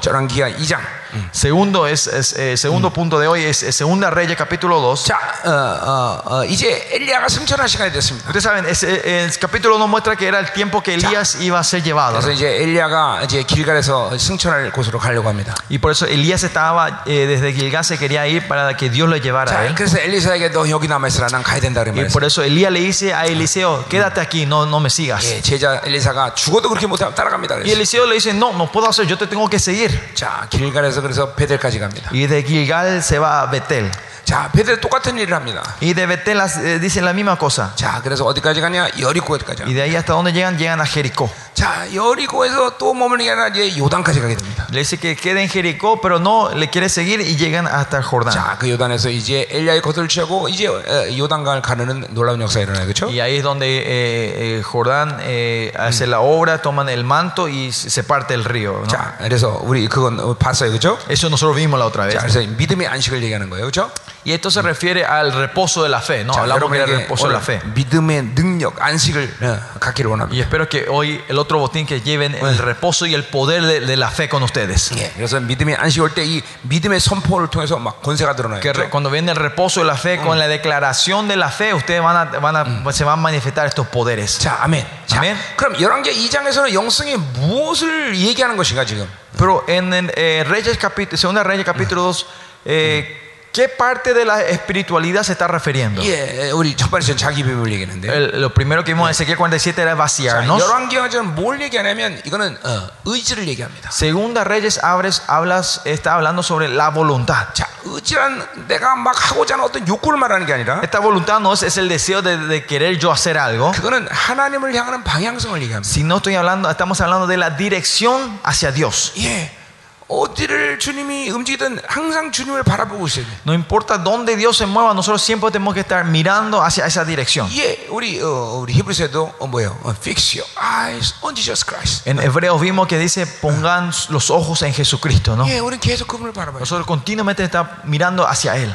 segundo es, es, eh, segundo punto de hoy es, eh, Segunda Reyes capítulo 2. 자, 어, 어, 어, 이제 엘리야가 승천할 시간이 됐습니다. Ustedes saben, ese- el capítulo nos muestra que era el tiempo que Elías iba a ser llevado. 그래서 이제 엘리야가 이제 길갈에서 승천할 곳으로 가려고 합니다. Y por eso Elías estaba, eh, desde Gilgal se quería ir para que Dios le llevara a 자, él. 그래서 엘리사에게 너 여기 남아 있으라. 난 가야 된다 Y 그러면. por eso Elías le dice a Eliseo, quédate aquí, no, no me sigas. 예, 제자 엘리사가 죽어도 그렇게 못하면 따라갑니다. Y 그래서. Eliseo le dice, no, no puedo hacer, yo te tengo que seguir. 자, 길갈에서 그래서 베델까지 갑니다. Se va a Betel. 자, 베델 똑같은 일을 합니다. Y de Betel eh, dicen la misma cosa. 자, 그래서 어디까지 가냐? 여리고까지. Y de ahí hasta donde llegan, llegan a Jericó. 자, 여리고에서 또 머무는 게 아니라 이제 요단까지 가게 됩니다. Le dice que quede en Jericó, pero no le quiere seguir y llegan hasta el Jordán. 자, 그 요단에서 이제 엘리야의 겉을 취하고 이제 어, 요단강을 가르는 놀라운 역사가 일어나요. 그렇죠? Y ahí es donde eh, eh, Jordán eh, hace la obra, toman el manto y se se parte el río. ¿no? 자, 그래서 우리 그건 어, 봤어요. 그렇죠? Eso nosotros vimos la otra vez. 자, 그래서 믿음의 안식을 얘기하는 거예요. 그렇죠? Y esto se refiere al reposo de la fe, ¿no? 자, Hablamos del 여러분에게 reposo de la 오늘 fe. 믿음의 능력, 안식을 어, 갖기를 원합니다. Y espero que hoy el otro botín que lleven el reposo y el poder de, de la fe con ustedes. 예, 그래서 믿음의 안식 올 때 이 믿음의 선포를 통해서 막 권세가 드러나요. Que re- 그렇죠? cuando viene el reposo de la fe, con la declaración de la fe, ustedes van a, van a, se van a manifestar estos poderes. 자, 아멘. 자, 아멘. 그럼 11개 2장에서는 영성이 무엇을 얘기하는 것인가 지금? Pero en el, eh, Reyes capítulo, segunda Reyes capítulo 2, eh, ¿qué parte de la espiritualidad se está refiriendo? 예, 우리 첫 번째 자기 비밀 얘기했는데. El- lo primero que vimos en Ezequiel 47 era vaciarnos. 열왕기가 지금 뭘 얘기하냐면 이거는 어, 의지를 얘기합니다. Segunda Reyes abres, hablas, está hablando sobre la voluntad. 자, 의지란 내가 막 하고자 하는 어떤 욕구를 말하는 게 아니라 Esta voluntad no es, es el deseo de, de querer yo hacer algo, 그거는 하나님을 향하는 방향성을 얘기합니다. sino estoy hablando, estamos hablando de la dirección hacia Dios. 예. No importa dónde Dios se mueva, nosotros siempre tenemos que estar mirando hacia esa dirección. En Hebreos vimos que dice pongan los ojos en Jesucristo, ¿no? Nosotros continuamente estamos mirando hacia él.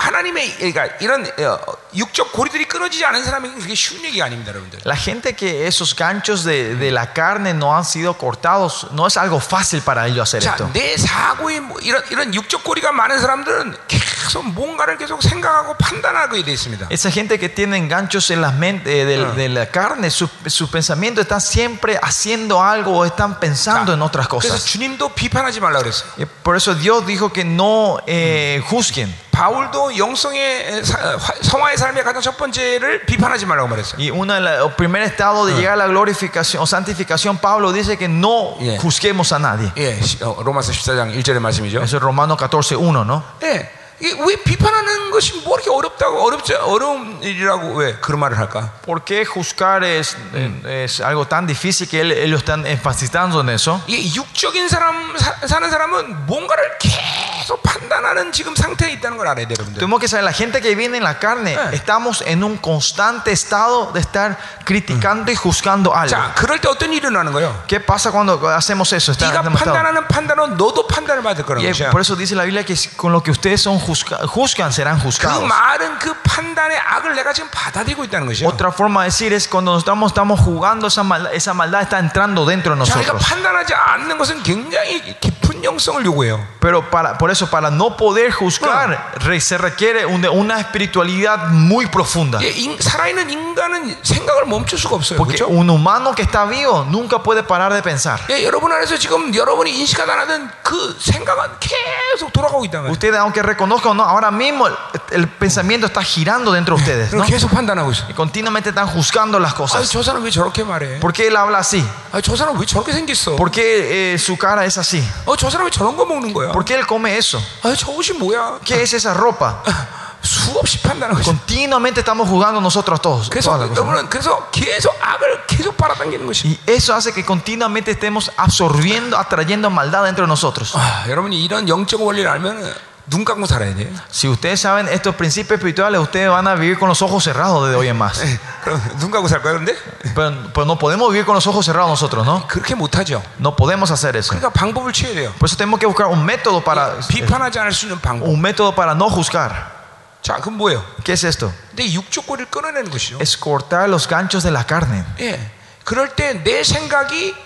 여러분 이- 이게 이렇게 쉬, 어, 뭐니까 하나님의 그러니까 이런 어, 육적 고리들이 끊어지지 않은 사람에게 그게 쉬운 얘기가 아닙니다, 여러분들. La gente que esos ganchos de, de la carne no han sido cortados, no es algo fácil para ellos hacer 자, esto. 내 사고에 뭐 이런 이런 육적 고리가 많은 사람들은 계속 뭔가를 계속 생각하고 판단하게 돼 있습니다. Esa gente que tiene ganchos en las mente, eh, de, de la carne, su, su pensamiento está siempre haciendo algo o están pensando en otras 그래서 cosas. 주님도 비판하지 말라 그랬어요. Y Por eso Dios dijo que no eh, juzguen. 바울도 영성의 사- 화- 성화의 삶의 가장 첫 번째를 bipan하지 말라고 말했어요. Y uno de la- el primer estado de llegar a la glorificación o santificación, Pablo dice que no Yeah. juzguemos a nadie. 예, 시- 어, 로마서 14장 1절의 말씀이죠. Eso es Romanos 14, 1, ¿no? 예. 이게 왜 비판하는 것이 뭐 이렇게 어렵다고 어렵지 어려운 일이라고 왜 그런 말을 할까? ¿Por qué juzgar es, eh, es algo tan difícil que él- ellos están enfatizando en eso? 이게 육적인 사람 사, 사는 사람은 뭔가를 계속 판단하는 지금 상태에 있다는 걸 알아야 돼요, 여러분들. Tenemos que saber, la gente que viene en la carne, Eh. estamos en un constante estado de estar criticando y juzgando algo. 자, 그럴 때 어떤 일이 일어나는 거예요? ¿Qué pasa cuando hacemos eso? Está- 네가 hemos estado- 판단하는 판단은 너도 판단을 받을 거라는 Y 것이야. por eso dice la Biblia que si- con lo que ustedes son juzga- juzgan serán 그 juzgados. 말은 그 판단의 악을 내가 지금 받아들이고 있다는 것이요. Otra forma de decir es cuando nos estamos, estamos jugando, esa maldad, esa maldad está entrando dentro de 자, 그러니까 nosotros. 판단하지 않는 것은 굉장히 깊 은 영성을 요구해요. Pero para, por eso, para no poder juzgar, re- se requiere un- una espiritualidad muy profunda. 예, 인- 살아있는 인간은 생각을 멈출 수가 없어요. Porque 그렇죠? un humano que está vivo nunca puede parar de pensar. 예, 여러분 안에서 지금 여러분이 인식하다 하는 그 생각은 계속 돌아가고 있단 말이에요. Ustedes, aunque reconozcan o no, ahora mismo el, el pensamiento está girando dentro de ustedes. ¿no? 그리고 계속 판단하고 있어. Y continuamente están juzgando las 아, cosas. 저 사람 왜 저렇게 말해? ¿Por qué él habla así? 아, 저 사람 왜 저렇게 생겼어? ¿Por qué eh, su cara es así? 어, 저 사람 왜 저런 거 먹는 거야? ¿Por qué él come eso? 아, 저 옷이 뭐야? ¿Qué es esa ropa? 수없이 판단하고 있어. Continuamente estamos juzgando nosotros todos. 그래서 todas las cosas, ¿no? 여러분은 그래서 계속 악을 계속 빨아당기는 것이. Y eso hace que continuamente estemos absorbiendo, atrayendo maldad dentro de nosotros. 아, 여러분이 이런 영적 원리를 알면 눈 감고 살아야 돼. Si ustedes saben estos principios espirituales, ustedes van a vivir con los ojos cerrados desde hoy en más. 예, 그럼 눈 감고 살 거야, 근데? Pero, pero no podemos vivir con los ojos cerrados nosotros, ¿no? 그렇게 못하죠. No podemos hacer eso. 그러니까 방법을 취해야 돼요. Por eso tenemos que buscar un método para 비판하지 않을 수 있는 방법. un método para no juzgar. 자, 그럼 뭐예요? ¿Qué es esto? 내 육적 고리를 끊어내는 것이죠. Es cortar los ganchos de la carne. 예. 그럴 때 내 생각이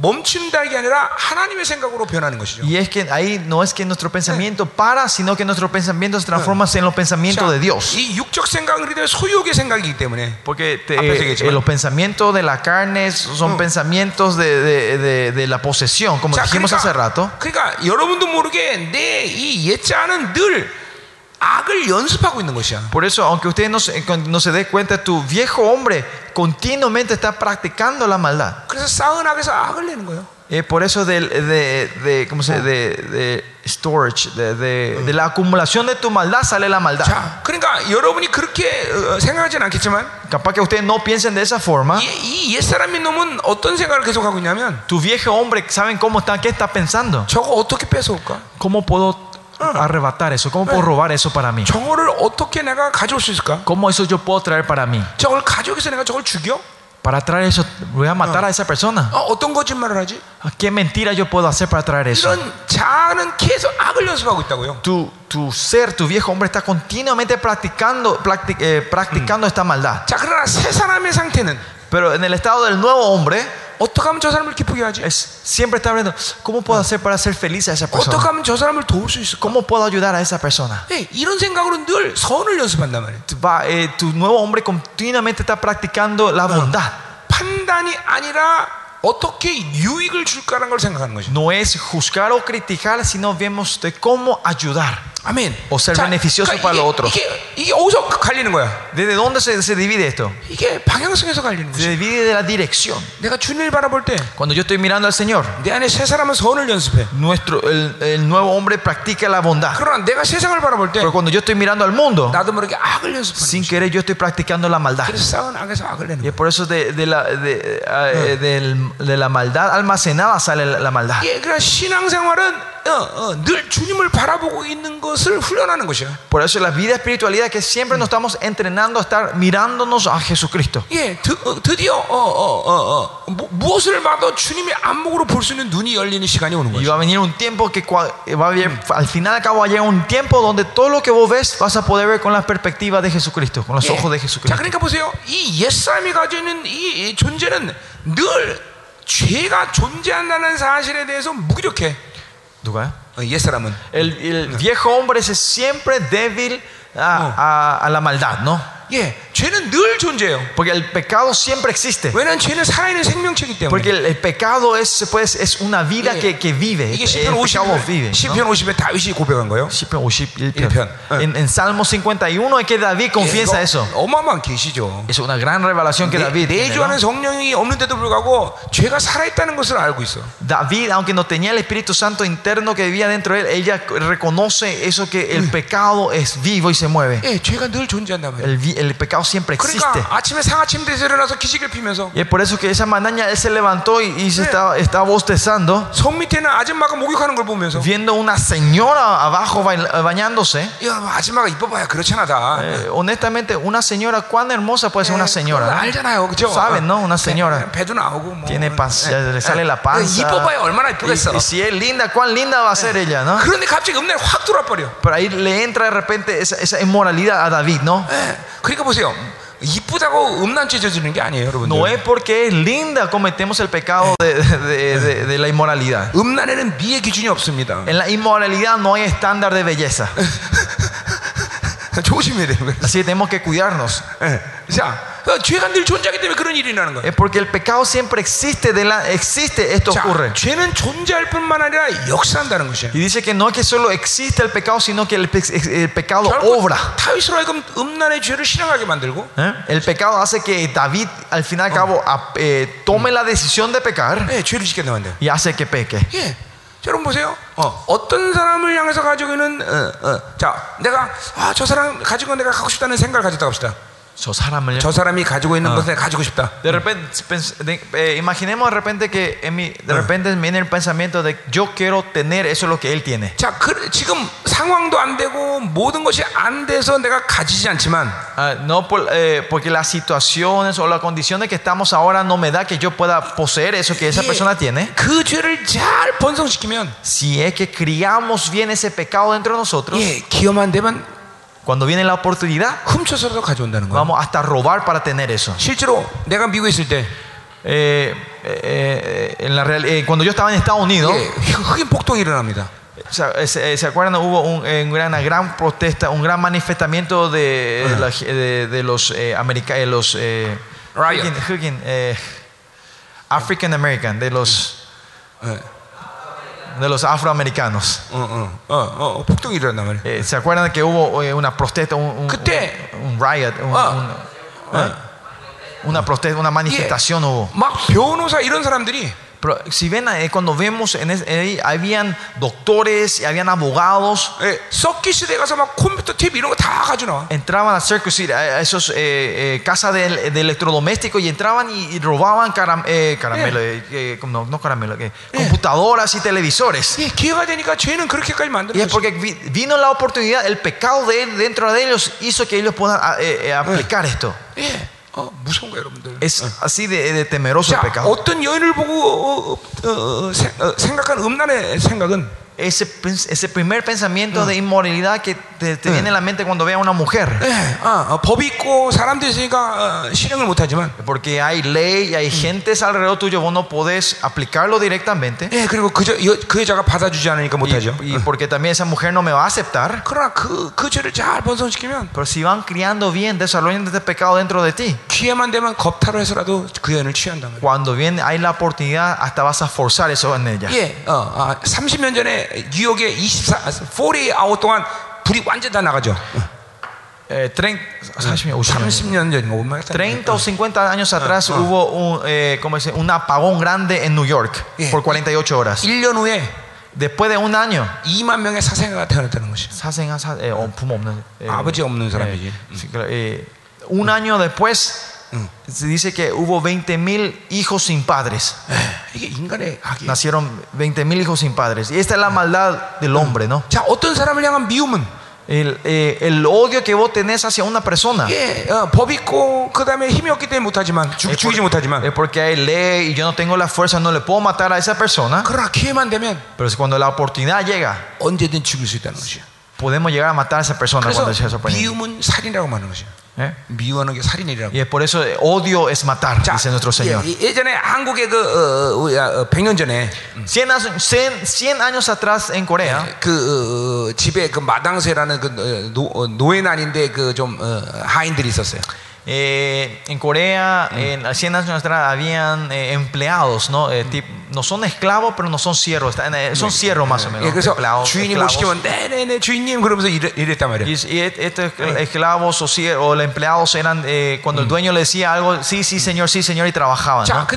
멈춘다는 게 아니라 하나님의 생각으로 변하는 것이죠. Y es que ahí no es que nuestro pensamiento para, sino que nuestro pensamiento se transforma en los pensamientos de Dios. 이 육적 생각은 그대로 소유의 생각이기 때문에 Porque te- Antes de que eh, llegue. los pensamientos de la carne son Mm. pensamientos de, de- de- de la posesión, como 자, dijimos hace rato. 그러니까 여러분도 모르게 내 이 옛자는 늘 Por eso, aunque usted no se, no se dé cuenta, tu viejo hombre continuamente está practicando la maldad. 그래서 쌓은 악에서 악을 내는 거예요. Eh, por eso del- de, de, ¿cómo se, de, de storage, de, de- de la acumulación de tu maldad sale la maldad. 자, 그러니까 여러분이 그렇게 어, 생각하지는 않겠지만 Capaz que ustedes no piensen de esa forma. 이, 이 옛사람의 놈은 어떤 생각을 계속하고 있냐면 Tu viejo hombre, ¿saben cómo está? ¿Qué está pensando? 저거 어떻게 뺏어올까? ¿Cómo puedo arrebatar eso? ¿Cómo puedo robar eso para mí? 저거를 어떻게 내가 가져올 수 있을까? ¿Cómo eso yo puedo traer para mí? 저걸 가져오기 내가 저걸 죽여? Para traer eso, voy a matar a esa persona. 어, 어떤 거짓말을 하지? ¿Qué mentira yo puedo hacer para traer eso? 이런 자아는 계속 악을 연습하고 있다고요. Tu, tu ser, tu viejo hombre está continuamente practicando, practi- eh, practicando esta maldad. 자, 그러나 새 사람의 상태는 Pero en el estado del nuevo hombre, 어떻게 하면 저 사람을 기쁘게 하지? es, siempre está viendo, ¿cómo puedo hacer para hacer feliz a esa 어떻게 persona? 하면 저 사람을 도울 수 있을까? ¿Cómo puedo ayudar a esa persona? 예, 이런 생각으로 늘 선을 연습한단 말이에요. Tu, va, eh, tu nuevo hombre continuamente está practicando la bondad. 판단이 아니라 어떻게 유익을 줄까라는 걸 생각하는 거죠. No es juzgar o criticar, sino vemos de cómo ayudar. 아멘. O ser beneficioso para los otros. 이게, 이게 어디서 갈리는 거야? ¿Desde dónde se, se divide esto? 이게 방향성에서 갈리는 Se 거지. divide de la dirección. 내가 주님을 바라볼 때 내 Cuando yo estoy mirando al Señor, 안에 새 사람은 선을 연습해. nuestro, el, el nuevo hombre practica la bondad. 그러나 내가 세상을 바라볼 때 Pero cuando yo estoy mirando al mundo, 나도 모르게 악을 연습하는 sin 거지. querer yo estoy practicando la maldad. 그래서 쌓은 악에서 악을 내는 Y es 거야. por eso de, de la, de, eh, del- de la maldad almacenada sale la, la maldad. 예, 그러니까 신앙생활은 어, 어, 늘 주님을 바라보고 있는 것을 훈련하는 것이야. Por eso la vida espiritualidad que siempre nos estamos entrenando a estar mirándonos a Jesucristo. 예, 드, 어, 드디어 어, 어, 어, 어, 무, 무엇을 봐도 주님의 안목으로 볼 수 있는 눈이 열리는 시간이 오는 Y 거죠. va a venir un tiempo que cua- va a haber- al final al cabo va a llegar un tiempo donde todo lo que vos ves vas a poder ver con la perspectiva de Jesucristo, con los ojos de 자, Jesucristo. 그러니까 보세요. 이 옛사람이 가지고 있는 이, 이 존재는 늘 죄가 존재한다는 사실에 대해서 무기력해. ¿ 누가요? 어, 옛사람은. El, el viejo hombre es siempre débil a, a- a la maldad, ¿no? 예, 죄는 늘 존재해요. Porque el pecado siempre existe. 왜냐하면 죄는 살아있는 생명체이기 때문에. Porque el, el pecado es, se puede- es una vida 예. que, que vive. 이게 El 시편 pecado 50, vive. ¿no? 시편 50에 다윗이 고백한 거예요. 시편 51 일편. En, en Salmo 51 es que David confiesa 예, eso. 이거 어마어마한 계시죠. Es una gran revelación que David tiene, 내주 ¿no? 안에 성령이 없는데도 불구하고 죄가 살아있다는 것을 알고 있어. David, aunque no tenía el Espíritu Santo interno que vivía dentro de él, ella reconoce eso que el pecado es vivo y se mueve. 예, 죄가 늘 존재한단 말이에요. El, vi- el pecado siempre existe. 그러니까 아침에 상아침대에서 일어나서 기지개를 피면서 Y es por eso que esa mañana él se levantó y, y se Sí. estaba, estaba bostezando, 성 밑에는 아줌마가 목욕하는 걸 보면서 viendo una señora abajo bail- bañándose. 야, 뭐 아줌마가 이뻐봐야 그렇잖아 다. Eh, honestamente, una señora, cuán hermosa puede ser una 그거 señora. ¿no? 알잖아요, 그죠? Saben, ¿no? Una señora. 배, 도 나오고 뭐. Tiene panza, le sale 예. la panza. 이뻐봐야 얼마나 Y, 이쁘겠어. y si es linda, cuán linda va a ser ella, ¿no? 그런데 갑자기 음란이 확 들어와 버려. Pero ahí le entra de repente esa, esa inmoralidad a David, ¿no? 예. 그러니까 보세요. 이쁘다고 음란죄 저지르는 게 아니에요, 여러분들. No es porque es linda cometemos el pecado de, de- de- de la inmoralidad. 음란에는 미의 기준이 없습니다. En la inmoralidad no hay estándar de belleza. 조심해야 돼요. 그래서. Así que tenemos que cuidarnos. 예. 자, 어, 죄가 늘 존재하기 때문에 그런 일이 일어나는 거예요. Es porque el pecado siempre existe, de la, existe, esto 자, ocurre. 죄는 존재할 뿐만 아니라 역사한다는 것이에요. Y dice que no es que solo existe el pecado, sino que el, pe- el pecado 결국 obra. 다윗으로 하여금 음란의 죄를 실행하게 만들고 ¿eh? El pecado hace que David, al fin y al cabo, a- eh, tome la decisión de pecar 예, 죄를 짓게 만들어요. y hace que peque. 예. 자, 여러분 보세요. 어, 어떤 사람을 향해서 가지고 있는 어, 어, 자, 내가 아, 저 사람 가지고 내가 갖고 싶다는 생각을 가졌다 합시다. 저 사람이 가지고 있는 것을 가지고 싶다. De repente, eh, imaginemos de repente que en mi- de repente viene el pensamiento de yo quiero tener eso es lo que él tiene. 자, 그, 지금 상황도 안 되고 모든 것이 안 돼서 내가 가지지 않지만 Ah, no por- eh, porque las situaciones o las condiciones que estamos ahora no me da que yo pueda poseer eso que esa 예, persona tiene. 그 죄를 잘 번성시키면 Si es que criamos bien ese pecado dentro de nosotros, 예, 기회만 되면 cuando viene la oportunidad, 훔쳐서라도 가져온다는 거예요. vamos hasta robar para tener eso. 실제로 내가 미국에 있을 때 Eh, eh, en la real- eh, cuando yo estaba en Estados Unidos, 예, 흑인 폭동이 일어납니다. ¿se, eh, se- ¿se acuerdan? Hubo un- eh, una, una gran protesta, un gran manifestamiento de, de la- de- de los eh, america- eh, los eh, Riot. 흑인- 흑인, eh, African American, de los 예. de los afroamericanos. 어, 어, 어, 어, 폭동이 일어난단 말이에요. Eh, ¿Se acuerdan que hubo eh, una protesta, un, un- 그때- un- un riot, un- 아. un- eh, una protesta, una manifestación hubo? 막 변호사 이런 사람들이 Pero si ven, eh, cuando vemos, en es- ahí habían doctores y habían abogados, 예, 썩기 시대 가서 막 컴퓨터, TV 이런 거 다 가져 나와. entraban a Circus City, a a esos eh, eh, casas de, de electrodomésticos y entraban y, y robaban caram- eh, caramelo, eh, eh, no, no caramelo, que computadoras y televisores. 예, 기회가 되니까 죄는 그렇게까지 Y 만들어. es porque vi- vino la oportunidad, el pecado de él dentro de ellos hizo que ellos puedan ah, eh, eh, aplicar esto. 예, 어, 무서운 거예요, 여러분들. Es así de, de temeroso el 자, pecado. 어떤 여인을 보고 어, 어, 어, 어, 세- 어, 생각한 음란의 생각은 Ese, pens- ese primer pensamiento de inmoralidad que te, te viene a la mente cuando ve a una mujer. 예, 아, 어, 법이 있고 사람들이 있으니까 어, 실행을 못하지만 Porque hay ley y hay gentes alrededor tuyo, vos no podés aplicarlo directamente. 예, 그리고 그, 저, 여, 그 여자가 받아주지 않으니까 못하죠. Y, y porque también esa mujer no me va a aceptar. 그러나 그, 그 죄를 잘 번성시키면 Pero si van criando bien, desarrollando este pecado dentro de ti, 기회만 되면 겁탈을 해서라도 그 여인을 취한단 말이에요. cuando viene hay la oportunidad, hasta vas a forzar eso en ella. 예, 어, 아, 30년 전에 뉴욕에 24, 40 아웃 동안 불이 완전 다 나가죠. Eh, trein- 40, 50 años. 30년 전인가 뭐 30 o 50 años atrás hubo un, eh, ¿cómo se dice? un apagón grande en New York Yeah. por 48 horas. 1년 후에 Después de un año, 2만 명의 사생아가 태어났다는 것이죠. 사생아 사, eh, 어, 부모 없는 eh, 아버지 없는 사람이지. eh, sí, claro, eh, un año después se dice que hubo 20 mil hijos sin padres. 이게 인간의 악이에요. Nacieron 20 mil hijos sin padres. Y esta es la maldad del hombre, ¿no? 자, 어떤 사람을 향한 미움은 El, eh, el odio que vos tenés hacia una persona. 예, 어, 법 있고 그 다음에 힘이 없기 때문에 못하지만 죽, Es, 죽이지 por- 못하지만 es porque hay ley y yo no tengo la fuerza, no le puedo matar a esa persona. 그러나 기회만 되면 Pero si cuando la oportunidad llega, 언제든 죽일 수 있다는 것이에요. podemos llegar a matar a esa persona 그래서 cuando sea sorprendido. ¿Eh? 미워하는 게 살인이라고. Es por eso odio es matar, 자, dice nuestro Señor. 예, 예전에 한국의 그 어, 어, 어, 100년 전에 100 años, 100 100 años atrás en Corea, 그 어, 집에 그 마당쇠라는 그 어, 노, 어, 노예난인데 그 좀 어, 하인들이 있었어요. Eh, en Corea, mm. en las ciencias nuestras habían eh, empleados, ¿no? Eh, tip, no son esclavos, pero no son siervos. Eh, son siervos más o menos. Esclavos, esclavos. Y, y estos esclavos o, o los empleados eran eh, cuando mm. el dueño le decía algo, sí, sí, señor, sí, señor, y trabajaban. 자, ¿no?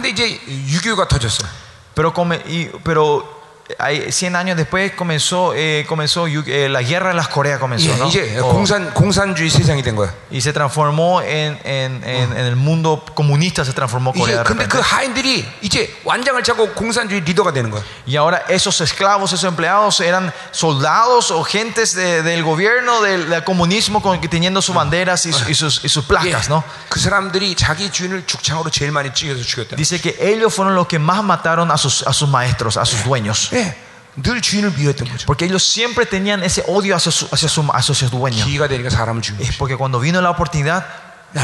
pero, come, y, pero hay 100 años después comenzó, eh, comenzó yu- eh, la guerra de las Coreas comenzó, 예, ¿no? 이제 O- 공산 공산주의 세상이 된 거야. y se transformó en, en- en- en el mundo comunista, se transformó 이제 Corea. de 근데 그 repente. 하인들이 이제 완장을 차고 공산주의 리더가 되는 거야. Y ahora esos esclavos, esos empleados eran soldados o gentes de- del gobierno, del, del comunismo, con, teniendo sus banderas y, su- y sus, y sus 예, placas, ¿no? 그 사람들이 자기 주인을 죽창으로 제일 많이 찍어서 죽였다. Dice que ellos fueron los que más mataron a sus, a sus maestros, a sus dueños. 예, 늘 주인을 미워했던 거죠. Porque ellos siempre tenían ese odio hacia, su- hacia, su- hacia sus dueños. 기회가 되니까 사람을 죽인 Es 거죠. porque cuando vino la oportunidad,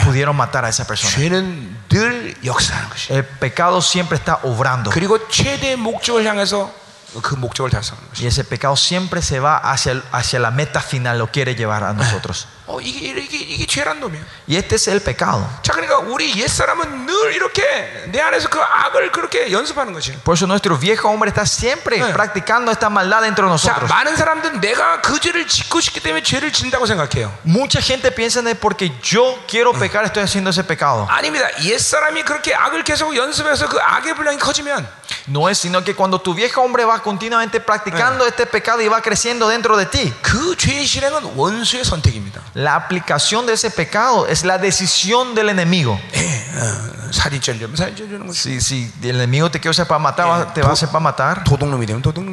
pudieron matar a esa persona. 죄는 늘 역사하는 것이. El pecado siempre está obrando. 그리고 최대 목적을 향해서 그 목적을 달성하는 것이. Y ese pecado siempre se va hacia, el- hacia la meta final, lo quiere llevar a nosotros. 어, 이게 이게 이게 죄란 놈이야. Y este es el pecado. 자, 그러니까 우리 옛 사람은 늘 이렇게 내 안에서 그 악을 그렇게 연습하는 것이. Por eso nuestro viejo hombre está siempre Eh. practicando esta maldad dentro de 자, nosotros. 많은 사람들은 내가 그 죄를 짓고 싶기 때문에 죄를 진다고 생각해요. Mucha gente piensa de porque yo quiero pecar, estoy haciendo ese pecado. 아닙니다. 옛 사람이 그렇게 악을 계속 연습해서 그 악의 분량이 커지면 No es sino que cuando tu viejo hombre va continuamente practicando este pecado y va creciendo dentro de ti, 그 죄의 실행은 원수의 선택입니다. La aplicación de ese pecado es la decisión del enemigo. Si, si el enemigo te quiere usar para matar, te va a hacer para matar.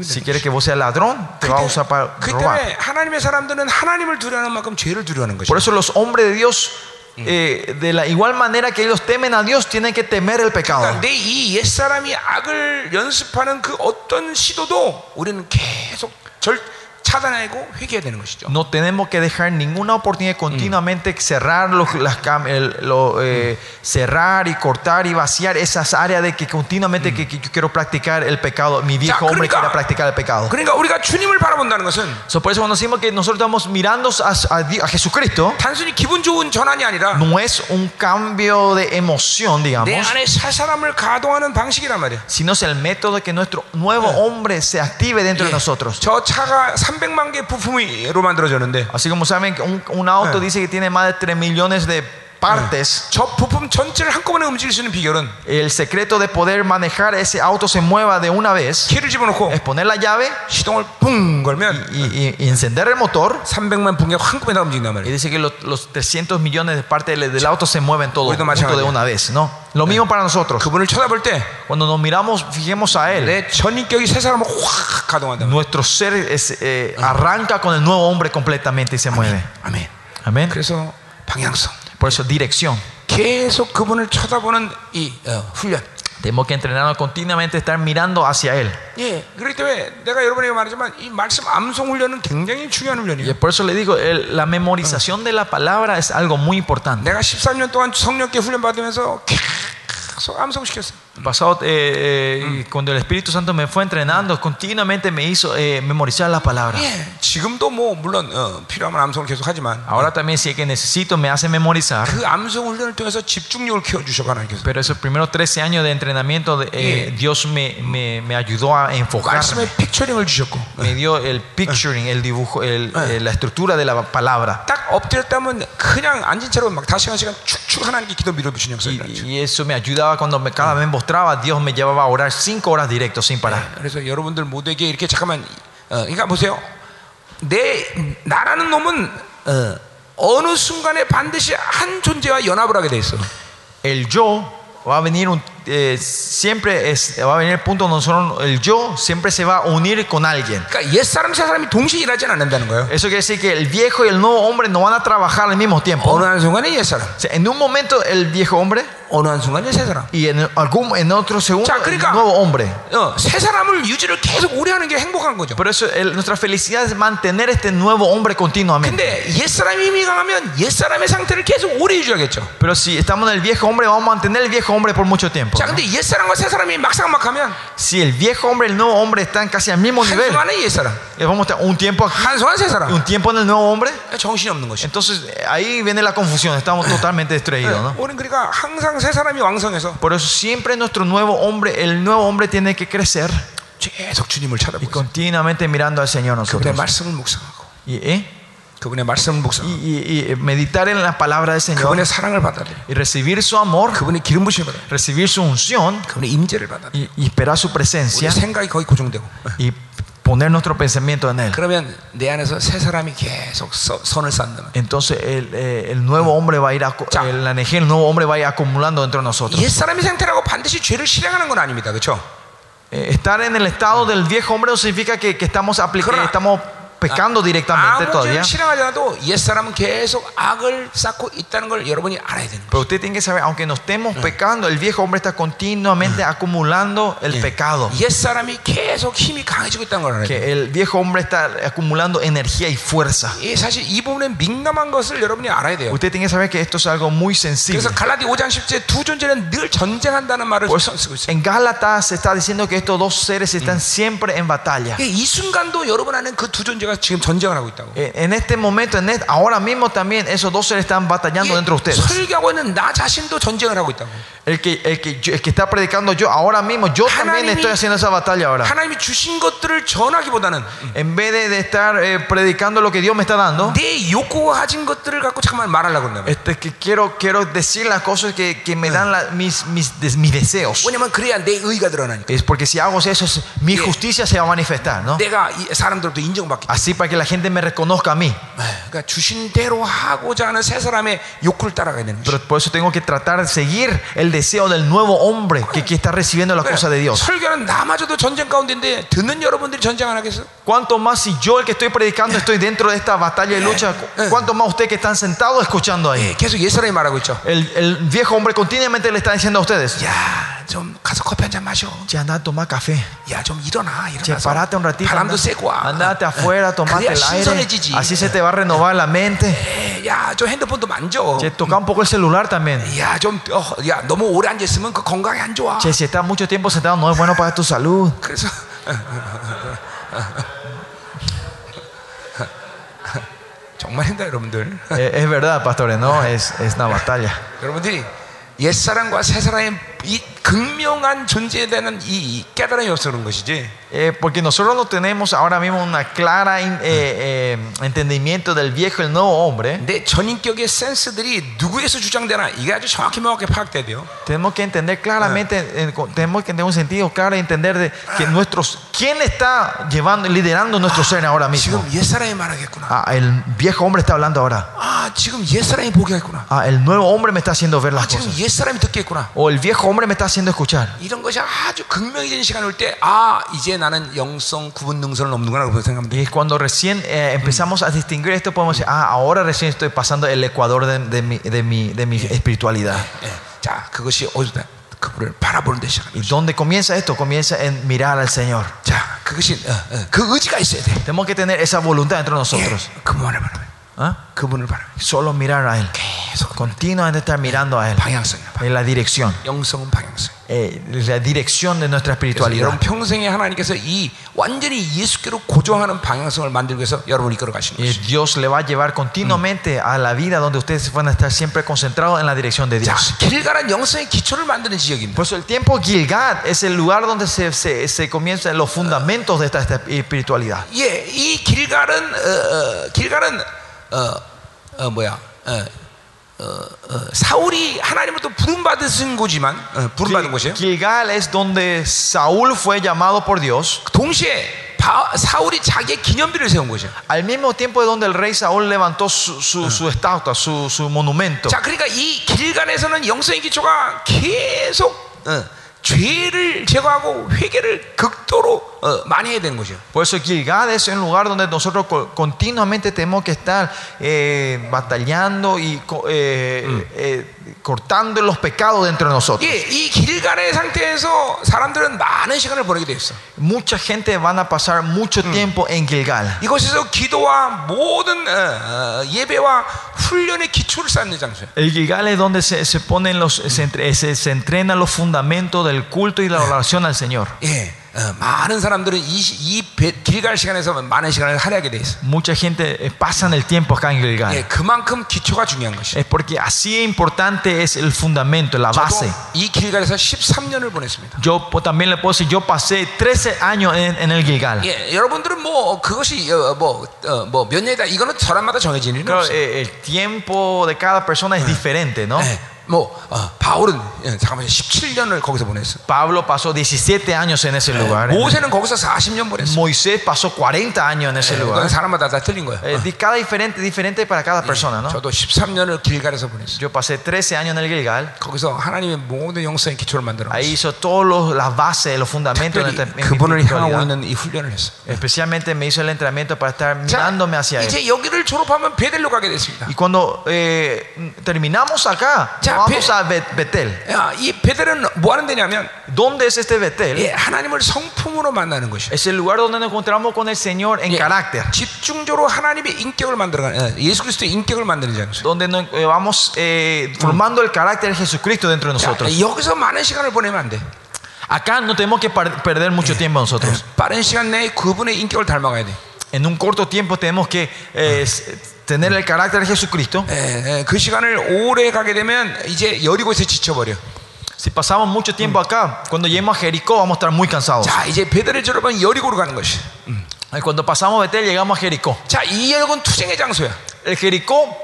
Si quiere que vos seas ladrón, te va a usar para robar. Por eso los hombres de Dios eh, de la igual manera que ellos temen a Dios, tienen que temer el pecado. 그러니까, no tenemos que dejar ninguna oportunidad continuamente cerrar los, las, el, eh, cerrar y cortar y vaciar esas áreas de que continuamente que, que, quiero practicar el pecado. Mi viejo hombre quiere practicar el pecado. So, por eso cuando decimos que nosotros estamos mirando a, a, a Jesucristo, no es un cambio de emoción, digamos, sino es el método de que nuestro nuevo hombre se active dentro de nosotros. 저 차가 300만 개 부품으로 만들어졌는데 Así como saben, que un, un auto Eh. dice que tiene más de 3 millones de partes, el secreto de poder manejar ese auto se mueva de una vez es poner la llave y, encender el motor. Y dice que los, los 300 millones de partes del, auto se mueven todo de una vez, ¿no? Lo mismo para nosotros. Cuando nos miramos, fijemos a Él. Nuestro ser eh, arranca con el nuevo hombre completamente y se mueve. Amén. Amén. 그래서 방향성. Por eso, dirección. 계속 그분을 쳐다보는 이 어, 훈련. Tenemos que entrenarnos continuamente, estar mirando hacia Él. 예, 그렇기 때문에 내가 여러분에게 말하지만 이 말씀 암송 훈련은 굉장히 중요한 Y 훈련이에요. por eso le digo, el- la memorización de la palabra es algo muy importante. 내가 13년 동안 성령께 훈련 받으면서 계속 암송시켰어요. Pasado, eh, eh, cuando el Espíritu Santo me fue entrenando, continuamente me hizo eh, memorizar la palabra. 예, 지금도 뭐 물론 어, 필요하면 암송을 계속 하지만 Ahora también si es que necesito me hace memorizar. 그 암송 훈련을 통해서 집중력을 키워 주셔가 하나님께서 Pero esos primeros 13 años de entrenamiento, de- eh, Dios me, me, me ayudó a enfocar. 말씀의 픽처링을 주셨고 Me dio el picturing, el dibujo, el- eh, la estructura de la palabra. 딱 엎드렸다면 그냥 앉은 채로 막 다시 한 시간 축축 하나님께 기도 밀어주시는 Y, 역사를 y eso me ayudaba cuando me, cada vez me mostraba, Dios me llevaba a orar 5 horas directo sin parar. 그래서 여러분들 모두에게 이렇게 잠깐만 어, 그러니까 보세요 내 나라는 놈은 어, 어느 순간에 반드시 한 존재와 연합을 하게 돼 있어 El yo va a venir un- eh, siempre es, va a venir el punto donde nosotros- el yo siempre se va a unir con alguien. 그러니까 옛 사람 새 사람이 동시에 일하지는 않는다는 거예요 Eso quiere decir que el viejo y el nuevo hombre no van a trabajar al mismo tiempo. 어느 한 순간에 옛 사람 O sea, en un momento el viejo hombre 어느 한 순간에 새 사람 y en algún en otro segundo 자, el 그러니까- nuevo hombre. 어, 새 사람을 유지를 계속 오래 하는 게 행복한 거죠 Por eso el- nuestra felicidad es mantener este nuevo hombre continuamente. 근데 옛 사람이 힘이 강하면 옛 사람의 상태를 계속 오래 유지하겠죠 Pero si estamos en el viejo hombre, vamos a mantener el viejo hombre por mucho tiempo. 자 ¿no? 근데 옛 사람과 새 사람이 막상막하면 Si el viejo hombre y el nuevo hombre están casi al mismo nivel, 한순간에 옛 사람 eh, vamos a estar un tiempo aquí 한순간 새 y 사람 un tiempo en el nuevo hombre. 정신이 없는 것이 Entonces eh, ahí viene la confusión, estamos totalmente distraídos. ¿no? 우리는 그러니까 항상 새 사람이 왕성해서 Por eso siempre nuestro nuevo hombre, el nuevo hombre tiene que crecer 계속 주님을 y 찾아보고 있어요. continuamente mirando al Señor 그분의 nosotros. 말씀을 묵상하고 Y, ¿eh? 그분의 말씀을 y, 묵상하고 y- y meditar en la palabra del Señor 그분의 사랑을 받아들여 y recibir su amor, 그분의 기름 부심을 받아 recibir su unción 그분의 임재를 받아 y, y esperar su 우리 presencia 생각이 거의 고정되고 y poner nuestro pensamiento en Él. 그러면 내 안에서 새 사람이 계속 서- 선을 쌓는다 Entonces el, eh, el nuevo hombre va a ir, acu- Ya. el, la energía del nuevo hombre va a ir acumulando dentro de nosotros. 옛 사람의 상태라고 반드시 죄를 실행하는 건 아닙니다 그렇죠 Eh, estar en el estado del viejo hombre no significa que, que estamos aplicando, Correcto. estamos pecando directamente 아무 todavía. 죄를 실행하지 않아도 옛 사람은 계속 악을 쌓고 있다는 걸 여러분이 알아야 되는 거예요 Pero usted tiene que saber, aunque no estemos pecando, el viejo hombre está continuamente acumulando el pecado. 옛 사람이 계속 힘이 강해지고 있다는 걸 알아야 돼요 Que el viejo hombre está acumulando energía y fuerza. 이 사실 이 부분에 민감한 것을 여러분이 알아야 돼요 Usted tiene que saber que esto es algo muy sensible. 그래서 갈라디 5장 10제 두 존재는 늘 전쟁한다는 말을 Por eso, 쓰고 있어요. en Gálatas se está diciendo que estos dos seres están siempre en batalla. 이 순간도 여러분 안에 그 두 존재가 eh, en este momento, en este, ahora mismo también, esos dos seres están batallando dentro de ustedes. El que, el, que, el que está predicando yo ahora mismo, yo también estoy haciendo esa batalla ahora. En vez de, de estar eh, predicando lo que Dios me está dando, este, que quiero, quiero decir las cosas que, que me dan la, mis, mis, des, mis deseos. Es porque si hago eso, mi justicia se va a manifestar. ¿no? 내가 이 사람들로부터 인정받기. 때문에. Así para que la gente me reconozca a mí. 그러니까 주신 대로 하고자 하는 새 사람의 욕구를 따라가야 되는 거죠. Pero por eso tengo que tratar de seguir el deseo del nuevo hombre que, que está recibiendo la cosa de Dios. 설교는 나마저도 전쟁 가운데인데 듣는 여러분들이 전쟁 안 하겠어? Cuanto más si yo el que estoy predicando estoy dentro de esta batalla y lucha, cu- cuánto más usted que están sentados escuchando ahí. 예, 계속 옛 사람이 말하고 있죠. El, el viejo hombre continuamente le está diciendo a ustedes, 야, 좀 가서 커피 한 잔 마셔. che, anda a tomar café. 야, 좀 일어나. Che, 일어나서 parate un ratito. 바람도 anda- 쐬고 와. andate afuera, tomate 그래야 el aire. 신선해지지. Así se te va a renovar la mente. 예, 야, 좀 핸드폰도 만져. Che, toca un poco el celular también. 야, 좀, 어, 야, 너무 오래 앉아 있으면 그 건강에 안 좋아. Che, si estás mucho tiempo sentado no es bueno para tu salud. 그래서 정말 힘들다 여러분들. Eh, es verdad, pastores, no, es, es una batalla. 여러분들이 옛 사람과 새 사람의 이 극명한 존재에 대한 이 깨달음이 없어 그런 것이지. Eh, porque nosotros no tenemos ahora mismo una clara in- eh, eh, entendimiento del viejo y el nuevo hombre. 내 전인격의 센스들이 누구에서 주장되나 이게 아주 정확히 명확히 파악돼야 돼요. Tenemos que entender claramente, eh, co- tenemos que tener un sentido claro y entender de que nuestros, quién está llevando, liderando nuestro ser ahora mismo. 지금 옛 사람이 말하겠구나. Ah, el viejo hombre está hablando ahora. 아, 지금 옛 사람이 보게 했구나. Ah, el nuevo hombre me está haciendo ver 아, las 지금 cosas. 옛 사람이 듣겠구나. O el viejo hombre me está haciendo escuchar. 이런 것이 아주 극명해지는 시간이 올 때, 아, 이제 나는 영성 구분 능선을 넘는구나. 그렇게 생각합니다. Y es cuando recién eh, empezamos a distinguir esto, podemos decir, ah, ahora recién estoy pasando el ecuador de, de mi, de, mi, de mi espiritualidad. 예. 자, 그것이 어디다? 그분을 바라보는 데 시작합니다. ¿Y dónde comienza esto? Comienza en mirar al Señor. 자, 그것이 어, 어, 그 의지가 있어야 돼. Tenemos que tener esa voluntad entre 예, nosotros. 그분을 바라봐. ¿Ah? Solo mirar a Él. Continuamente estar mirando a Él. En la dirección. Eh, la dirección de nuestra espiritualidad. Y Dios le va a llevar continuamente a la vida donde ustedes van a estar siempre concentrados en la dirección de Dios. Por eso el tiempo Gilgad es el lugar donde se, se, se comienzan los fundamentos de esta, esta espiritualidad. Y 어, 어, 어, 어, 뭐야? 어, 어, 어, 사울이 하나님으로부터 부름 받으신 곳이지만 어, 부름 받은 곳이에요. Gilgal es donde Saúl fue llamado por Dios. 동시에 바- 사울이 자기의 기념비를 세운 곳이에요. Al mismo tiempo es donde el rey Saúl levantó su, su, su estatua, su, su monumento. 자, 그러니까 이 길간에서는 영성의 기초가 계속 어, 죄를 제거하고 회개를 극도로 어, 많이 해야 되는 곳이에요. Por eso Gilgad es un lugar donde nosotros co- continuamente tenemos que estar eh, batallando y co- eh, eh, cortando los pecados dentro de nosotros. 예, 이 길간의 상태에서 사람들은 많은 시간을 보내게 돼 있어. Mucha gente van a pasar mucho tiempo en Gilgal. 이곳에서 기도와 모든 어, 어, 예배와 훈련의 기초를 쌓는 장소예요. El Gilgal es donde se, se ponen los, se, entre- se, se entrenan los fundamentos del culto y la oración al Señor. 예, 어, 많은 사람들은 이, 시- 이 배- 길갈 시간에서 많은 시간을 할애하게 돼 있어. Mucha gente eh, pasan el tiempo acá en Gilgal. 예, 그만큼 기초가 중요한 것이. Es porque así importante es el fundamento, la base. 이 길갈에서 13년을 보냈습니다. Yo también le decir, yo pasé 13 años en, en el Gilgal. 예, 여러분들은 뭐 그것이 어, 뭐뭐몇 년이다 이거는 사람마다 정해지는 일은 eh, el tiempo de cada persona es diferente, ¿no? 예, 뭐 어, 바울은 예, 잠깐만 17년을 거기서 보냈어. Pablo pasó 17 años en ese lugar. 모세는 거기서 40년 보냈어. Moisés pasó 40 años en ese 예, lugar. 그건 사람마다 다 틀린 거야. Eh, di- cada diferente, diferente para cada persona, ¿no? 저도 13년을 길갈에서 보냈어. Yo pasé 13 años en el Gilgal. 거기서 하나님의 모든 영성의 기초를 만들어. Ahí hizo todas las bases, los fundamentos de 특별히 nuestra en mi 그분을 향하고 espiritualidad. 있는 이 훈련을 했어. Especialmente me hizo el entrenamiento para estar 자, mirándome hacia él. 이제 여기를 졸업하면 베델로 가게 됐습니다. Y cuando eh, terminamos acá, 자, vamos Be- a Bet- Betel. 야, 이 베델은 뭐 하는 데냐면 ¿Dónde es este Betel? 예, 하나님을 성품으로 만나는 것이에요. Es el lugar donde nos encontramos con el Señor en 예, carácter. 집중적으로 하나님의 인격을 만들어가는 예, 예수 그리스도의 인격을 만드는 장소. Donde nos, eh, vamos eh, formando el carácter de Jesucristo dentro de 자, nosotros. 여기서 많은 시간을 보내면 안 돼. Acá no tenemos que par- perder mucho tiempo nosotros. 빠른 시간 내에 그분의 인격을 닮아가야 돼. En un corto tiempo tenemos que eh, s- tener el carácter de Jesucristo. 예, 예, 그 시간을 오래 가게 되면 이제 여리고에서 지쳐버려. Si pasamos mucho tiempo acá, cuando lleguemos a Jericó vamos a estar muy cansados. 자, 이제 베델을 졸업하면 여리고로 가는 것이. Cuando pasamos Betel llegamos a Jericó. 자, 이 여리고는 투쟁의 장소야. El Jericó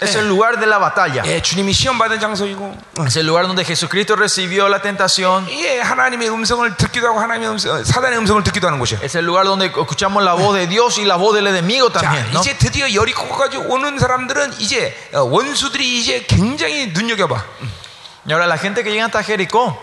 es el lugar de la batalla. 예, 주님이 시험 받은 장소이고, Es el lugar donde Jesucristo recibió la tentación. 예, 하나님의 음성을 듣기도 하고 하나님의 음성, 사단의 음성을 듣기도 하는 곳이야. Es el lugar donde escuchamos la voz de Dios y la voz del enemigo 자, también. ¿no? 이제 드디어 여리고까지 오는 사람들은 이제 어, 원수들이 이제 굉장히 눈여겨봐. Y ahora la gente que llega hasta Jericó,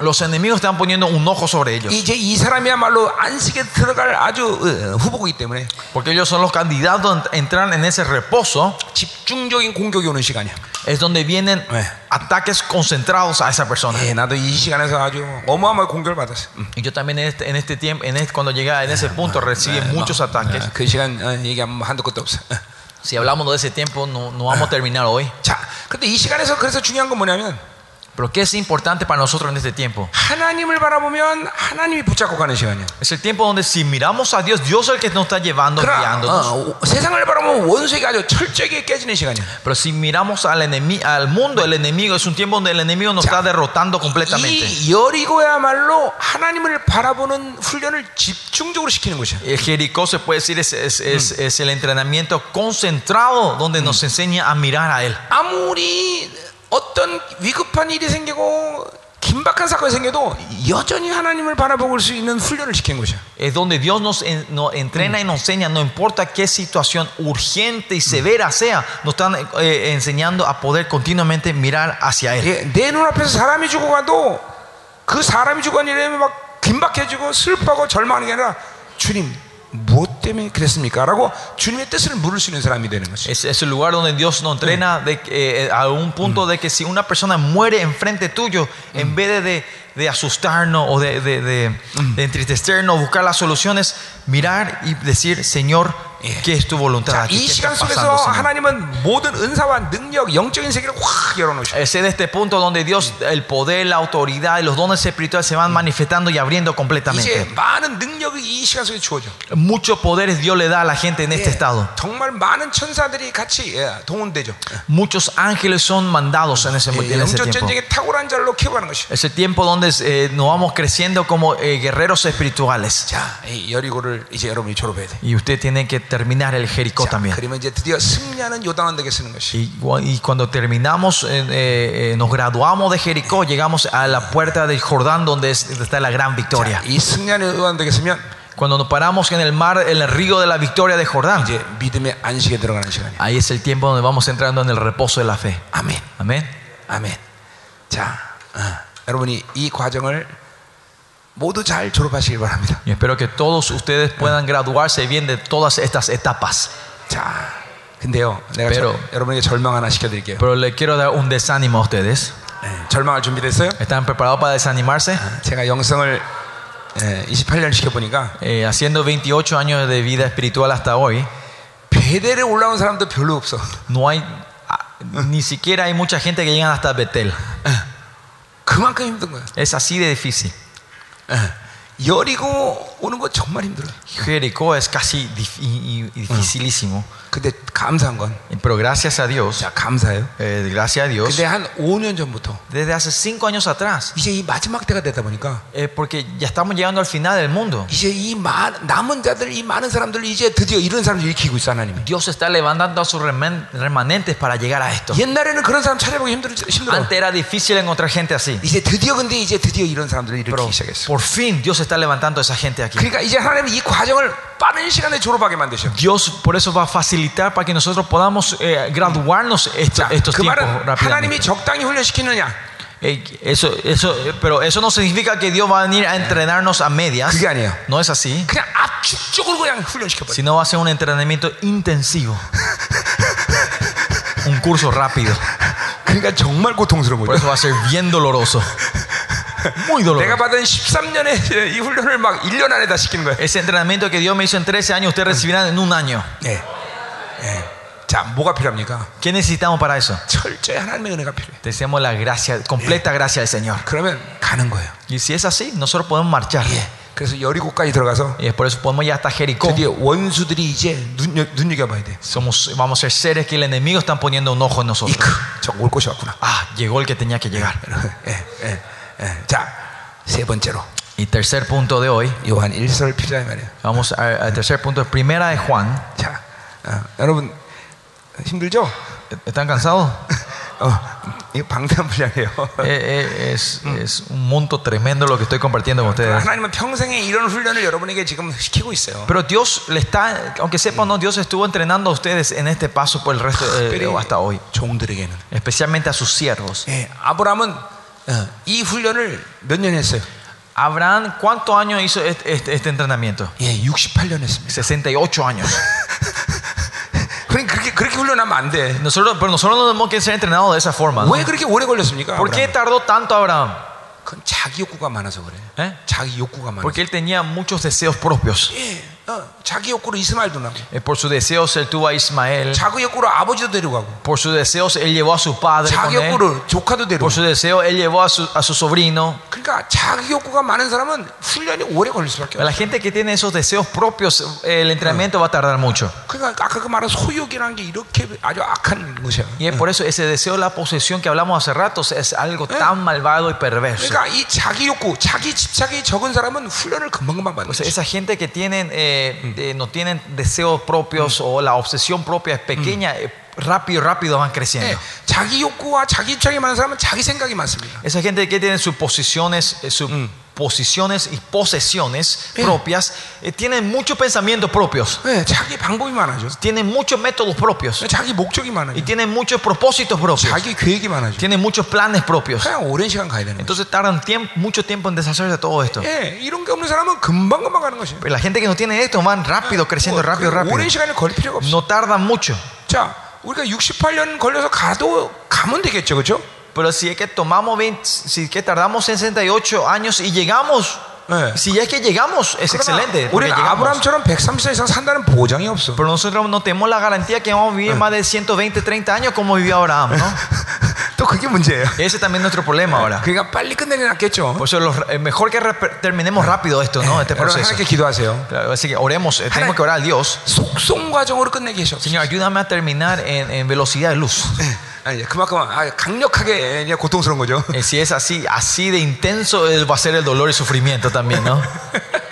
los enemigos están poniendo un ojo sobre ellos. 이제 이 사람이야말로 안식에 들어갈 아주 어, 후보이기 때문에 Porque ellos son los candidatos a entrar en ese reposo. 집중적인 공격이 오는 시간이야. Es donde vienen 네. ataques concentrados a esa persona. 예, 나도 이 시간에서 아주 어마어마한 공격을 받았어. 음. Y yo también en este, en este tiempo, en este- cuando llega en ese punto, recibí muchos ataques. 어, 그 시간 어, 얘기하면 한도 끝도 없어. 어. Si hablamos de ese tiempo, no, no vamos a terminar hoy. 자, 근데 이 시간에서 그래서 중요한 건 뭐냐면 Pero ¿qué es importante para nosotros en este tiempo? 하나님을 바라보면 하나님이 붙잡고 가는 시간이야. Es el tiempo donde si miramos a Dios, Dios es el que nos está llevando, 그러나 guiándonos. 어, 세상을 바라보면 원수에게 아주 철저하게 깨지는 시간이야. Pero si miramos al, enemi- al mundo, el enemigo, es un tiempo donde el enemigo nos está derrotando completamente. 이 여리고야말로 하나님을 바라보는 훈련을 집중적으로 시키는 것이야. El Jericó se puede decir es, es, es- es el entrenamiento concentrado donde nos enseña a mirar a Él. 아무리 어떤 위급한 일이 생기고 긴박한 사건이 생겨도 여전히 하나님을 바라볼 수 있는 훈련을 시키는 것이야. Es donde Dios nos, en- nos entrena y nos enseña, no importa qué situación urgente y severa sea, nos están eh, enseñando a poder continuamente mirar hacia Él. 예, 내 눈앞에서 사람이 죽어가도 그 사람이 죽은 일에 막 긴박해지고 슬퍼하고 절망하는 게 아니라 주님 무엇 때문에 그랬습니까? 라고 주님의 뜻을 물을 수 있는 사람이 되는 것이. Es, es el lugar donde Dios nos entrena de, que, eh, a un punto de que si una persona muere enfrente tuyo, en vez de, de, de asustarnos o de, de, de- de entristecernos, buscar las soluciones, mirar y decir, Señor, 예. qué es tu voluntad. 자, aquí, 이 qué 시간 está 속에서 pasando, Señor. 하나님은 모든 은사와 능력, 영적인 세계를 확 열어놓으셔. Es en este punto donde Dios, el poder, la autoridad y los dones espirituales se van manifestando y abriendo 이제 completamente. 많은 능력이 이 시간 속에 주어져. Muchos poderes Dios le da a la gente en este 예, estado. 정말 많은 천사들이 같이 예, 동원되죠. Muchos ángeles son mandados en ese, 예, en ese 영적 tiempo. 전쟁의 탁월한 자로 키워가는 것이. Es el tiempo donde eh, nos vamos creciendo como eh, guerreros espirituales. 자, 이 여리고를 이제 여러분이 졸업해야 돼. Y usted tiene que terminar el Jericó 자, también. 그러면 이제 드디어 승리하는 요단원에게 쓰는 것이. Y, gu- y cuando terminamos, eh, eh, eh, nos graduamos de Jericó, llegamos a la puerta del Jordán donde es- está la gran victoria. 이 승리하는 요단원에게 쓰면 Cuando nos paramos en el mar, en el río de la victoria de Jordán, 이제 믿음의 안식에 들어가는 시간이야. ahí es el tiempo donde vamos entrando en el reposo de la fe. 아멘. Amén. 아멘. 자, 어, 여러분이 이 과정을 모두 잘 졸업하시길 바랍니다. Y espero que todos ustedes puedan graduarse bien de todas estas etapas. 자, 근데요, 내가 Pero- 저- 여러분에게 절망 하나 시켜드릴게요. Pero le quiero dar un desánimo a ustedes. 예, 절망할 준비됐어요? ¿Están preparados para desanimarse? 제가 영성을 예, 28년 시켜보니까 Eh, haciendo 28 años de vida espiritual hasta hoy, 베델에 올라온 사람도 별로 없어. no hay, ah, ni siquiera hay mucha gente que llegan hasta Betel. 그만큼 힘든 거야. Es así de difícil. 예. 여리고 오는 거 정말 힘들어. Jericó es casi dif- y- y- y dificilísimo. 근데 감사한 건, Pero gracias a Dios, 자 감사해요. eh, gracias a Dios, 근데 한 5년 전부터 desde hace cinco años atrás, 이제 이 마지막 때가 되다 보니까 eh, porque ya estamos llegando al final del mundo, 이제 이 마, 남은 자들, 이 많은 사람들 이제 드디어 이런 사람들 일으키고 있어 하나님이. Dios está levantando a sus reman- remanentes para llegar a esto. 옛날에는 그런 사람 찾아보기 힘들, 힘들어. Antes era difícil encontrar gente así. 이제 드디어 근데 이제 드디어 이런 사람들을 Pero 일으키기 시작했어. por fin Dios está levantando a esa gente aquí. 그러니까 이제 하나님이 이 과정을 빠른 시간에 졸업하게 만드셔. Dios por eso va a facilitar para que nosotros podamos eh, graduarnos esto- 자, estos 그 tiempos 말은 rápidamente. 하나님이 적당히 훈련시키느냐? Eh, Eso, eso, eh, pero eso no significa que Dios va a venir a entrenarnos a medias. 그게 아니에요. No es así. 그냥 압축적으로 그냥 훈련시켜버려. Sino va a ser un entrenamiento intensivo. un curso rápido. 그러니까 정말 고통스러운 Por 거죠. eso va a ser bien doloroso. Muy doloroso. 내가 받은 13년의 이 훈련을 막 1년 안에 다 시키는 거예요. Ese entrenamiento que Dios me hizo en 13 años, ustedes recibirán en un año. 네. 네. 자, 뭐가 필요합니까? ¿Qué necesitamos para eso? 철저히 하나님의 은혜가 필요해. Deseamos la gracia, completa gracia del Señor. 그러면 가는 거예요. Y si es así, nosotros podemos marchar. 예. 그래서 여리고까지 들어가서 Y es por eso podemos ir hasta Jericó. 드디어 원수들이 이제 눈여, 눈여겨봐야 돼. Somos, vamos a ser seres que el enemigo está poniendo un ojo en nosotros. 이크, 저올 곳이 왔구나. Ah, llegó el que tenía que llegar. 예, 예, 예. 자, 세 번째로 Y tercer punto de hoy, 요한 1설 필요해 말이에요. vamos a- al tercer punto, primera de Juan. 자, 어, 여러분 힘들죠? ¿Están cansados? 어, 이거 방대한 분량이에요. Eh, eh, es, es un monto tremendo lo que estoy compartiendo con ustedes. 하나님은 평생에 이런 훈련을 여러분에게 지금 시키고 있어요. Pero Dios le está, aunque sepan, no, Dios estuvo entrenando a ustedes en este paso por el resto eh, 특별히 hasta hoy, 종들에게는. especialmente a sus siervos. 예, 아브라함은 어, 이 훈련을 몇 년 했어요? Abraham, ¿cuántos años hizo este, este- este entrenamiento? 예, 68년 했습니다. 68 años. 그러니까 그렇게 그렇게 훈련하면 안 돼. Nosotros, pero nosotros no tenemos que ser entrenados de esa forma. ¿no? 왜 그렇게 오래 걸렸습니까? ¿Por qué 아브라함은? tardó tanto Abraham? 그건 자기 욕구가 많아서 그래. ¿Eh? 자기 욕구가 많아서. Porque él tenía muchos deseos propios. 예, Eh, por sus deseos él tuvo a Ismael. Por sus deseos él llevó a su padre. Con él. Por sus deseos él llevó a su, a su sobrino. La gente que tiene esos deseos propios, el entrenamiento va a tardar mucho. Y es por eso ese deseo de la posesión que hablamos hace rato es algo tan malvado y perverso. O sea, esa gente que tienen eh, eh, no tienen deseos propios o la obsesión propia es pequeña, eh, rápido, rápido van creciendo. 예, 자기 욕구와 자기 집착이 많은 사람은 자기 생각이 많습니다. Esa gente que tiene sus posiciones, eh, sus posiciones y posesiones propias, eh, tienen muchos pensamientos propios, 예, 자기 방법이 많아져. tienen muchos métodos propios 자기 목적이 많아져. y tienen muchos propósitos propios, 자기 계획이 많아져. tienen muchos planes propios. 그냥 오랜 시간 가야 되는 거야. Entonces tardan tiempo, mucho tiempo en deshacerse de todo esto. 예, 이런 게 없는 사람은 금방금방 가는 것이야. Pero la gente que no tiene esto van rápido, creciendo rápido, 그 rápido. 오랜 시간을 걸릴 필요가 없어. No tardan mucho. 자, 우리가 68년 걸려서 가도 가면 되겠죠, 그렇죠? Pero si es que tomamos 20, si es que tardamos 68 años y llegamos, 네. Si es que llegamos, es excelente. Llegamos. Pero nosotros no tenemos la garantía que vamos a vivir más de 120, 30 años como vivió Abraham, ¿no? Ese también es nuestro problema ahora. Por eso los, eh, mejor que terminemos rápido esto, ¿no? Este proceso. Claro, así que oremos, eh, tenemos que orar a Dios. Señor, ayúdame a terminar en, en velocidad de luz. 아니, 그만큼 아, 강력하게 이제 고통스러운 거죠. Eh, Si es así, así de intenso eh, va a ser el dolor y sufrimiento también, ¿no?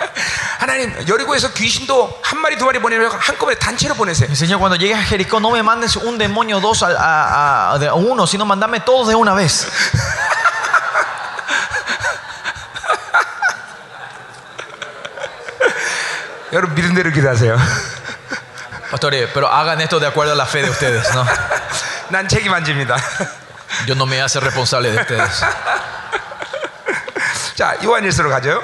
하나님 여리고에서 귀신도 한 마리 두 마리 보내면 한꺼번에 단체로 보내세요. Señor, cuando llegues a Jericó, no me mandes un demonio dos a, a- a- de uno, sino mandame todos de una vez. 여러분 믿은 대로 기도하세요. Pastores, pero hagan esto de acuerdo a la fe de ustedes, ¿no? 난 책임 안 집니다. Yo no me voy a hacer responsable de ustedes. 자, 요한일서로 가죠.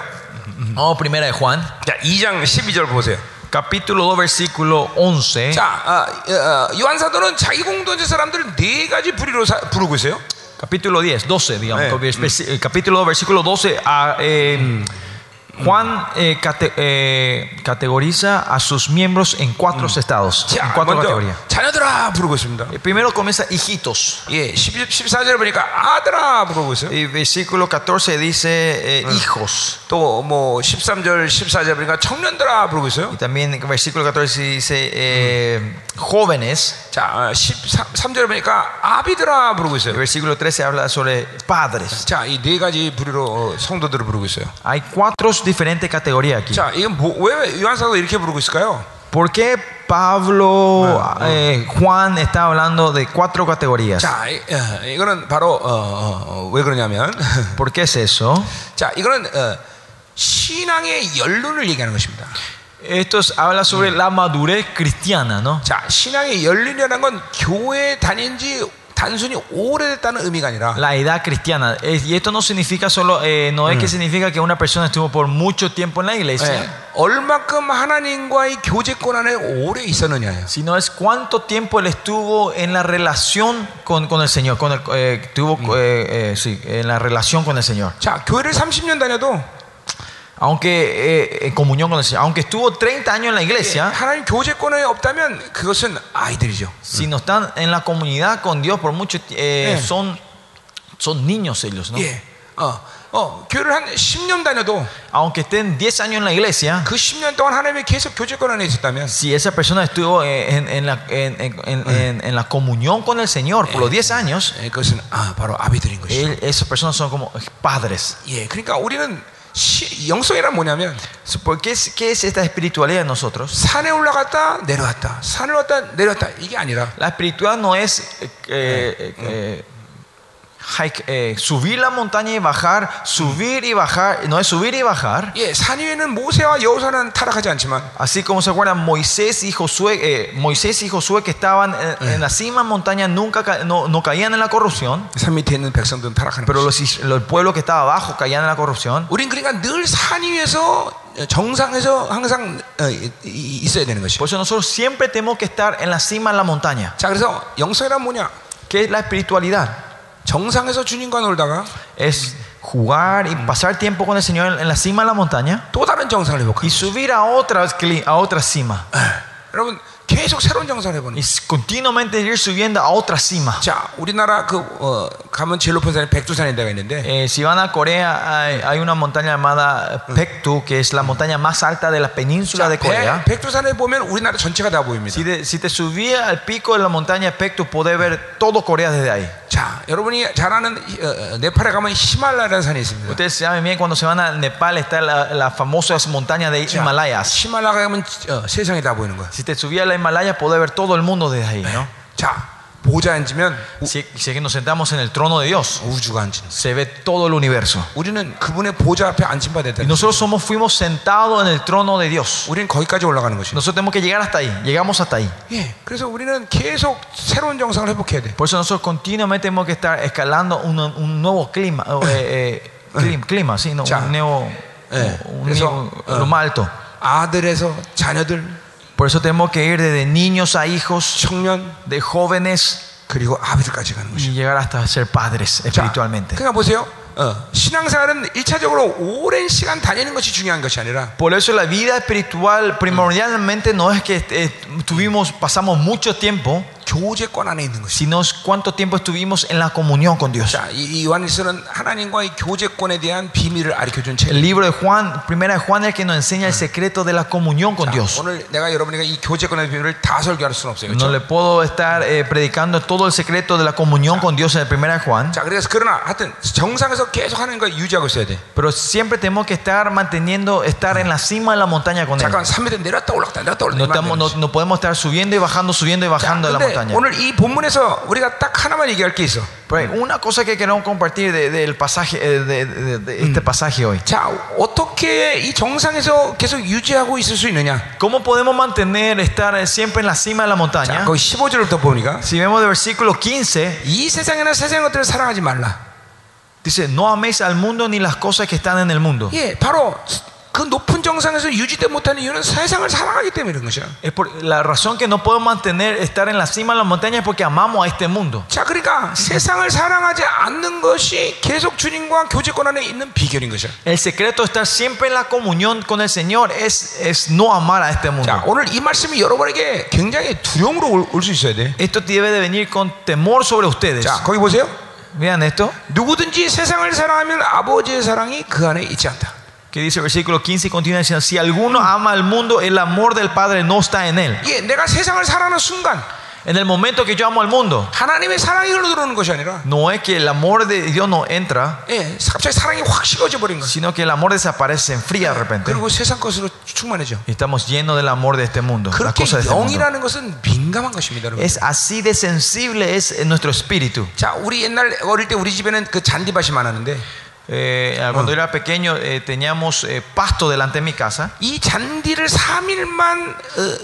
Vamos primera de Juan, 자, 2장 12절 보세요. capítulo 2, versículo 11. 자, 아, 어, 어, 요한 사도는 자기 공동체 사람들을 네 가지 부류로 사- 부르고 있어요. Capítulo 10, 12, digamos. Eh, Versi- eh, Capítulo 2, versículo 12. ah, eh, Juan eh, cate- eh, categoriza a sus miembros en cuatro estados, en 자, cuatro 먼저 categorías. 자녀들아 부르고 있습니다. Eh, Primero comienza hijitos. 예, 10, 14절에 보니까 아들아 부르고 있어요. Y versículo 14 dice eh, hijos. 또 뭐 13절, 14절 보니까 청년들아 부르고 있어요. Y también en versículo 14 dice eh, jóvenes. 자, 13절에 보니까 아비들아 부르고 El 있어요. versículo 13 habla sobre padres. 자, 이 네 가지 부류로 어, 성도들을 부르고 있어요. Hay cuatro diferentes categorías aquí. 자, 이건 뭐, 왜 요한사도 이렇게 부르고 있을까요? ¿Por qué Pablo, eh, Juan está hablando de cuatro categorías? 자, 이, 어, 이거는 바로 어, 어, 어, 왜 그러냐면 ¿Por qué es eso? 자, 이거는 어, 신앙의 연륜을 얘기하는 것입니다. Esto es- habla sobre la madurez cristiana, ¿no? 자, 신앙의 연륜이라는 건 교회 다닌 지 단순히 오래됐다는 의미가 아니라 La edad cristiana. Es- y esto no significa solo, eh, no es que significa que una persona estuvo por mucho tiempo en la iglesia, 예, 얼마큼 하나님과의 교제권 안에 오래 있었느냐예요. sino es cuánto tiempo él estuvo en la relación con, con el Señor, con el, eh, estuvo, eh, eh, sí, en la relación con el Señor. 자, 교회를 30년 다녀도 Aunque eh, en comunión con el Señor, aunque estuvo 30 años en la 예, iglesia, 하나님 교제권에 없다면 그것은 아이들이죠. si no están en la comunidad con Dios por mucho tiempo, Eh. son, son niños ellos, ¿no? 예. 어, 어, 교회를 한 10년 다녀도 Aunque estén 10 años en la iglesia, 그 10년 동안 하나님의 계속 교제권 안에 있었다면 si esa persona estuvo eh, en, en la, en, en- en- en- en la comunión con el Señor por los 10 años, 예, 그것은 아, 바로 아비들인 것이죠. él- esas personas son como padres. 예, 그러니까 우리는 시, 영성이란 뭐냐면 ¿Por qué es, qué es esta espiritualidad en nosotros? 산에 올라갔다 내려왔다, 산을 왔다 내려왔다 이게 아니라 La espiritualidad no es eh, eh, eh, hike, eh, subir la montaña y bajar, subir y bajar, no es subir y bajar. 예, 산 위에는 모세와 여호사는 타락하지 않지만 Así como se acuerdan, Moisés y Josué, eh, Moisés y Josué que estaban en, en la cima montaña nunca ca- no, no caían en la corrupción, 산 밑에 있는 백성들은 타락하는 pero 거죠. los, is- el pueblo que estaba abajo caían en la corrupción. 우린 그러니까 늘 산 위에서 정상에서 항상 어, 이- 이- 있어야 되는 것이죠. Por eso nosotros siempre tenemos que estar en la cima de la montaña. 자, 그래서 영성이란 뭐냐? ¿Qué es la espiritualidad? 정상에서 주님과 놀다가 Es jugar y pasar tiempo con el Señor en, en la cima de la montaña 또 다른 정상을 y 회복하는. subir a otra, cli- a otra cima. 여러분 계속 새로운 정상을 해보는. Y s- continuamente ir subiendo a otra cima. 자, 우리나라 그 어, 가면 제일 높은 산이 백두산인 데가 있는데 Eh, si van a Corea, hay, hay una montaña llamada Pektu, que es la montaña más alta de la península 자, de Corea. 백, 백두산에 보면 우리나라 전체가 다 보입니다. Si, de- si te subías al pico de la montaña Pektu, podés ver todo Corea desde ahí. 자, 여러분이 잘 아는 어, 어, 네팔에 가면 히말라야라는 산이 있습니다. Ustedes saben bien, cuando se van a Nepal está la, la famosa montaña de 자, Himalayas. 히말라야 가면 어, 세상이 다 보이는 거야. Si te subías a la Himalaya, podés ver todo el mundo desde ahí, ¿no? 자, 보좌 앉으면 Si, si es que nos sentamos en el trono de Dios, 우주가 앉는. se ve todo el universo. 우리는 그분의 보좌 앞에 앉힌 바 됐다. Y nosotros somos, fuimos sentados en el trono de Dios. 우리는 거기까지 올라가는 것이죠. Nosotros tenemos que llegar hasta ahí. Llegamos hasta ahí. 예, 그래서 우리는 계속 새로운 정상을 회복해야 돼. Por eso nosotros continuamente tenemos que estar escalando un, un nuevo clima, eh, eh, clim- clima, sí, no, Ya. un nuevo, Eh, un eso, nuevo- eh. lo más alto. 아들에서 자녀들, Por eso tenemos que ir desde niños a hijos, 청년, de jóvenes 그리고 아비들까지 가는 것이죠. y llegar hasta ser padres 자, espiritualmente. 그러니까 보세요. 어, 신앙생활은 일차적으로 오랜 시간 다니는 것이 중요한 것이 아니라 Por eso la vida espiritual primordialmente no es que eh, tuvimos, pasamos mucho tiempo, 교제권 안에 있는 것이. sino es cuánto tiempo estuvimos en la comunión con Dios. 자, 이 요한일서는 하나님과의 교제권에 대한 비밀을 가르쳐 준 책. El libro de Juan, primera de Juan es el que nos enseña el secreto de la comunión con 자, Dios. 오늘 내가 여러분에게 이 교제권의 비밀을 다 설교할 수는 없어요. No 그렇죠? le puedo estar eh, predicando todo el secreto de la comunión con Dios en el primera de Juan, 자, 그래서 그러나 하여튼 정상에서 계속 하는 거 유지하고 있어야 돼. pero siempre tenemos que estar manteniendo, estar en la cima de la montaña con Él. 잠깐 3m 내렸다 올랐다 내렸다 올랐다. No, 이러면 안 estamos- 되는 no, 것이. no podemos estar subiendo y bajando, subiendo y 자, bajando de la 근데 montaña. 오늘 이 본문에서 우리가 딱 하나만 얘기할 게 있어. Pero hay una cosa que queremos compartir de- del pasaje, eh, de, de- de este pasaje hoy. 자, 어떻게 이 정상에서 계속 유지하고 있을 수 있느냐? ¿Cómo podemos mantener, estar eh, siempre en la cima de la 자, montaña? 거기 15절부터 보니까 Si vemos el versículo 15, 이 세상이나 세상 것들을 사랑하지 말라. dice, no améis al mundo ni las cosas que están en el mundo. 예, 바로 그 높은 정상에서 유지되 못하는 이유는 세상을 사랑하기 때문에 그런 것이야. La razón que no podemos mantener, estar en la cima de la montaña es porque amamos a este mundo. 자, 그러니까 세상을 사랑하지 않는 것이 계속 주님과 교제권 안에 있는 비결인 것이야. El secreto de estar siempre en la comunión con el Señor es, es no amar a este mundo. 자, 오늘 이 말씀이 여러분에게 굉장히 두려움으로 올 수 있어야 돼. Esto debe de venir con temor sobre ustedes. 자, 거기 보세요. Vean esto, 누구든지 세상을 사랑하면 아버지의 사랑이 그 안에 있지 않다. que dice el versículo 15 y continúa diciendo, si alguno ama al mundo, el amor del Padre no está en él. 예, 내가 세상을 사랑하는 순간 En el momento que yo amo al mundo, 하나님의 사랑이 흘러들어오는 것이 아니라 no es que el amor de Dios no entra, 예, 갑자기 사랑이 확 식어져 버린 거야. sino que el amor desaparece, se enfría de repente. 그리고 세상 것으로 충만해져. Y estamos llenos del amor de este mundo, la 그렇게 cosa de este mundo. 영이라는 것은 민감한 것입니다, 여러분. Es así de sensible es en nuestro espíritu. 자, 우리 옛날 어릴 때 우리 집에는 그 잔디밭이 많았는데 Eh, cuando era pequeño eh, teníamos eh, pasto delante de mi casa. 이 잔디를 3일만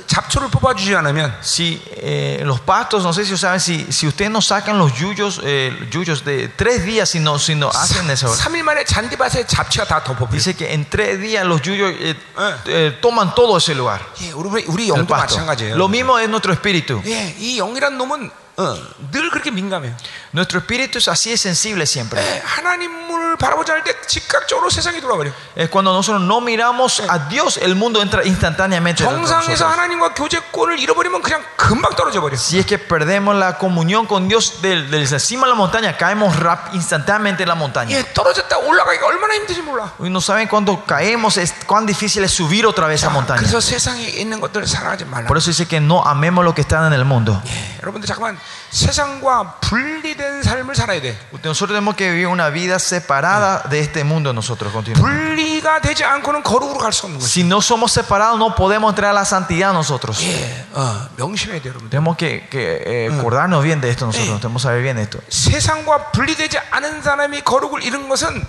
잡초를 뽑아주지 않으면 Si eh, los pastos, no sé si saben, si, si ustedes no sacan los yuyos, eh, yuyos de tres días, si no, si no hacen eso, 3일 만에 잔디밭에 잡초가 다 덮어버려. dice que en tres días los yuyos eh, eh, toman todo ese lugar. 예, 우리 우리 el 영도 pasto. 마찬가지예요. Lo mismo es nuestro espíritu. 예, 이 영이란 놈은 어, 늘 그렇게 민감해요. Nuestro espíritu es así de sensible siempre. 예, 하나님을 바라보지 않을 때 즉각적으로 세상이 돌아버려. Es cuando nosotros no miramos a Dios, el mundo entra instantáneamente. dentro de 정상에서 nosotros. 하나님과 교제권을 잃어버리면 그냥 금방 떨어져 버려. Si es que perdemos la comunión con Dios del, del encima de la montaña, caemos rap, instantáneamente en la montaña. 예, 떨어졌다 올라가기가 얼마나 힘든지 몰라. Y no saben cuando caemos, es cuán difícil es subir otra vez a esa montaña. 그래서 세상에 있는 것들을 사랑하지 말라. Por eso dice que no amemos lo que está en el mundo. 예, 여러분들 잠깐만 세상과 분리된 삶을 살아야 돼. Nosotros tenemos que vivir una vida separada de este mundo nosotros continuamente. 분리가 되지 않고는 거룩으로 갈 수 없는 거지. Si no somos separados, no podemos entrar a la santidad nosotros. 예, 어, 명심해야 돼, 여러분들. Tenemos que, que, eh, acordarnos bien de esto nosotros, tenemos que saber bien esto. 세상과 분리되지 않은 사람이 거룩을 잃은 것은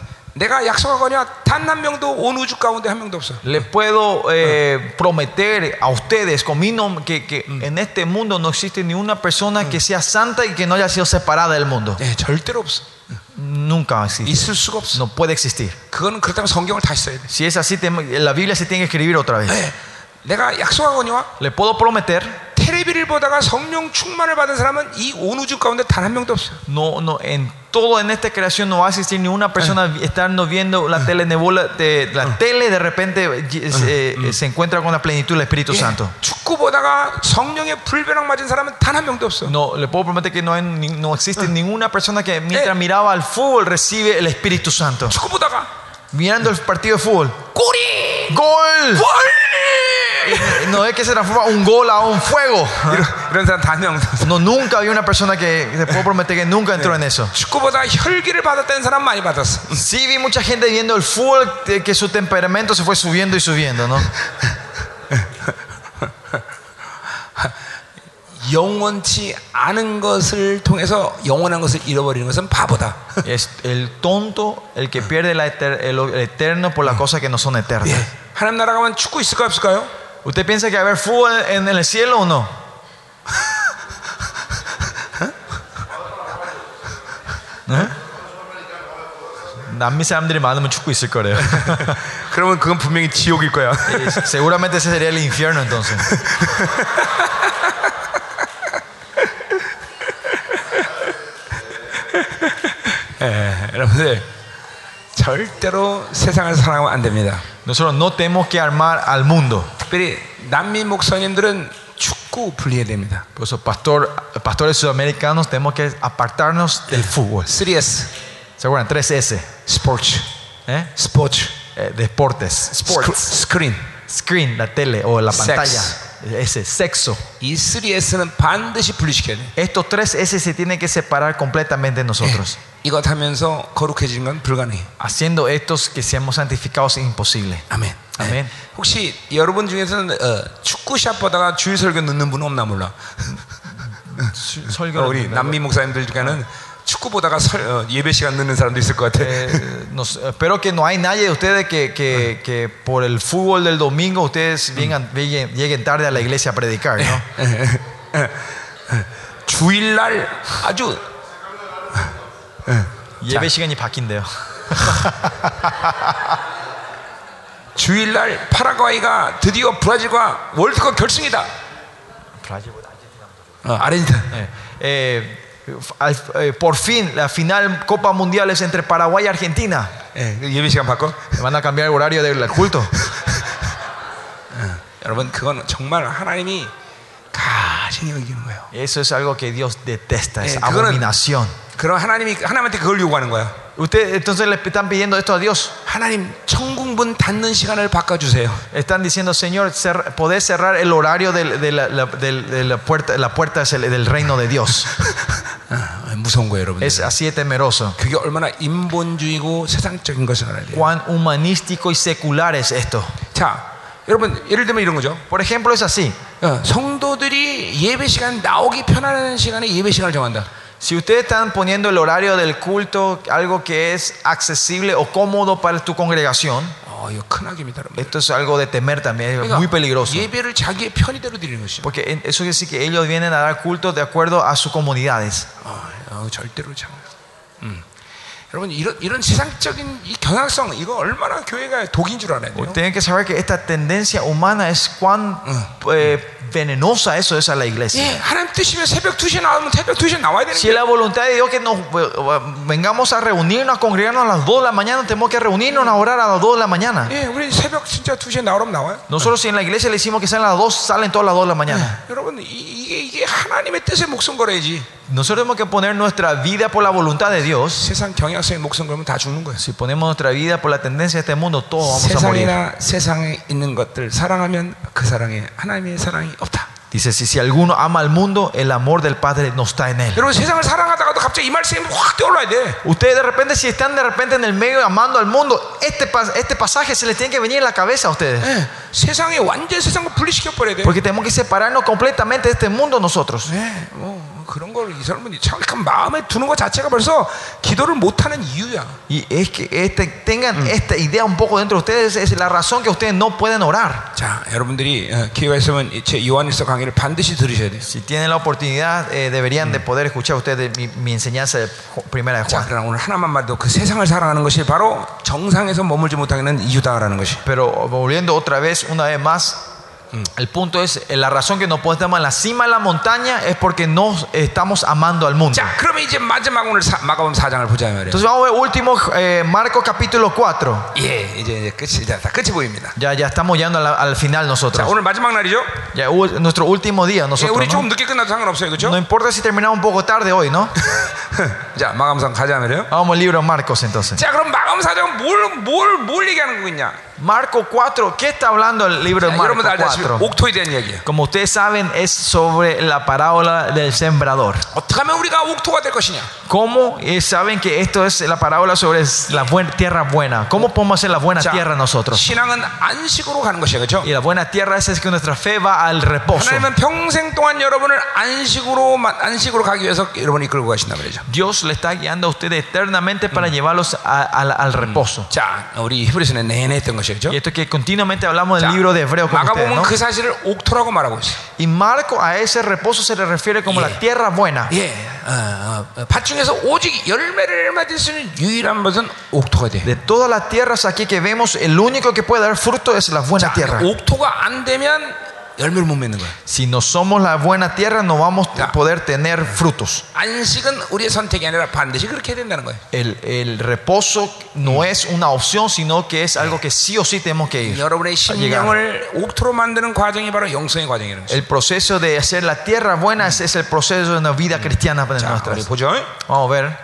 Le puedo eh, prometer a ustedes con mi nombre que, en este mundo no existe ni una persona que sea santa y que no haya sido separada del mundo. 네, Nunca existe. No puede existir. Si es así, la Biblia se tiene que escribir otra vez. 네. Le puedo prometer 테레비를 보다가 성령 충만을 받은 사람은 이 온 우주 가운데 단 한 명도 없어. no, no, en todo en esta creación no va a existir ni una persona estando viendo la tele nebola- de la tele de repente eh, eh, se encuentra con la plenitud del Espíritu 예, Santo. 축구 보다가 성령의 불변학 맞은 사람은 단 한 명도 없어. No, le puedo prometer que no, hay ni- no existe ninguna persona que mientras miraba al fútbol recibe el Espíritu Santo. 축구 보다가 mirando el partido de fútbol. ¡Gol! ¡Gol! No es que se transforma un gol a un fuego. No, nunca vi una persona que te puedo prometer que nunca entró en eso. Sí, vi mucha gente viendo el fútbol que su temperamento se fue subiendo y subiendo, ¿no? 영원치 않은 것을 통해서 영원한 것을 잃어버리는 것은 바보다. Es el tonto el que pierde la eter- el eterno por las cosas que no son eternas. 예. 하나님 나라 가면 축구 있을까요 없을까요? ¿Usted piensa que haber fútbol en el cielo o no? ¿Eh? 남미 사람들이 많으면 축구 있을 거래요. 그러면 그건 분명히 지옥일 거야. Seguramente ese sería el infierno entonces. 여러분들 절대로 세상을 사랑하면 안 됩니다. Nosotros no tenemos que armar al mundo. 특별히 난민 목사님들은 축구 분리해야 됩니다. Por eso, pastor, pastores sudamericanos, tenemos que apartarnos del fútbol. 3S ¿Se acuerdan? 3S. 스포츠 ¿eh? 스포츠 Eh, deportes. 스크- Sports. 스크린 Screen, la tele o la Sex. pantalla. Ese, sexo. 이 3S는 반드시 분리시켜야 돼. Estos tres S se tienen que separar completamente de nosotros. 이것 하면서 거룩해지는 건 불가능해. Haciendo estos que seamos santificados es imposible. 아멘. 아멘. 혹시 여러분 중에서는 어, 축구샷 보다가 주일 설교 듣는 분은 없나 몰라. 어, 우리 남미 목사님들 중에는 축구 보다가 설, 어, 예배 시간 늦는 사람도 있을 것 같아. Eh, nos- espero que no hay nadie de ustedes que, que, que por el fútbol del domingo ustedes vengan- lleguen, lleguen tarde a la iglesia a predicar, ¿no? 주일날 아주 예배 시간이 바뀐대요. 주일날 파라과이가 드디어 브라질과 월드컵 결승이다. 어, 아르헨티나. Eh, eh, al- eh, por fin, la final Copa Mundial es entre Paraguay y Argentina. 예, 그 예배 시간 바꿔. Van a cambiar el horario del culto. 여러분 그건 정말 하나님이 가증히 여기는 거예요. Eso es algo que Dios detesta, es Eh, 그거는- abominación. 그럼 하나님이 하나님한테 그걸 요구하는 거야. Ustedes entonces le están pidiendo esto a Dios. 하나님 천국 문 닫는 시간을 바꿔주세요. Están diciendo, Señor, cer- podés cerrar el horario del- de, la, la- del- de la puerta, la puerta es el- del reino de Dios. 아, 무서운 거예요, 여러분. Es así de temeroso. 그게 얼마나 인본주의고 세상적인 것을 알아야 돼요. Cuán humanístico y secular es esto. 자, 여러분 예를 들면 이런 거죠. Por ejemplo, es así. 어, 성도들이 예배 시간 나오기 편안한 시간에 예배 시간을 정한다. Si ustedes están poniendo el horario del culto, algo que es accesible o cómodo para tu congregación, 어, 이거 큰 악입니다, 여러분. esto es algo de temer también, es muy peligroso. 예배를 자기의 편의대로 드리는 것이죠. Porque en- eso quiere decir que ellos vienen a dar culto de acuerdo a sus comunidades. 어, 어, 절대로 참. 음. 여러분 이런 이런 세상적인 이 경향성 이거 얼마나 교회가 독인 줄 알아야 돼요. Tienen que saber que esta tendencia humana es cuán eh, venenosa eso es a la iglesia. 예, 하나님 뜻이면 새벽 2시에 나오면 새벽 2시에 나와야 되는 Si es 거예요. la voluntad de Dios que nos eh, vengamos a reunirnos, a congregarnos a las 2 de la mañana, tenemos que reunirnos a orar a las 2 de la mañana. 예, 우리 새벽 진짜 2시에 나오면 나와요. Nosotros si en la iglesia le decimos que salen a las 2, salen todas las 2 de la mañana. 여러분 이, 이게 이게 하나님의 뜻에 목숨 걸어야지. Nosotros tenemos que poner nuestra vida por la voluntad de Dios. 세상 경향성에 목숨 걸면 다 죽는 거예요. Si ponemos nuestra vida por la tendencia de este mundo, todos vamos a morir. 세상이나 세상에 있는 것들 사랑하면 그 사랑에 하나님의 사랑이 없다. Dice, si, si alguno ama al mundo, el amor del Padre no está en él. 여러분 세상을 사랑하다가도 갑자기 이 말씀이 확 떠올라야 돼. Ustedes de repente, si están de repente en el medio amando al mundo, este, pas- este pasaje se les tiene que venir en la cabeza a ustedes. 예, 세상에 완전 세상을 분리시켜 버려야 돼. Porque tenemos que separarnos completamente de este mundo nosotros. 예, 뭐 그런 걸 이 사람은 잠깐 마음에 두는 것 자체가 벌써 기도를 못하는 이유야. Y es que este, tengan esta idea un poco dentro de ustedes, es la razón que ustedes no pueden orar. 자, 여러분들이 어, 기회가 있으면 이제 요한일서 강의를 반드시 들으셔야 돼요. Si tienen la oportunidad, eh, deberían de poder escuchar ustedes mi, mi enseñanza de primera de 자, Juan. 그러나 오늘 하나만 말도 그 세상을 사랑하는 것이 바로 정상에서 머물지 못하는 이유다라는 것이. Pero volviendo otra vez, una vez más, el punto es, eh, la razón que no podemos estar en la cima de la montaña es porque no estamos amando al mundo. 자, 그러면 이제 마지막 오늘 사, 마가복음 4장을 보자 말이에요. Entonces vamos a ver último, eh, Marcos capítulo 4. 예, 이제, 이제 끝이 다, 다 끝이 보입니다. Ya, ya estamos llegando a la- al final 자, nosotros. 오늘 마지막 날이죠. Ya, hu- nuestro último día 예, nosotros. 우리 ¿no? 조금 늦게 끝나도 상관없어요, 그렇죠? No importa si terminamos un poco tarde hoy, ¿no? 자, 마감상 가자 말이에요. Vamos al libro de Marcos entonces. 자, 그럼 마감 4장은 뭘, 뭘, 뭘 얘기하는 거겠냐? Marcos 4, ¿qué está hablando el libro de 자, Marcos 여러분들 알다시피 4? 옥토에 대한 얘기예요. Como ustedes saben, es sobre la parábola del sembrador. 어떻게 하면 우리가 옥토가 될 것이냐? ¿Cómo eh, saben que esto es la parábola sobre la buena, tierra buena? ¿Cómo podemos hacer la buena 자, tierra nosotros? 신앙은 안식으로 가는 것이에요, 그렇죠? Y la buena tierra es, es que nuestra fe va al reposo. 하나님은 평생 동안 여러분을 안식으로 마- 안식으로 가기 위해서 여러분을 이끌고 가신다 말이죠. Dios le está guiando a ustedes eternamente para llevarlos a- al- al reposo. 자, 우리 히브리서는 내내 했던 것 이죠. Y esto que continuamente hablamos 자, del libro de Hebreo con ustedes, 마가복음은 ¿no? 그 사실을 옥토라고 말하고 있어요. Y Marco a ese reposo se le refiere como Yeah. la tierra buena. 예, 어, 어, 어, 밭 중에서 오직 열매를 맞을 수 있는 유일한 것은 옥토가 돼. De todas las tierras aquí que vemos, el único que puede dar fruto es la buena 자, tierra. 옥토가 안 되면 열매를 못 맺는 거야. Si no somos la buena tierra, no vamos Ya. a poder tener frutos. 안식은 우리의 선택이 아니라 반드시 그렇게 해야 된다는 거예요. El, el reposo no es una opción, sino que es algo que sí o sí tenemos que ir. 여러분의 a llegar. 심령을 옥토로 만드는 과정이 바로 영성의 과정이라는 거죠. El proceso de hacer la tierra buena es, es el proceso de una vida cristiana para 자, 우리 nuestras. 보죠. Vamos a ver.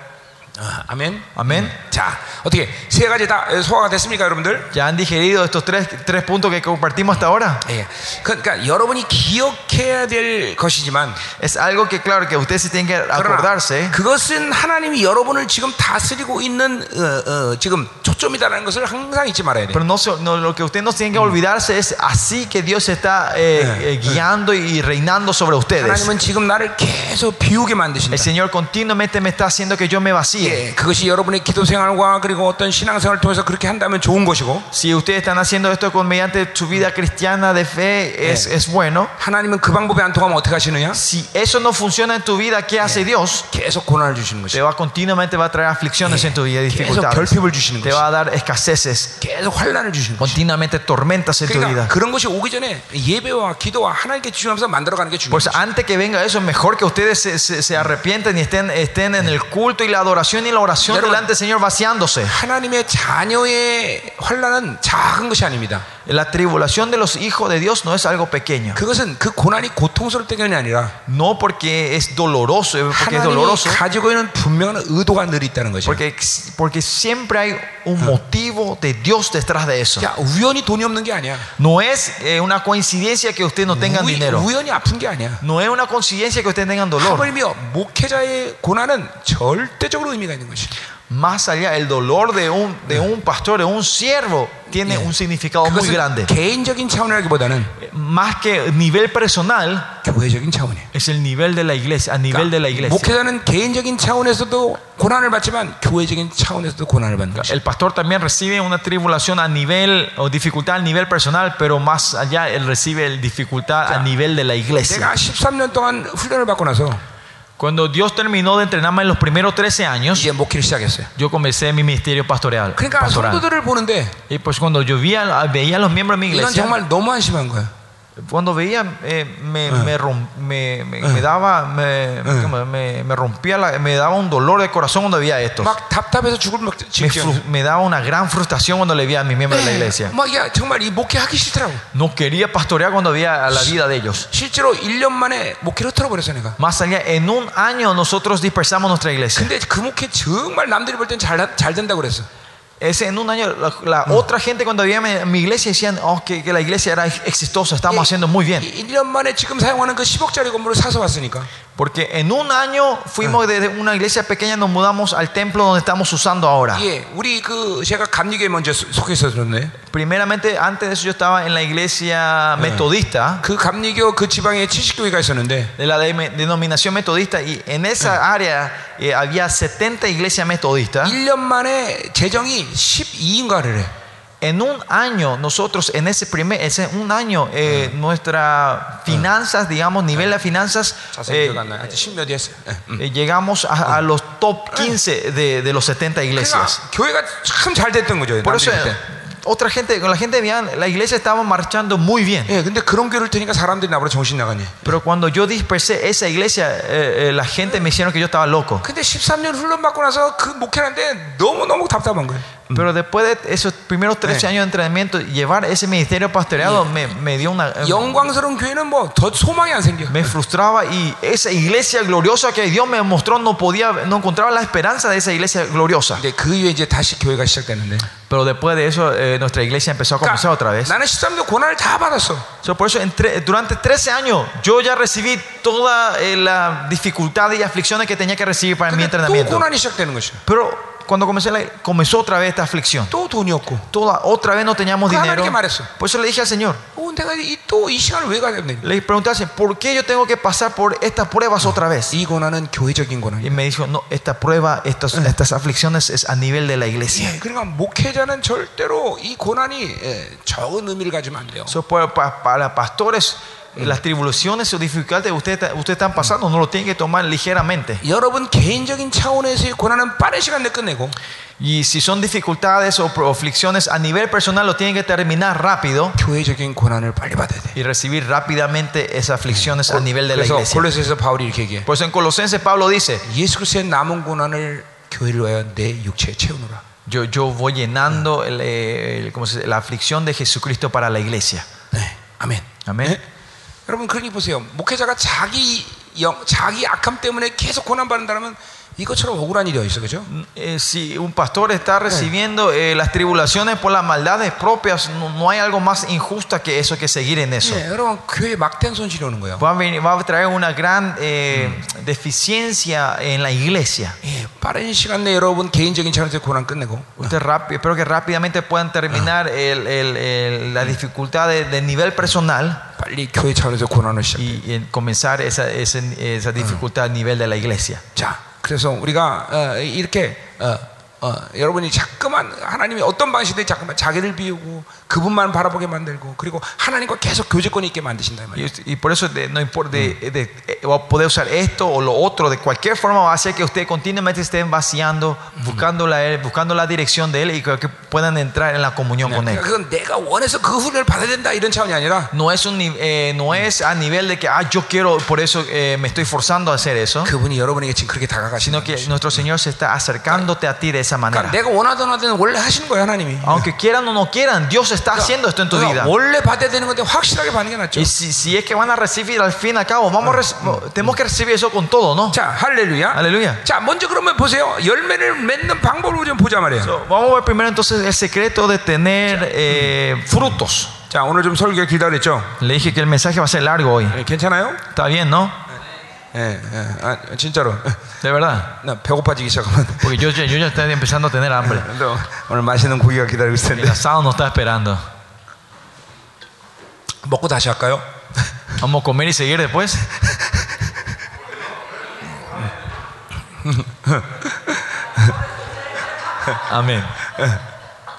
아, 아멘. Amén. 자, 어떻게 세 가지 다 소화가 됐습니까, 여러분들? ¿Ya han digerido estos tres, tres puntos que compartimos hasta ahora? 예. 그러니까 여러분이 기억해야 될 것이지만 Es algo que, claro, que ustedes sí tienen que 그러나 acordarse. 그것은 하나님이 여러분을 지금 다스리고 있는 어, 어, 지금 초점이다라는 것을 항상 잊지 말아야 돼. Pero no, se- no, lo que ustedes no tienen que olvidarse es así que Dios está eh, eh, guiando y reinando sobre ustedes. 하나님은 지금 나를 계속 비우게 만드신다. El Señor continuamente me está haciendo que yo me vacíe. 예, 그것이 여러분의 기도 생활과 그리고 어떤 신앙생활을 통해서 그렇게 한다면 좋은 것이고 Si ustedes están haciendo esto con mediante su vida cristiana de fe, es, es bueno. 하나님은 그 방법이 안 통하면 어떻게 하시느냐? Si eso no funciona en tu vida, ¿qué hace Dios? 계속 고난을 주시는 Te 것이. va continuamente va a traer aflicciones en tu vida, 계속 dificultades. 결핍을 주시는 Te 것이. va a dar escaseces, 계속 환란을 주시는 것이. continuamente tormentas en tu 그러니까 vida. 그런 것이 오기 전에 예배와 기도와 하나님께 집중하면서 만들어가는 게 Por 중요해요. eso, antes que venga eso, mejor que ustedes se, se- se arrepienten y estén, estén en el culto y la adoración y la oración delante del Señor vaciándose. 하나님의 자녀의 환란은 작은 것이 아닙니다. La tribulación de los hijos de Dios no es algo pequeño. 그것은 그 고난이 고통스러울 때문이 아니라 No porque es doloroso, eh, porque es 하나님이 doloroso, 가지고 있는 분명한 의도가 늘 있다는 것이죠. porque, porque siempre hay un motivo de Dios detrás de eso. 야, 우연히 돈이 없는 게 아니야. No es eh, una coincidencia que ustedes no tengan 우이- dinero. 우연히 아픈 게 아니야. No es una coincidencia que ustedes tengan dolor. 하물며 목회자의 고난은 절대적으로 의미가 있는 것이. Más allá, el dolor de un, de un pastor, de un siervo, tiene un significado muy 그것은 grande. 개인적인 차원이라기보다는 Más que nivel personal, 교회적인 차원이에요. es el nivel de la iglesia, a nivel de la iglesia. 목회자는 개인적인 차원에서도 고난을 받지만 교회적인 차원에서도 고난을 받는 것이. El pastor también recibe una tribulación a nivel o dificultad a nivel personal, pero más allá él recibe el dificultad a nivel de la iglesia. 내가 13년 동안 훈련을 받고 나서 Cuando Dios terminó de entrenarme en los primeros 13 años, 이제 목회를 시작했어요. yo comencé mi ministerio pastoral. 그러니까 pastoral. 성도들을 보는데 Y pues cuando yo veía, veía a los miembros de mi 이건 iglesia, 정말 너무 한심한 거야. cuando veía, eh, me, uh, me, romp, me, me, uh, me, daba, uh, me, rompía, la, me daba un dolor de corazón cuando veía esto. Me, daba una gran frustración cuando le veía a mis miembros de la iglesia. No quería pastorear cuando veía la vida de ellos. Más allá, en un año nosotros dispersamos nuestra iglesia. 근데 그 목회 정말 남들이 볼 땐 잘 잘 된다고 그랬어. Ese, en un año, la, la otra gente cuando veía mi, mi iglesia decían oh, que, que la iglesia era exitosa, estamos haciendo muy bien. 1년 만에 지금 사용하는 그 10억짜리 건물을 사서 왔으니까. Porque en un año fuimos desde una iglesia pequeña, nos mudamos al templo donde estamos usando ahora. 예, 우리 그 제가 감리교에 먼저 소- 속해서 들었네. Primeramente, antes de eso yo estaba en la iglesia metodista, 그 감리교 그 지방에 70교회가 있었는데 de la de- denominación metodista, y en esa área eh, había 70 iglesias metodistas. 1년 만에 재정이 12인가를 해. En un año, nosotros, en ese primer, ese un año, eh, nuestras finanzas, digamos, nivel de finanzas, eh, eh, llegamos a, a, los top 15 de, de los 70 iglesias. Por eso, eh, otra gente, con la gente de la iglesia estaba marchando muy bien. Pero cuando yo dispersé esa iglesia, eh, eh, la gente me hicieron que yo estaba loco. 근데 13년 훈련 받고 나서 그 목회하는데 너무 너무 답답한 거예요. Pero después de esos primeros 13 Eh. años de entrenamiento, llevar ese ministerio pastoreado me, me dio una... eh, 영광스러운 교회는 뭐 더 소망이 안 생겨. me frustraba y esa iglesia gloriosa que Dios me mostró no podía, no encontraba la esperanza de esa iglesia gloriosa. 근데 그 이후에 이제 다시 교회가 시작됐는데. Pero después de eso, eh, nuestra iglesia empezó a comenzar otra vez. 나는 13년 고난을 다 받았어. So, por eso, entre- durante 13 años, yo ya recibí toda eh, la dificultad y aflicciones que tenía que recibir para mi 근데 또 entrenamiento. 고난이 시작되는 것이야. Pero cuando comencé la- comenzó otra vez esta aflicción. 또 돈이 없고. Toda, otra vez no teníamos 그 dinero. 하나님께 말했어. Por eso le dije al Señor, 어, 내가 또 이 시간을 왜 가야 되냐? le pregunté al Señor, ¿por qué yo tengo que pasar por estas pruebas otra vez? 이 고난은 교회적인 Y 고난이야. me dijo, no, esta prueba, estas, estas aflicciones es a nivel de la iglesia. 예, 그러니까 목회자는 절대로 이 고난이 예, 적은 의미를 가지면 안 돼요. So, para, pa- para pastores, las tribulaciones o dificultades que ustedes usted están pasando no lo tienen que tomar ligeramente. Y si son dificultades o aflicciones a nivel personal lo tienen que terminar rápido. Y recibir rápidamente esas aflicciones a nivel de la iglesia. Por eso en Colosenses Pablo dice, yo, yo voy llenando el, el, la aflicción de Jesucristo para la iglesia. Amén. Amén. 여러분 그러니 보세요. 목회자가 자기 영, 자기 악함 때문에 계속 고난 받는다면 이것처럼 억울한 일이 어디 있어, 그죠? Eh, si un pastor está recibiendo eh, las tribulaciones por las maldades propias, no, no hay algo más injusta que eso, que seguir en eso. 네, 여러분 교회 막대한 손실이 오는 거예요. Va a, venir- va a traer una gran eh, deficiencia en la iglesia. 예, 빠른 시간 내에 여러분 개인적인 차원에서 고난 끝내고 Usted rápido, espero que rápidamente puedan terminar el- el- el- la dificultad de, de nivel personal 빨리 교회 차원에서 고난을 시작. y, y comenzar esa, ese- esa dificultad a nivel de la iglesia. 자, 그래서 우리가 어, 이렇게 어, 어, 여러분이 자꾸만 하나님이 어떤 방식이든 자꾸만 자기를 비우고 그분만 바라보게 만들고 그리고 하나님과 계속 교제권이 있게 만드신다 이 말이에요. Y, y por eso de- no importa, de, de- eh, va a poder usar esto o lo otro, de cualquier forma va a hacer que ustedes continuamente estén vaciando, buscando la, él, buscando la dirección de Él y que, que puedan entrar en la comunión con Él. 그러니까 그건 내가 원해서 그 훈련을 받아야 된다 이런 차원이 아니라 No es, un, ni- eh, no es a nivel de que ah, yo quiero, por eso eh, me estoy forzando a hacer eso, 그분이 여러분에게 지금 그렇게 다가가시는 sino que nuestro Señor se está acercándote a ti de esa manera. 그러니까 내가 원하든 안 하든 원래 하시는 거예요 하나님이. Aunque quieran o no quieran, Dios está haciendo esto en tu vida. 그러니까 원래 받아야 되는 건데 확실하게 받는 게 낫죠. Y si, si es que van a recibir al fin y al cabo, vamos a reci- tenemos que recibir eso con todo, ¿no? 자, 할렐루야. Aleluya. 자, 먼저 그러면 보세요. 열매를 맺는 방법을 좀 보자 말이에요. So, vamos a ver primero entonces el secreto de tener eh, frutos. 자, 오늘 좀 설교 길다 그랬죠? Le dije que el mensaje va a ser largo hoy. 예, 괜찮아요? Está bien, ¿no? 예, 예. 아, 진짜로. De verdad. 나 배고파지기 시작하면. Porque yo, yo ya estoy empezando a tener hambre. 또 오늘 맛있는 고기가 기다리고 있을 El 텐데. asado nos está esperando. 먹고 다시 할까요? Vamos a comer y seguir después. 아멘.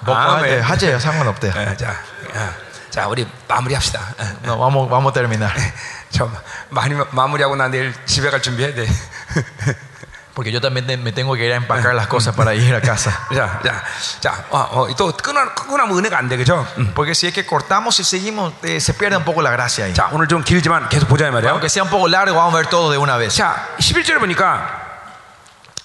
먹고 아멘. 하재요. 상관없대요. 예, 자, 야, 자, 우리 마무리합시다. 예. Vamos, vamos a terminar. 저 많이 마무리하고 나 내일 집에 갈 준비해야 돼. Porque yo también te- me tengo que ir a empacar las cosas para ir a casa. 자, 자, 자, 어, 어, 또 끊어 끊으면 은혜가 안 돼, 그죠? 음. Porque si es que cortamos y seguimos, eh, se pierde un poco la gracia ahí. 자, 오늘 좀 길지만 계속 보자 이 말이야. Aunque sea un poco largo, vamos a ver todo de una vez. 자, 11절에 보니까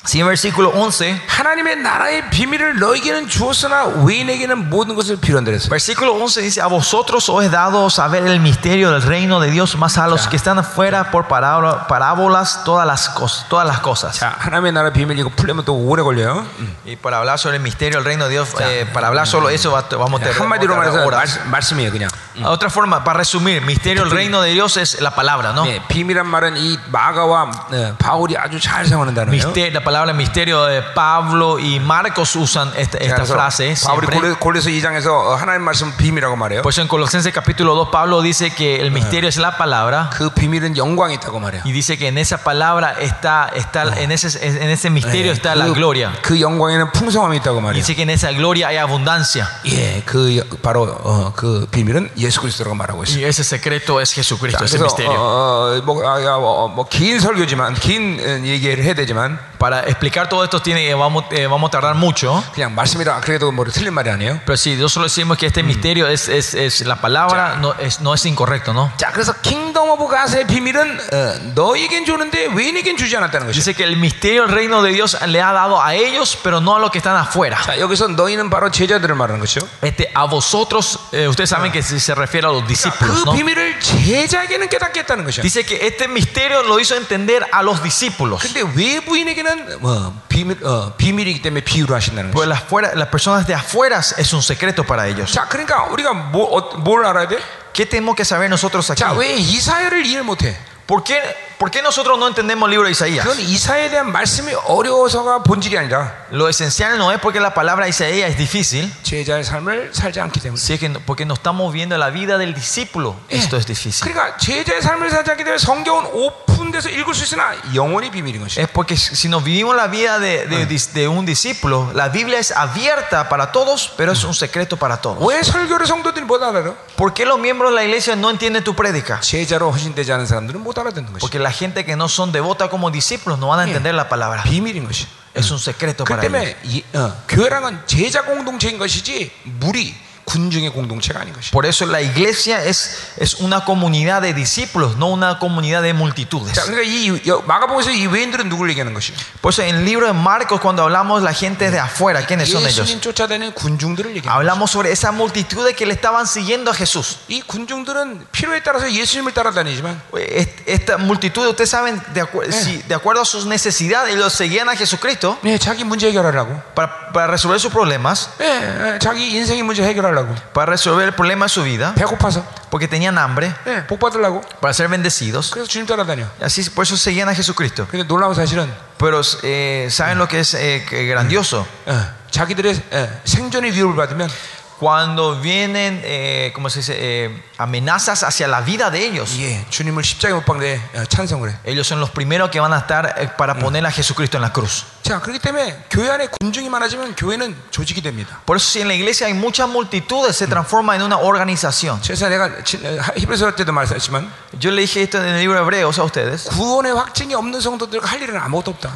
Si en versículo 11, 하나님의 나라의 비밀을 너에게는 주었으나 외인에게는 모든 것을 비론다 그랬어. versículo 11 dice: A vosotros os he dado saber el misterio del reino de Dios, más a los que están afuera por parábola- parábolas todas las, cos- todas las cosas. 자, 하나님의 나라 비밀 이거 풀려면 또 오래 걸려요. Y para hablar sobre el misterio del reino de Dios, eh, para hablar solo eso, va- vamos a tener 한마디로 vamos a 말해서 tardar horas. 말, 말씀이에요, 그냥. Otra forma, para resumir, misterio del reino de Dios es la palabra, ¿no? 네, 비밀한 말은 이 마가와 어, 바울이 아주 잘 사용하는 단어예요. Mister- la palabra misterio de Pablo y Marcos usan esta, esta 그래서 frase 바울이 siempre. 골레, 골레서 2장에서 어, 하나님 말씀 비밀이라고 말해요. Por eso en Colosenses capítulo 2 Pablo dice que el misterio es la palabra 그 비밀은 영광이 있다고 말해요. y dice que en esa palabra está, está en, ese, en ese misterio está la 그, gloria. 그 영광에는 풍성함이 있다고 말해요. Dice que en esa gloria hay abundancia 예, 그 여- 바로 어, 그 비밀은 예수 그리스도라고 말하고 있어요. y ese secreto es 자, Jesucristo, ese 그래서 misterio. 어, 어, 뭐, 아, 야, 어, 뭐긴 설교지만 긴 어, 얘기를 해야 되지만 Para explicar todo esto tiene, vamos, eh, vamos a tardar mucho. 그냥 말씀이라 그래도 뭐 틀린 말이 아니에요. Pero si nosotros decimos que este misterio es, es, es la palabra, no es, no es incorrecto, ¿no? 자, 그래서 킹덤 오브 가스의 비밀은 어, 너에겐 주는데 외인에겐 주지 않았다는 것이죠. Dice que el misterio del reino de Dios le ha dado a ellos, pero no a los que están afuera. 자, 여기서 너희는 바로 제자들을 말하는 것이죠. Este, a vosotros, eh, ustedes saben que se se refiere a los discípulos, 그 ¿no? 비밀을 제자에게는 깨닫게 했다는 것이죠. Dice que este misterio lo hizo entender a los discípulos. 근데 외부인에게는 뭐 비밀 어, 비밀이기 때문에 비유를 하신다는 Pues 거죠. las, fuera, las personas de afuera es un secreto para ellos. 자, 그러니까 우리가 뭐, 어, 뭘 알아야 돼? ¿Qué tenemos que saber nosotros aquí? 자, 왜 이사야를 이해를 못해? ¿Por qué, ¿Por qué nosotros no entendemos el libro de Isaías? 그건 이사야에 대한 말씀이 어려워서가 본질이 아니라 Lo esencial no es porque la palabra de Isaías es difícil, 제자의 삶을 살지 않기 때문에. si es que no- porque no estamos viendo la vida del discípulo. Esto es difícil. 그러니까 제자의 삶을 살지 않기 때문에 성경은 오픈돼서 읽을 수 있으나 영원히 비밀인 것이죠. Es porque si nos vivimos la vida de, de- de un discípulo, la Biblia es abierta para todos, pero es un secreto para todos. 왜 설교를 성도들이 못 알아요? ¿Por qué los miembros de la iglesia no entienden tu prédica? 제자로 헌신되지 않은 사람들은 못 알아듣는 것이 Porque la gente que no son devota como discípulos no van a entender la palabra. 비밀인 것이. Es un secreto 그 para ellos. 때문에 이, 어, 교회랑은 제자 공동체인 것이지 무리 군중의 공동체가 아닌 것이. Por eso la iglesia es, es una comunidad de discípulos, no una comunidad de multitudes. 자, 그러니까 이 여- 마가복음에서 이 외인들은 누굴 얘기하는 것이? Por eso en el libro de Marcos, cuando hablamos la gente de afuera, ¿quiénes son ellos? 예수님 쫓아다니는 군중들을 얘기하는 것이. Hablamos sobre esa multitud de que le estaban siguiendo a Jesús. 이 군중들은 필요에 따라서 예수님을 따라다니지만 Est- Esta multitud, ustedes saben, de, acu- si- de acuerdo a sus necesidades, ellos seguían a Jesucristo 예, 자기 문제 해결하려고, para, para resolver sus problemas, 예, 예, 자기 인생의 문제 해결하 려고, para resolver el problema de su vida, 배고파서, porque tenían hambre, 예, 복 받으려고. para ser bendecidos. 그래서 주님 따라다녀. Así, por eso seguían a Jesucristo. 근데 놀라운 사실은 Pero eh, ¿saben lo que es eh, que grandioso? 예, 자기들의 예, 생존의 위협을 받으면 Cuando vienen, eh, ¿cómo se dice? Eh, amenazas hacia la vida de ellos. 예, 주님을 십자가에 못 박내 어, 찬송을 해. Ellos son los primeros que van a estar eh, para poner a Jesucristo en la cruz. 자, 그렇기 때문에 교회 안에 군중이 많아지면 교회는 조직이 됩니다. Por eso si en la iglesia hay muchas multitudes, se transforma en una organización. 그래서 내가 지- 어, 히브리서 때도 말했지만 Yo le dije esto en el libro de Hebreos a ustedes. 구원의 확증이 없는 성도들과 할 일은 아무것도 없다.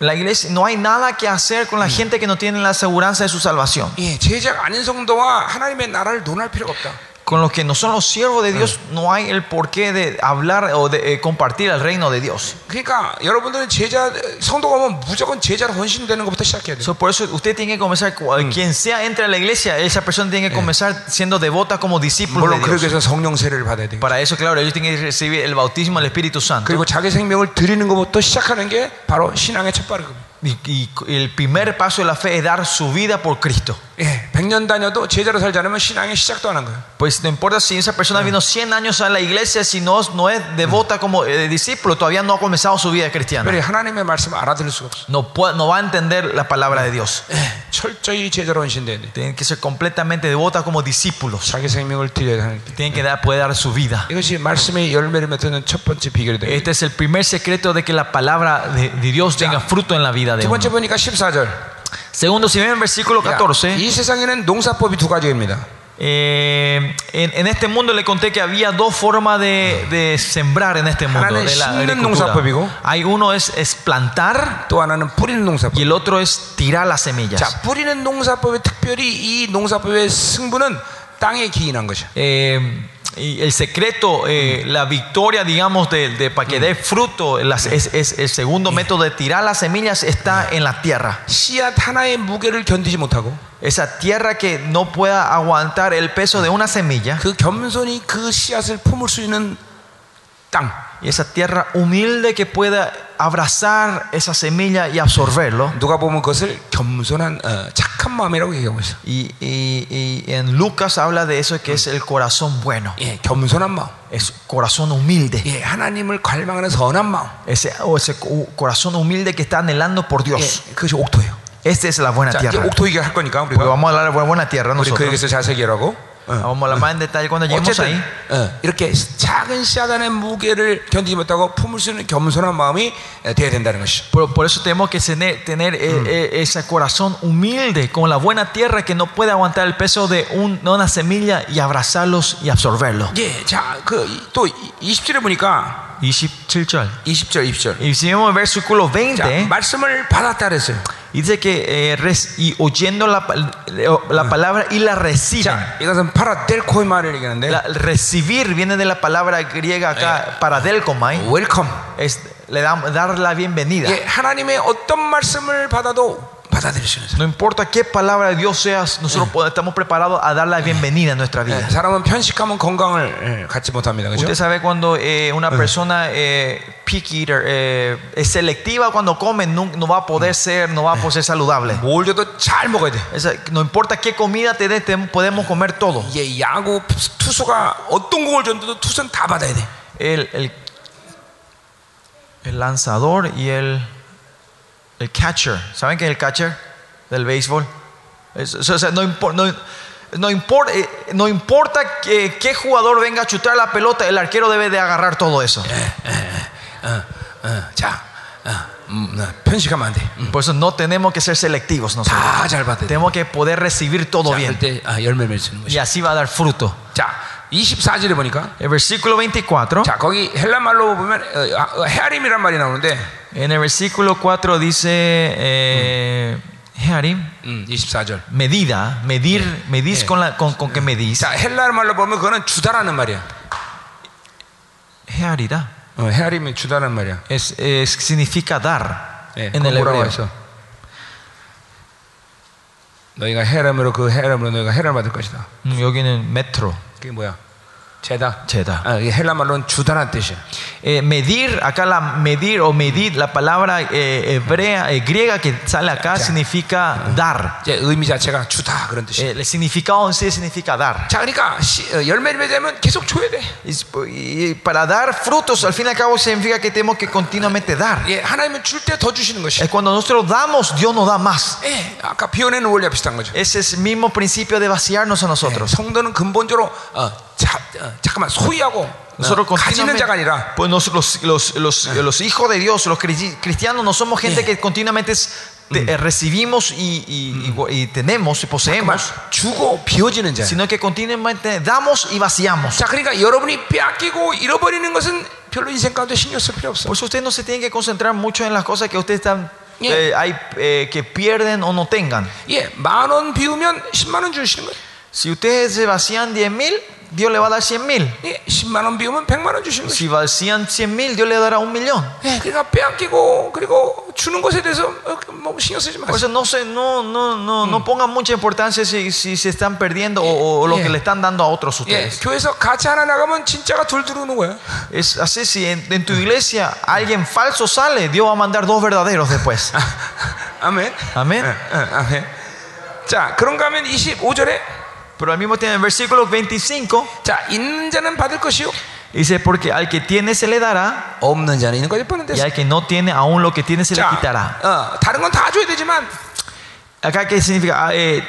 La iglesia, no hay nada que hacer con la gente que no tiene la aseguranza de su salvación. 예, 제자가 아닌 성도와 하나님의 나라를 논할 필요가 없다. Con los que no son los siervos de Dios, no hay el porqué de hablar o de eh, compartir el reino de Dios. 그러니까 여러분들은 제자 성도가 오면 무조건 제자로 헌신되는 것부터 시작해야 돼요. So, por eso usted tiene que comenzar, cu- quien sea entre a la iglesia, esa persona tiene que comenzar siendo devota como discípulo de 물론 그러기 Dios. 위해서 성령 세례를 받아야 돼요. Para eso, claro, ellos tienen que recibir el bautismo del Espíritu Santo. 그리고 자기 생명을 드리는 것부터 시작하는 게 바로 신앙의 첫 발입니다. Y, y el primer paso de la fe es dar su vida por Cristo. 예, 100년 다녀도 제자로 살지 않으면 신앙의 시작도 안 한 거예요. Pues no importa si esa persona vino 100 años a la iglesia, si no, no es devota como eh, discípulo, todavía no ha comenzado su vida cristiana. 그래 하나님의 말씀을 알아들을 수가 없어. No, puede- no va a entender la palabra de Dios. 예, 철저히 제자로 헌신돼야 돼. Tienen que ser completamente devota como discípulos. 자기 생명을 드려야 하는 게. Tienen que dar, puede dar su vida. 이것이 말씀의 열매를 맺는 첫 번째 비결이 돼요. Este es el primer secreto de que la palabra de, de Dios tenga fruto en la vida de 두 uno. 번째 보니까 14절. Segundo, si ven el versículo 14, 이 세상에는 농사법이 두 가지입니다. eh, en, en este mundo le conté que había dos formas de, de sembrar en este mundo. 하나는 De la 심는 agricultura. 농사법이고. Hay uno es, es plantar 또 하나는 뿌리는 농사법. y el otro es tirar las semillas. 자, 뿌리는 농사법의 특별히 이 농사법의 승부는 땅에 기인한 것이야. Eh, y el secreto, eh, la victoria, digamos, de, de- para que dé fruto, las- es, es- el segundo método de tirar las semillas está en la tierra. 씨앗 하나의 무게를 견디지 못하고 Esa tierra que no pueda aguantar el peso de una semilla. 그 겸손히 그 씨앗을 품을 수 있는 땅. Y esa tierra humilde que pueda abrazar esa semilla y absorberlo. 누가 보면 그것을 겸손한 어, 착한 마음이라고 얘기하고 있어. Y, y- y en Lucas habla de eso que es el corazón bueno. 예, 겸손한 마음. Es corazón humilde. 예, 하나님을 갈망하는 선한 마음. Ese, o ese co- corazón humilde que está anhelando por 예, Dios. 그것이 옥토예요. Esta es la buena 자, 이제 tierra. 옥토 얘기할 거니까 Porque 우리가 vamos a hablar de la buena tierra 우리 nosotros. 그에게서 자세히 하 라고. Vamos a hablar más en detalle cuando lleguemos 어쨌든 ahí. 어, 이렇게 작은 씨앗 안의 무게를 견디지 못하고 품을 수 있는 겸손한 마음이 어, 돼야 된다는 것이죠. Por, por eso tenemos que tener, tener, eh, eh, ese corazón humilde, como la buena tierra que no puede aguantar el peso de, un- de una semilla y abrazarlos y absorberlos. 예, 자, 그 또 20절에 보니까 27절. 20절, 20절. Y si vemos el versículo 자, 20, 말씀을 받았다 그랬어요. dice que eh, res- y oyendo la, pa- la palabra y la reciben. 자, 이것은 파라델코의 말을 얘기하는데 La- recibir viene de la palabra griega acá, para delkomai, 웰컴. es le damos- dar la bienvenida. 예, 하나님의 어떤 말씀을 받아도 받아들일 수 있는 사람. No importa qué palabra de Dios seas, nosotros podemos- estamos preparados a dar la bienvenida en nuestra vida. 예, 사람은 편식하면 건강을 예, 갖지 못합니다. 그죠? Usted sabe cuando eh, una persona eh, picky eater eh, es selectiva cuando come, no, no va a poder ser, no va a poder ser saludable. 뭘 줘도 잘 먹어야 돼. Esa- no importa qué comida te dé, te- podemos comer todo. 이게 야구 투수가 어떤 공을 줬는데도 투수는 다 받아야 돼. El, el, el lanzador y el, el catcher. ¿Saben qué es el catcher del béisbol? Es- o sea, no, impor- no, no impor- eh, no importa que- qué jugador venga a chutar la pelota, el arquero debe de agarrar todo eso. 어, 자, 어, 음, 어, 편식하면 안 돼. 음. Por eso no tenemos que ser selectivos nosotros. 다 잘 받아야 돼. Tenemos que poder recibir todo 자, bien. 그때 아, 열매를 주는 Y 것이. así va a dar fruto. 자, 24절에 보니까 El versículo 24. 자, 거기 헬라 말로 보면 어, 아, 어, 헤아림이란 말이 나오는데 En el versículo 4 dice eh, Hearim, 음, 24절. medida, medir, medís con, la, con, con que medís. 자, 헬라 말로 보면 그거는 주다라는 말이야. Hearida 어, 헤아림이 주다라는 말이야. es, es- significa dar 예, en 그거 el 뭐라고 hebreo. 했어? 너희가 헤람으로 그 헤람으로 너희가 헤람 받을 것이다. 음, 여기는 metro, 그게 뭐야? 제다. 제다. 아, 이게 헬라 말로는 주다라는 뜻이야. Eh, medir, acá la medir o medir, la palabra eh, hebrea, eh, griega que sale acá significa dar. 이제 의미 자체가 주다 그런 뜻이야. Eh, el significado en sí significa dar. 자, 그러니까 시- 어, 열매를 맺으면 계속 줘야 돼. Y, y para dar frutos, al fin y al cabo significa que tenemos que continuamente dar. 예, 하나님은 줄 때 더 주시는 것이. Es cuando nosotros damos, Dios nos da más. 예, 아까 비워내는 원리와 비슷한 거죠. Ese es el mismo principio de vaciarnos a nosotros. 성도는 근본적으로 어, 자, 어, 잠깐만 소유하고 어, Nosotros 가지는 continuamente, 자가 아니라 pues nosotros, los, los, los, los hijos de Dios, los cri- cristianos, no somos gente que continuamente es- te- eh, recibimos y, y- y- y tenemos y 잠깐만 poseemos, 주고 비워지는 자. sino que continuamente damos y vaciamos. 자, 그러니까 여러분이 빼앗기고 잃어버리는 것은 별로 인생 가운데 신경 쓸 필요 없어. Por eso usted no se tiene que concentrar mucho en las cosas que ustedes están, Yeah. eh, hay, eh, que pierden o no tengan. 예, 만 원 비우면 10만 원 주시는 거예요. Si ustedes se vacían 10 mil, Dios le va a dar 100 mil. 예, 10만 원 비우면 100만 원 주시는 거예요. Si vacían 100 mil, Dios le dará un millón. 예, 그러니까 빼앗기고 그리고 주는 것에 대해서 어, 뭐 신경 쓰지 Por 마세요. eso no, se, no, no, no, no pongan mucha importancia si, si se están perdiendo o, o lo Yeah. que le están dando a otros 예, ustedes. 교회에서 같이 하나 나가면 진짜가 둘 들어오는 거야. Es así, si en, en tu iglesia alguien falso sale, Dios va a mandar dos verdaderos después. 아멘. Amén. 예, 예, 아멘. 자, 그런가 하면 25절에 Pero al mismo tiempo, en el versículo 25, 자, 있는 자는 받을 것이요. dice: Porque al que tiene se le dará, 없는 자는 있는 것이 뻔한데. y al que no tiene, aún lo que tiene se le 자, quitará. 어, 다른 건 다 줘야 되지만 Acá, ¿qué significa? Ah, eh,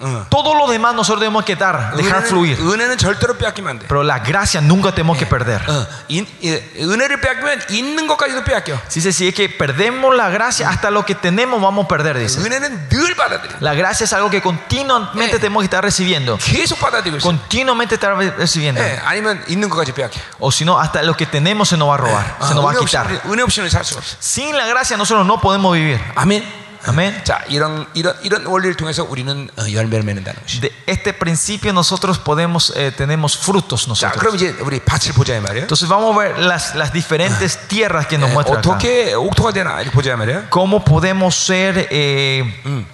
어, todo lo demás nosotros debemos que dar, dejar 은혜는, fluir. 은혜는 절대로 빼앗기면 안 돼. Pero la gracia nunca tenemos que perder. 어, 인- 예, 은혜를 빼앗기면 있는 것까지도 빼앗겨. Dice: Si es que perdemos la gracia, hasta lo que tenemos vamos a perder, dice. 은혜는 늘 받아들여. La gracia es algo que continuamente Eh. tenemos que estar recibiendo. 계속 받아들이고 있어. Continuamente estar recibiendo. 예, 아니면 있는 것까지 빼앗겨. O si no, hasta lo que tenemos se nos va a robar, 아, se nos va a 은혜 없이 quitar. 은혜 없이는 살 수가 없어. Sin la gracia nosotros no podemos vivir. 아멘. Amén. 자, 이런 이런 이런 원리를 통해서 우리는 어, 열매를 맺는다는 것이. De este principio nosotros podemos, eh, tenemos frutos 자, nosotros. 그럼 이제 우리 밭을 보자 이 말이에요. Entonces vamos a ver las, las diferentes tierras que nos 예, muestra acá. 어떻게 옥토가 되나 이렇게 보자 이 말이에요. ¿Cómo podemos ser, eh, 음.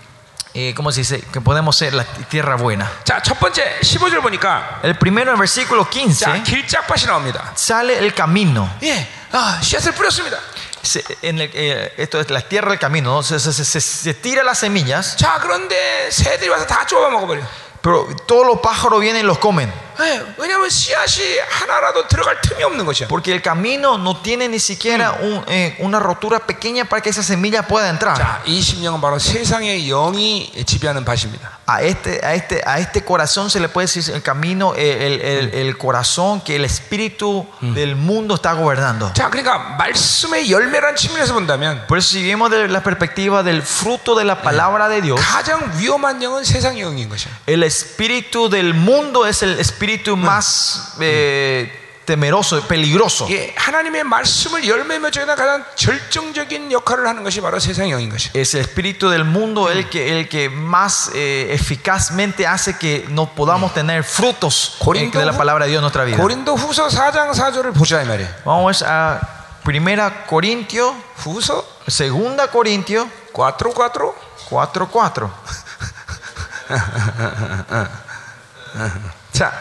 eh, cómo se dice? Que podemos ser la tierra buena. 자, 첫 번째 15절 보니까 El primero, en el versículo 자, 15, 길짝밭이 나옵니다. sale el camino. 예. 아, 씨앗을 뿌렸습니다. Se- en el- eh, esto es la tierra del camino, ¿no? se, se- se- se tira las semillas, 자, 그런데 새들이 와서 다 쪼아 먹어 버려. pero todos los pájaros vienen y los comen. 예, 왜냐하면 씨앗이 하나라도 들어갈 틈이 없는 것이야. Porque el camino no tiene ni siquiera un, eh, una rotura pequeña para que esa semilla pueda entrar. 자, 이 심령은 바로 세상의 영이 지배하는 밭입니다. A este, a, este, a este corazón se le puede decir el camino, eh, el, el- el corazón que el espíritu del mundo está gobernando. 자, 그러니까 말씀의 열매란 측면에서 본다면 Por eso si vemos de la perspectiva del fruto de la palabra de Dios, 가장 위험한 영은 세상의 영인 것이야. el espíritu del mundo es el espíritu más eh, temeroso, peligroso. 예, 하나님의 말씀을 열매 맺어야 가장 결정적인 역할을 하는 것이 바로 세상의 영인 것이야. Es el espíritu del mundo el que, el que más eh, eficazmente hace que no podamos tener frutos eh, Corinto de la palabra de Dios en nuestra vida. 고린도 후서 4장 4절을 보자 이 말이에요. Vamos a Primera Corintio, 후서 Segunda Corintio 4:4 4:4. 자,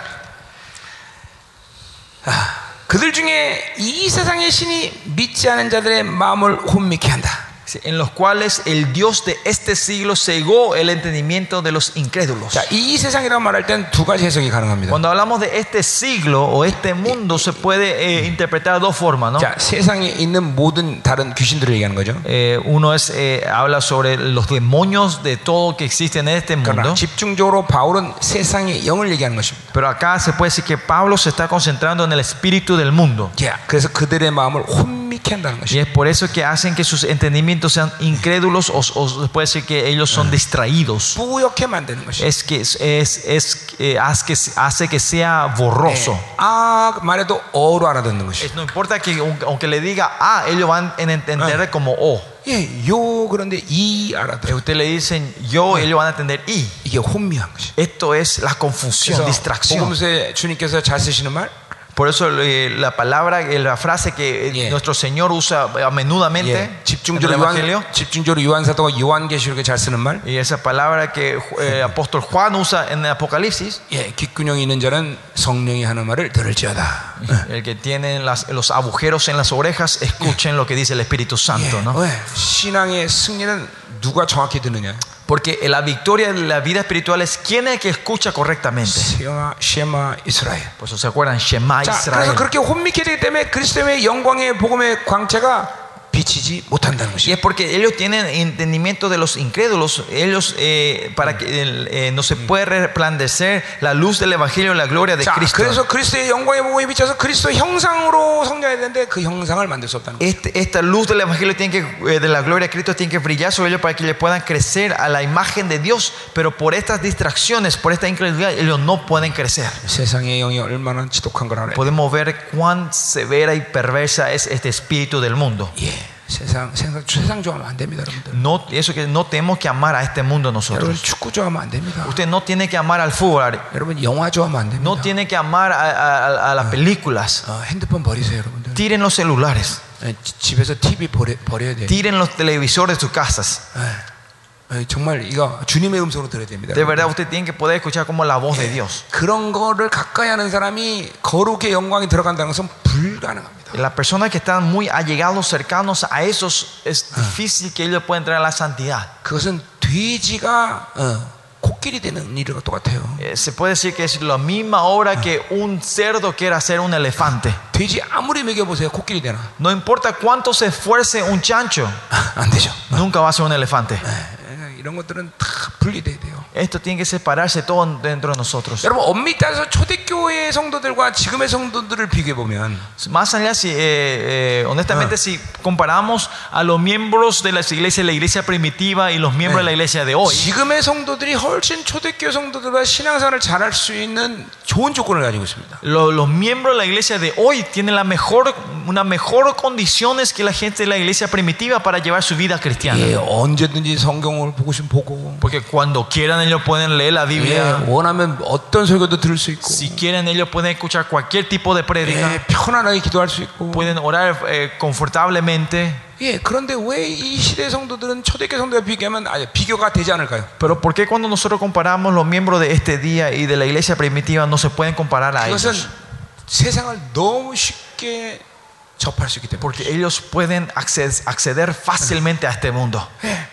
아, 그들 중에 이 세상의 신이 믿지 않은 자들의 마음을 혼미케 한다. En los cuales el Dios de este siglo cegó el entendimiento de los incrédulos. 자, 이 세상이라고 말할 땐 두 가지 해석이 가능합니다. Cuando hablamos de este siglo o este mundo se puede eh, interpretar de dos formas, ¿no? 자, 세상에 있는 모든 다른 귀신들을 얘기하는 거죠. Eh, uno es eh, habla sobre los demonios de todo que existe en este 그러나 mundo. 집중적으로 바울은 세상의 영을 얘기하는 것입니다. Pero acá se puede decir que Pablo se está concentrando en el espíritu del mundo. 자, 그래서 그들의 마음을 혼미케 혼미케 한다는 Y 것이. es por eso que hacen que sus entendimientos sean incrédulos o, o puede ser que ellos son distraídos. 뿌옇게 만드는 것이. Es que, es, es, es, eh, hace, que, hace que sea borroso. 예. 아 말해도 어로 알아듣는 것이. Es- No importa que aunque aunque le diga A, ellos van a entender como O. 예, 요 그런데 이 Eh, 알아들어. Usted le dicen yo, ellos van a entender I. 이게 혼미한 것이. Esto es la confusión, 그래서 distracción. 복음서에 주님께서 잘 쓰시는 말, Por eso eh, la palabra, eh, la frase que eh, Yeah. nuestro Señor usa a menudamente 예, en el 집중적으로 Evangelio. 요한, 집중적으로 요한사도가 요한계시록에 잘 쓰는 말, Y esa palabra que eh, apóstol Juan usa en el Apocalipsis, 예, 귓근형이 있는 자는 성령이 하는 말을 들을지어다. el que tiene las- los agujeros en las orejas, escuchen lo que dice el Espíritu Santo, ¿no? 왜? 신앙의 승리는 누가 정확히 듣느냐? Porque la victoria de la vida espiritual es quién es el que escucha correctamente. 쉐마, 쉐마 이스라엘. Por eso se acuerdan, Shema 자, Israel. 그래서 그렇게 혼미케 되기 때문에 그리스도의 영광의 복음의 광채가 비치지 못한다는 Y 것이에요. es porque ellos tienen entendimiento de los incrédulos, ellos eh, para que eh, no se puede resplandecer la luz del evangelio y la gloria de 자, Cristo. 그래서 그리스도의 영광의 복음이 비쳐서 그리스도 형상으로 성장해야 되는데 그 형상을 만들 수 없다는 거예요. Este- esta luz del evangelio tiene que, eh, de la gloria de Cristo tiene que brillar sobre ellos para que ellos puedan crecer a la imagen de Dios, pero por estas distracciones, por esta incredulidad, ellos no pueden crecer. 세상의 영이 얼마나 지독한 걸 알아요. Podemos ver cuán severa y perversa es este espíritu del mundo. 예, 세상, 세상, 세상 좋아하면 안 됩니다, 여러분들. No, eso que no tenemos que amar a este mundo 여러분 nosotros. 축구 좋아하면 안 됩니다. Usted no tiene que amar al fútbol, 여러분 영화 좋아하면 안 됩니다. no tiene que amar a, a- a las películas. 어, 핸드폰 버리세요, 여러분들. Tiren los celulares, 예, 지- 집에서 TV 버려, 버려야 돼. tiren los televisores de sus casas. 예, 예, 정말 이거 주님의 음성으로 들어야 됩니다. De verdad, usted tiene que poder escuchar como la voz de Dios. 그런 거를 가까이 하는 사람이 거룩의 영광이 들어간다는 것은 불가능합니다. Las personas que están muy allegados, cercanos a esos, es difícil que ellos puedan entrar a la santidad. 그것은 돼지가 어, 코끼리 되는 일과 똑같아요. Eh, se puede decir que es la misma obra que un cerdo quiere hacer un elefante. 돼지 아무리 먹여보세요, 코끼리 되나? No importa cuánto se esfuerce un chancho, 안 되죠. nunca va a ser un elefante. 예, 이런 것들은 다 분리돼야 돼요. Esto tiene que separarse todo dentro de nosotros. 여러분 엄밀히 따서 초대교회 성도들과 지금의 성도들을 비교해 보면 Más allá, si, eh, eh, honestamente, si comparamos a los miembros de las iglesias, la iglesia primitiva y los miembros de la iglesia de hoy, 지금의 성도들이 훨씬 초대교회 성도들과 신앙생활을 잘할 수 있는 좋은 조건을 가지고 있습니다. lo- los miembros de la iglesia de hoy tienen la mejor, una mejor condiciones que la gente de la iglesia primitiva para llevar su vida cristiana. 예, 언제든지 성경을 보고 싶으면 보고 Porque cuando quieran ellos pueden leer la 예, Biblia, 원하면 어떤 설교도 들을 수 있고 si quieren ellos pueden escuchar cualquier tipo de prédica, 예, 편안하게 기도할 수 있고 pueden orar eh, confortablemente. 예, 그런데 왜 이 시대 성도들은 초대교회 성도와 비교하면 아니, 비교가 되지 않을까요? Pero ¿por qué cuando nosotros comparamos los miembros de este día y de la iglesia primitiva no se pueden comparar a 그것은 ellos? 세상을 너무 쉽게 접할 수 있기 때문에 Porque ellos pueden acceder, acceder fácilmente a este mundo. 예.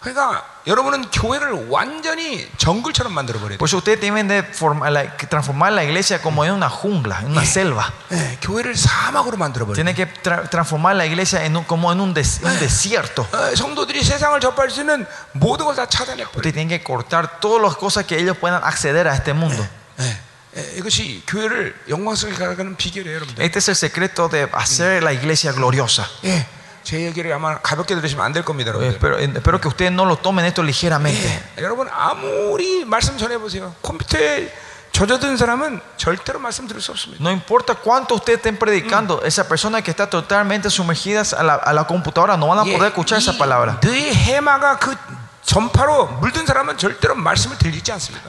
그러니까 여러분은 교회를 완전히 정글처럼 만들어 버려야 돼요. Por eso ustedes tienen de forma- la- que transformar la iglesia como en una jungla, en una selva. 예, 교회를 사막으로 만들어 버려야 돼요. Tienen que tra- transformar la iglesia en un- como en un, des- un desierto. 어, 성도들이 세상을 접할 수 있는 모든 걸 다 차단해 버려요. Ustedes tienen que cortar todas las cosas que ellos puedan acceder a este mundo. 예, 예, 이것이 교회를 영광스럽게 가는 비결이에요, 여러분들. Este es el secreto de hacer la iglesia gloriosa. 예, 제 얘기를 아마 가볍게 들으시면 안 될 겁니다, Eh, 여러분들. Espero, espero que ustedes no lo tomen esto ligeramente. 예, 여러분 아무리 말씀 전해 보세요. 컴퓨터에 젖어든 사람은 절대로 말씀 들을 수 없습니다. No importa cuánto ustedes estén predicando, esa persona que está totalmente sumergida a la, a la computadora no van a 예, poder escuchar esa palabra. 뇌 해마가 그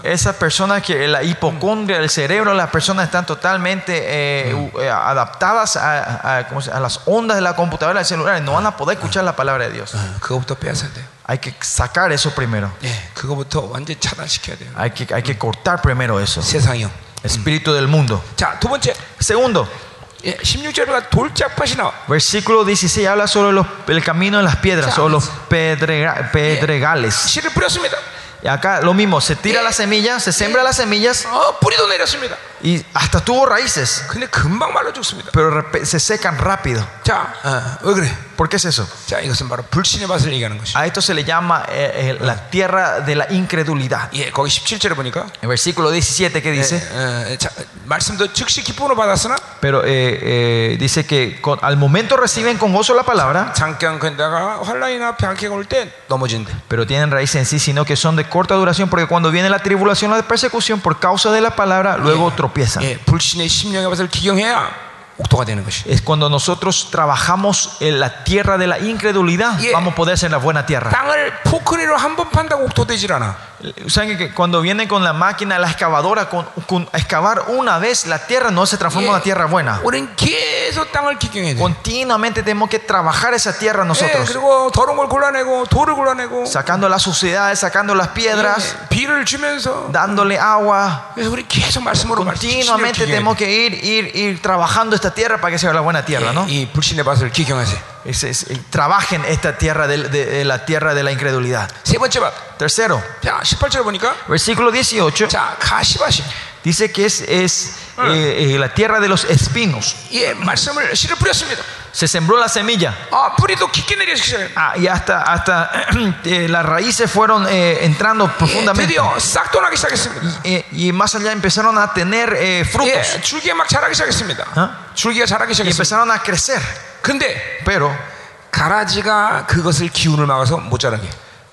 Esa persona que la hipocondria del cerebro, las personas están totalmente eh, eh, adaptadas a, se las ondas de la computadora, del celular, no van a poder escuchar la palabra de Dios. Hay que sacar eso primero. Hay que, hay que cortar primero eso. Espíritu del mundo. Segundo. Versículo 16 habla sobre los, el camino de las piedras o los pedregales. Y acá lo mismo, se tira la semilla, se siembra las semillas y hasta tuvo raíces. Pero se secan rápido. Ah. 자, 어, 왜 그래? ¿Por qué es eso? 자, 이것은 바로 불신의 밭을 얘기하는 것이. A esto se le llama eh, eh, la tierra de la incredulidad. 예, 거기 17절에 보니까 En versículo 17 que dice, 예, 어, 자, 말씀도 즉시 기쁨으로 받았으나 pero eh, eh, dice que con- al momento reciben con gozo la palabra, 잠깐 건다가 환란이나 박해가 올 때 넘어진대. pero tienen raíz en sí, sino que son de corta duración, porque cuando viene la tribulación, la persecución por causa de la palabra, luego tropiezan. 예, 불신의 심령의 밭을 기경해야 옥토가 되는 것이. Es cuando nosotros trabajamos en la tierra de la incredulidad, vamos a poder ser la buena tierra. ¿Saben que cuando vienen con la máquina, la excavadora, con, con excavar una vez la tierra, no se transforma en una tierra buena? Continuamente tenemos que trabajar esa tierra nosotros. Sacando las suciedades, sacando las piedras, dándole agua. Continuamente tenemos que ir, ir, ir trabajando esta tierra para que sea la buena tierra, ¿no? Es, es, trabajen esta tierra de, la tierra de la incredulidad. Tercero. 18절 보니까 versículo 18 자, 가시밭이. dice que es, es eh, eh, la tierra de los espinos. 예, 말씀을 씨를 뿌렸습니다. Se sembró la semilla. 아, 뿌리도 깊게 내리기 시작해요. Ah, y hasta, hasta eh, las raíces fueron eh, entrando 예, profundamente. 드디어 싹도 나기 시작했습니다. Eh, y más allá empezaron a tener eh, frutos. 예, 줄기가 막 자라기 시작했습니다. 어? 줄기가 자라기 Y 시작했습니다. empezaron a crecer. 근데 Pero, 가라지가 그것을 기운을 막아서 못 자라게.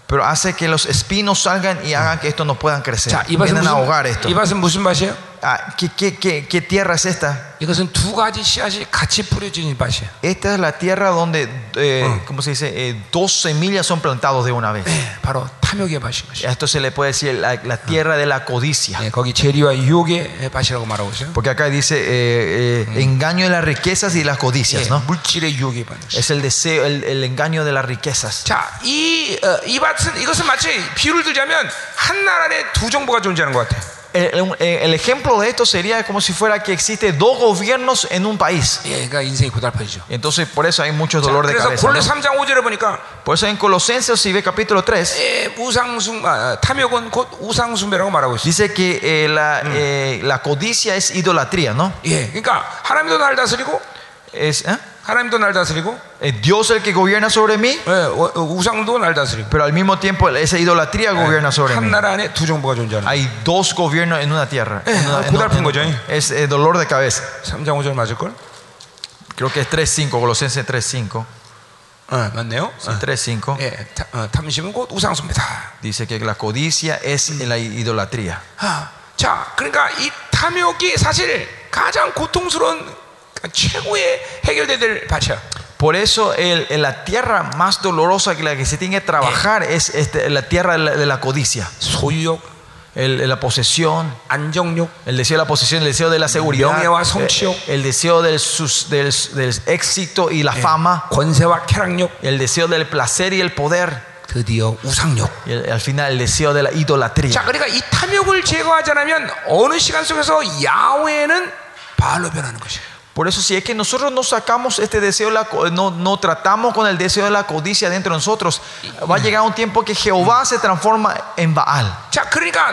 pero hace que los espinos salgan y hagan que estos no puedan crecer. 자, 이 밭은 Vienen a ahogar 무슨, esto. 이 밭은 무슨 밭이에요? Ah, ¿qué, qué, qué, qué tierra es esta? 이것은 두 가지 씨앗이 같이 뿌려진 밭이에요. Esta es la tierra donde, eh, ¿cómo se dice? Eh, dos semillas son plantados de una vez. 예, 바로 탐욕의 밭인 것이에요. A esto se le puede decir la, la tierra de la codicia. 예, 거기 재리와 유혹의 밭이라고 말하고 있어요. Porque acá dice eh, eh, engaño de las riquezas y las 예, codicias, ¿no? 물질의 유혹의 밭. Es el deseo, el, el engaño de las riquezas. 자, 이, 어, 이 밭은 이것은 마치 비유를 들자면 한 나라 안에 두 정부가 존재하는 것 같아요. El, el- el ejemplo de esto sería como si fuera que existe dos gobiernos en un país. 예, 그러니까 인생이 고달퍼지죠. Entonces por eso hay mucho 자, dolor de 그래서 cabeza. 골로 ¿no? 3장 5절에 보니까 Por eso en Colosenses, si ve capítulo 3, 예, 우상숭 아, 탐욕은 곧 우상숭배라고 말하고 있어요. dice que eh, la, eh, la codicia es idolatría, ¿no? 예, 그러니까 하나님도 날 다스리고 Es ¿eh? 하나님도 날 다스리고 Eh, Dios el que gobierna sobre mí, 예, 어, 어, 우상도 날 다스리고 pero al mismo tiempo esa idolatría gobierna sobre 한 mí. 나라 안에 두 정부가 존재하는. 거예요. Hay dos gobiernos en una tierra. Eh, En una- en 고달픈 una- 거죠. es eh, dolor de cabeza. 3장 5절 맞을 걸? Creo que es 3.5, Colosenses 3.5. 어, 맞네요. Sí, 어. 3.5. 예, 타- 어, 탐심은 곧 우상숭배다. Dice que la codicia es la idolatría. 아, 자, 그러니까 이 탐욕이 사실 가장 고통스러운 최고의 해결돼야 될 밭이야. Por eso el- el- la tierra más dolorosa que la que se tiene que trabajar es este, la tierra de la, de la codicia. 소유욕, El- la posesión, 안정욕, el deseo de la posesión, el deseo de la seguridad, 명예와 eh, 성취욕. el deseo del, sus- del- del éxito y la fama, 권세와 쾌락욕, el deseo del placer y el poder, 드디어 우상욕. y el- al final el deseo de la idolatría. 자, 그러니까 이 탐욕을 제거하지 않으면 어느 시간 속에서 야훼는 바알로 변하는 것이에요. Por eso si es que nosotros no sacamos este deseo, de la co- no, no tratamos con el deseo de la codicia dentro de nosotros, va a llegar un tiempo que Jehová se transforma en Baal. 자, 그러니까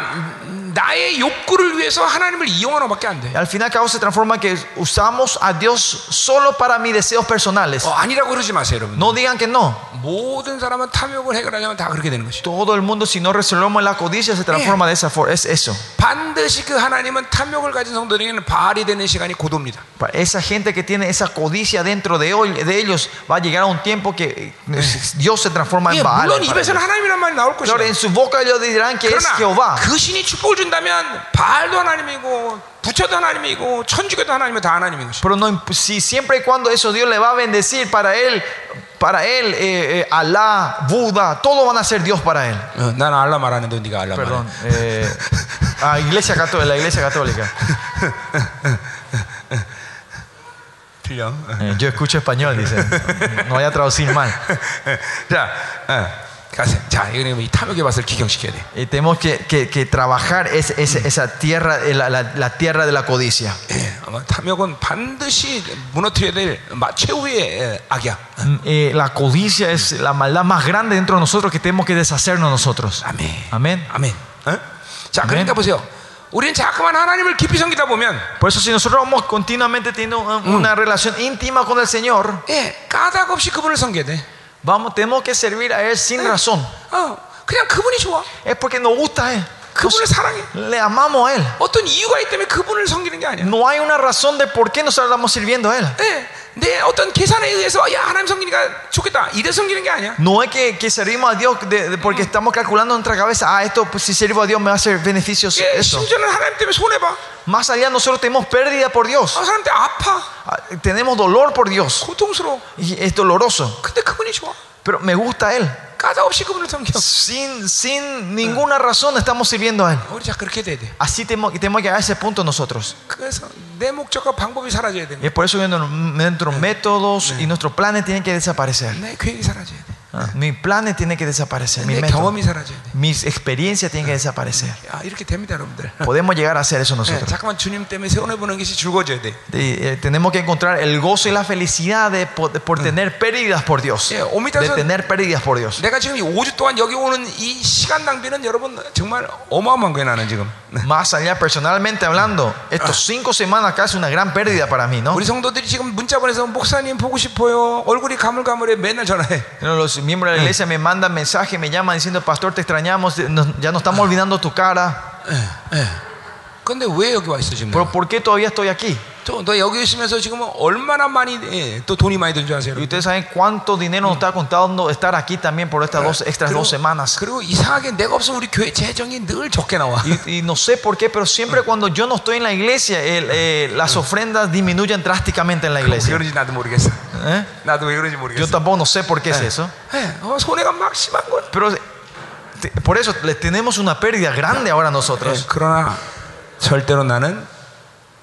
나의 욕구를 위해서 하나님을 이용하는 것밖에 안 돼. Y al final cabo se transforma que usamos a Dios solo para mis deseos personales. 어, 아니라고 그러지 마세요, 여러분. No digan que no. 모든 사람은 탐욕을 해결하려면 다 그렇게 되는 것이죠. Todo el mundo si no resolvemos la codicia se transforma de esa forma. Es eso. 반드시 그 하나님은 탐욕을 가진 성도에게는 바알이 되는 시간이 고도입니다. Para esa gente que tiene esa codicia dentro de, hoy- de ellos va a llegar a un tiempo que eh, Dios se transforma 예, en Baal. 물론 para 입에서는 ellos. 하나님이란 말이 나올 Claro, 것이다. en su boca ellos dirán que es 그러나 Jehová. 그 신이 축복을 준다면 바알도 하나님이고 부처도 하나님이고 천주교도 하나님이고 다 하나님인 것이다. Pero no, imp- si siempre y cuando eso Dios le va a bendecir para él, para él, eh, eh, Alá, Buda, todos van a ser Dios para él. 어, 나는 알라 말하는데 네가 알라 Perdón. 말해. eh, ah, iglesia católica, la iglesia católica. 틀려. Eh, yo escucho español, dice. No voy a traducir mal. 자, 어, 가세요. 자, 이거는 이 탐욕의 밭을 기경시켜야 돼. Y tenemos que, que- que trabajar es, es- esa tierra, eh, la, la- la tierra de la codicia. 예, 아마 탐욕은 반드시 무너뜨려야 될 마- 최후의 예, 악이야. Mm, eh, la codicia es la maldad más grande dentro de nosotros que tenemos que deshacernos nosotros. 아멘. Amén. 아멘. 어? 자, 그러니까 보세요. 우리는 자꾸만 하나님을 깊이 섬기다 보면 Por eso si nosotros vamos continuamente teniendo una, una relación íntima con el Señor, 예, 까닭 없이 그분을 섬겨야 돼. vamos, tenemos que servir a Él sin razón. 어, 그냥 그분이 좋아. Es porque nos gusta a Él. 그분을 사랑해. Le amamos a Él. 어떤 이유가 있기 때문에 그분을 섬기는 게 아니야. No hay una razón de por qué nosotros estamos sirviendo a Él. 예, 내 어떤 계산에 의해서 야 하나님 섬기니까 좋겠다. 이래 섬기는 게 아니야. No es que, que servimos a Dios de- de- porque estamos calculando en nuestra cabeza, ah, esto, pues, si sirvo a Dios me va a hacer beneficios. 예, Eso. 심지어는 하나님 때문에 손해 봐. Más allá, nosotros tenemos pérdida por Dios. 아, 사람 때 아파. Ah, Tenemos dolor por Dios. 고통스러워. Y es doloroso. 근데 그분이 좋아. Pero me gusta Él. Sin, sin ninguna razón estamos sirviendo a Él. Así tenemos, tenemos que llegar a ese punto nosotros. Y por eso nuestros métodos y nuestros planes tienen que desaparecer. 내 계획이 사라져야 돼. Ah, Mis planes tienen que desaparecer. Mis, 내 métodos, 경험이 사라져야 돼. mis experiencias tienen que desaparecer. 아, 이렇게 됩니다, 여러분들. Podemos llegar a hacer eso 예, nosotros. 잠깐만 주님 때문에 세원해 보는 것이 즐거워져야 돼. Y, eh, tenemos que encontrar el gozo y la felicidad de, po- de- por tener pérdidas por Dios. 예, De 오미타서 tener pérdidas por Dios. 내가 지금 이 5주 동안 여기 오는 이 시간 낭비는 여러분 정말 어마어마한 거예요, 나는 지금. Más allá, personalmente hablando, estos cinco semanas acá es una gran pérdida para mí, ¿no? 우리 성도들이 지금 문자 보내서 목사님 보고 싶어요. 얼굴이 가물가물해. 맨날 전화해. Pero Los miembros de la iglesia me mandan mensajes, me llaman diciendo, pastor, te extrañamos, ya nos estamos olvidando tu cara. Pero ¿por qué todavía estoy aquí? 또 너 여기 있으면서 지금 얼마나 많이 예, 또 돈이 많이 든 줄 아세요? Y ustedes saben cuánto dinero nos está contando estar aquí también por estas dos extras dos semanas. 그리고 이상하게 내가 없으면 우리 교회 재정이 늘 적게 나와. Y, y no sé por qué, pero siempre cuando yo no estoy en la iglesia, el, eh, las ofrendas disminuyen drásticamente en la 왜 iglesia. 그런지 나도 모르겠어. ¿Eh? 나도 왜 그런지 Yo 모르겠어. tampoco no sé por qué es eso. 예, 어, 손해가 막 심한 거야. Pero te- por eso le tenemos una pérdida grande ahora 예, nosotros. 그러나 절대로 나는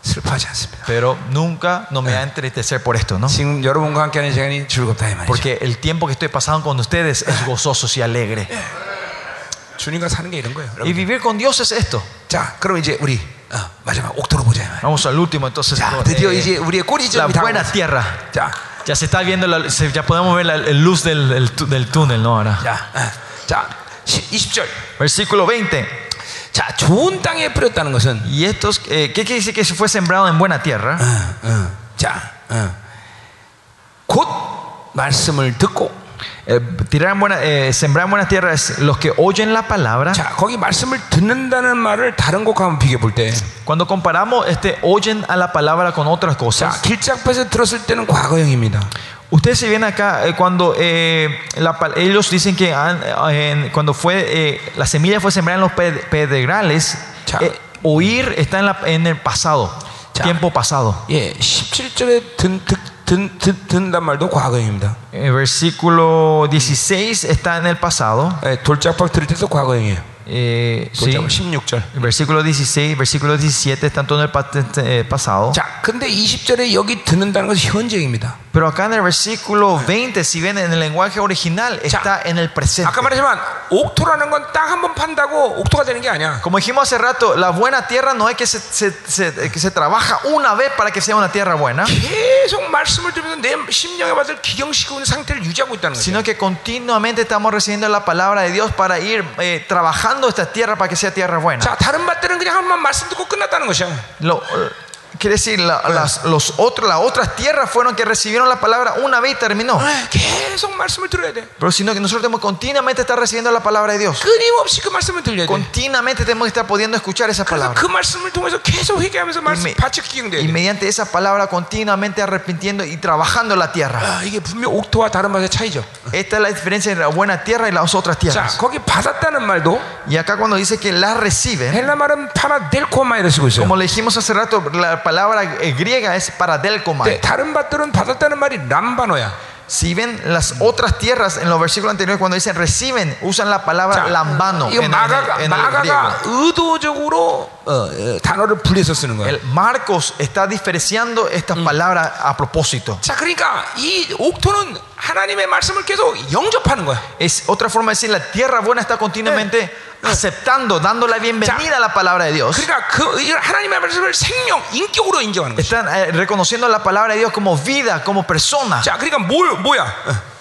슬퍼하지 않습니다. Pero nunca no me va a entristecer por esto, ¿no? 지금 여러분과 함께하는 시간이 즐겁다 이 말이죠. Porque el tiempo que estoy pasando con ustedes es gozoso y alegre. 주님과 사는 게 이런 거예요. Y 여러분. vivir con Dios es esto. 자, 그럼 이제 우리 어, 마지막 옥토로 보자 이 말이에요. Vamos al último entonces. 자, eh, 드디어 이제 우리의 꼬리 la 좀 buena tierra. 자, Ya se está viendo, la- se- ya podemos ver la, la luz del, del tu- del túnel, ¿no? Ahora. 자, 어, 자, 20절. Versículo 20. 자, 좋은 땅에 뿌렸다는 것은 Y estos, eh, ¿qué quiere decir que se fue sembrado en buena tierra? 어, 어, 자, 어, 곧 말씀을 듣고 Eh, tirar en buena, eh, sembrar en buena tierra es los que oyen la palabra. 자, 거기 말씀을 듣는다는 말을 다른 곳과 한번 비교해 볼 때, Cuando comparamos este oyen a la palabra con otras 자, cosas, 길짝에서 들었을 때는 과거형입니다. ustedes si ven acá eh, cuando eh, la pal- ellos dicen que han- eh, en- cuando fue eh, la semilla fue sembrada en los ped- pedregales, 자. eh, oír está en, la- en el pasado, 자. tiempo pasado. 예, 17절에 든, 듣, 든, 듣, 듣는단 말도 과거형입니다. El versículo 16 está en el pasado. 예, 돌짝박 들을 때도 과거형이에요. eh, sí. 돌짝박 16절. El versículo 16, versículo 17 están todo en el pa- eh, pasado. 자, 근데 20절에 여기 듣는다는 것은 현재입니다. Pero acá en el versículo 20, si ven en el lenguaje original, está en el presente. 아까 말했지만 옥토라는 건 땅 한 번 판다고 옥토가 되는 게 아니야. Como dijimos hace rato, la buena tierra no es que se, se- se- que se trabaja una vez para que sea una tierra buena, 계속 말씀을 들으면서 내 심령에 받을 기경시키고 있는 상태를 유지하고 있다는 거죠. sino que continuamente estamos recibiendo la palabra de Dios para ir eh, trabajando esta tierra para que sea tierra buena. 자, 다른 밭들은 그냥 한 번 말씀 듣고 끝났다는 것이야. Lo- Quiere decir, la, las, los las otras tierras fueron que recibieron la palabra una vez y terminó. Pero sino que nosotros tenemos continuamente estar recibiendo la palabra de Dios. Continuamente tenemos que estar pudiendo escuchar esa palabra. Y, me, y mediante esa palabra continuamente arrepintiendo y trabajando la tierra. Esta es la diferencia entre la buena tierra y las otras tierras. Y acá cuando dice que las reciben, como le dijimos hace rato, la palabra eh, griega es para 네, delkomai. 다른 밭들은 받았다는 말이 람바노야. Si ven las otras tierras en los versículos anteriores cuando dicen reciben, usan la palabra lambano en, 이거 en 마가가, el, en el 마가가 griego. 의도적으로 어, 어, 단어를 분리해서 쓰는 거예요. El Marcos está diferenciando estas palabras a propósito. 자, 그러니까 이 옥토는 하나님의 말씀을 계속 영접하는 거야. Es otra forma de decir, la tierra buena está continuamente aceptando, dando la bienvenida a la palabra de Dios. 그러니까 그 이 하나님의 말씀을 생명, 인격으로 인정하는 거죠. Están eh, reconociendo la palabra de Dios como vida, como persona. 자, 그러니까 뭘 뭐야?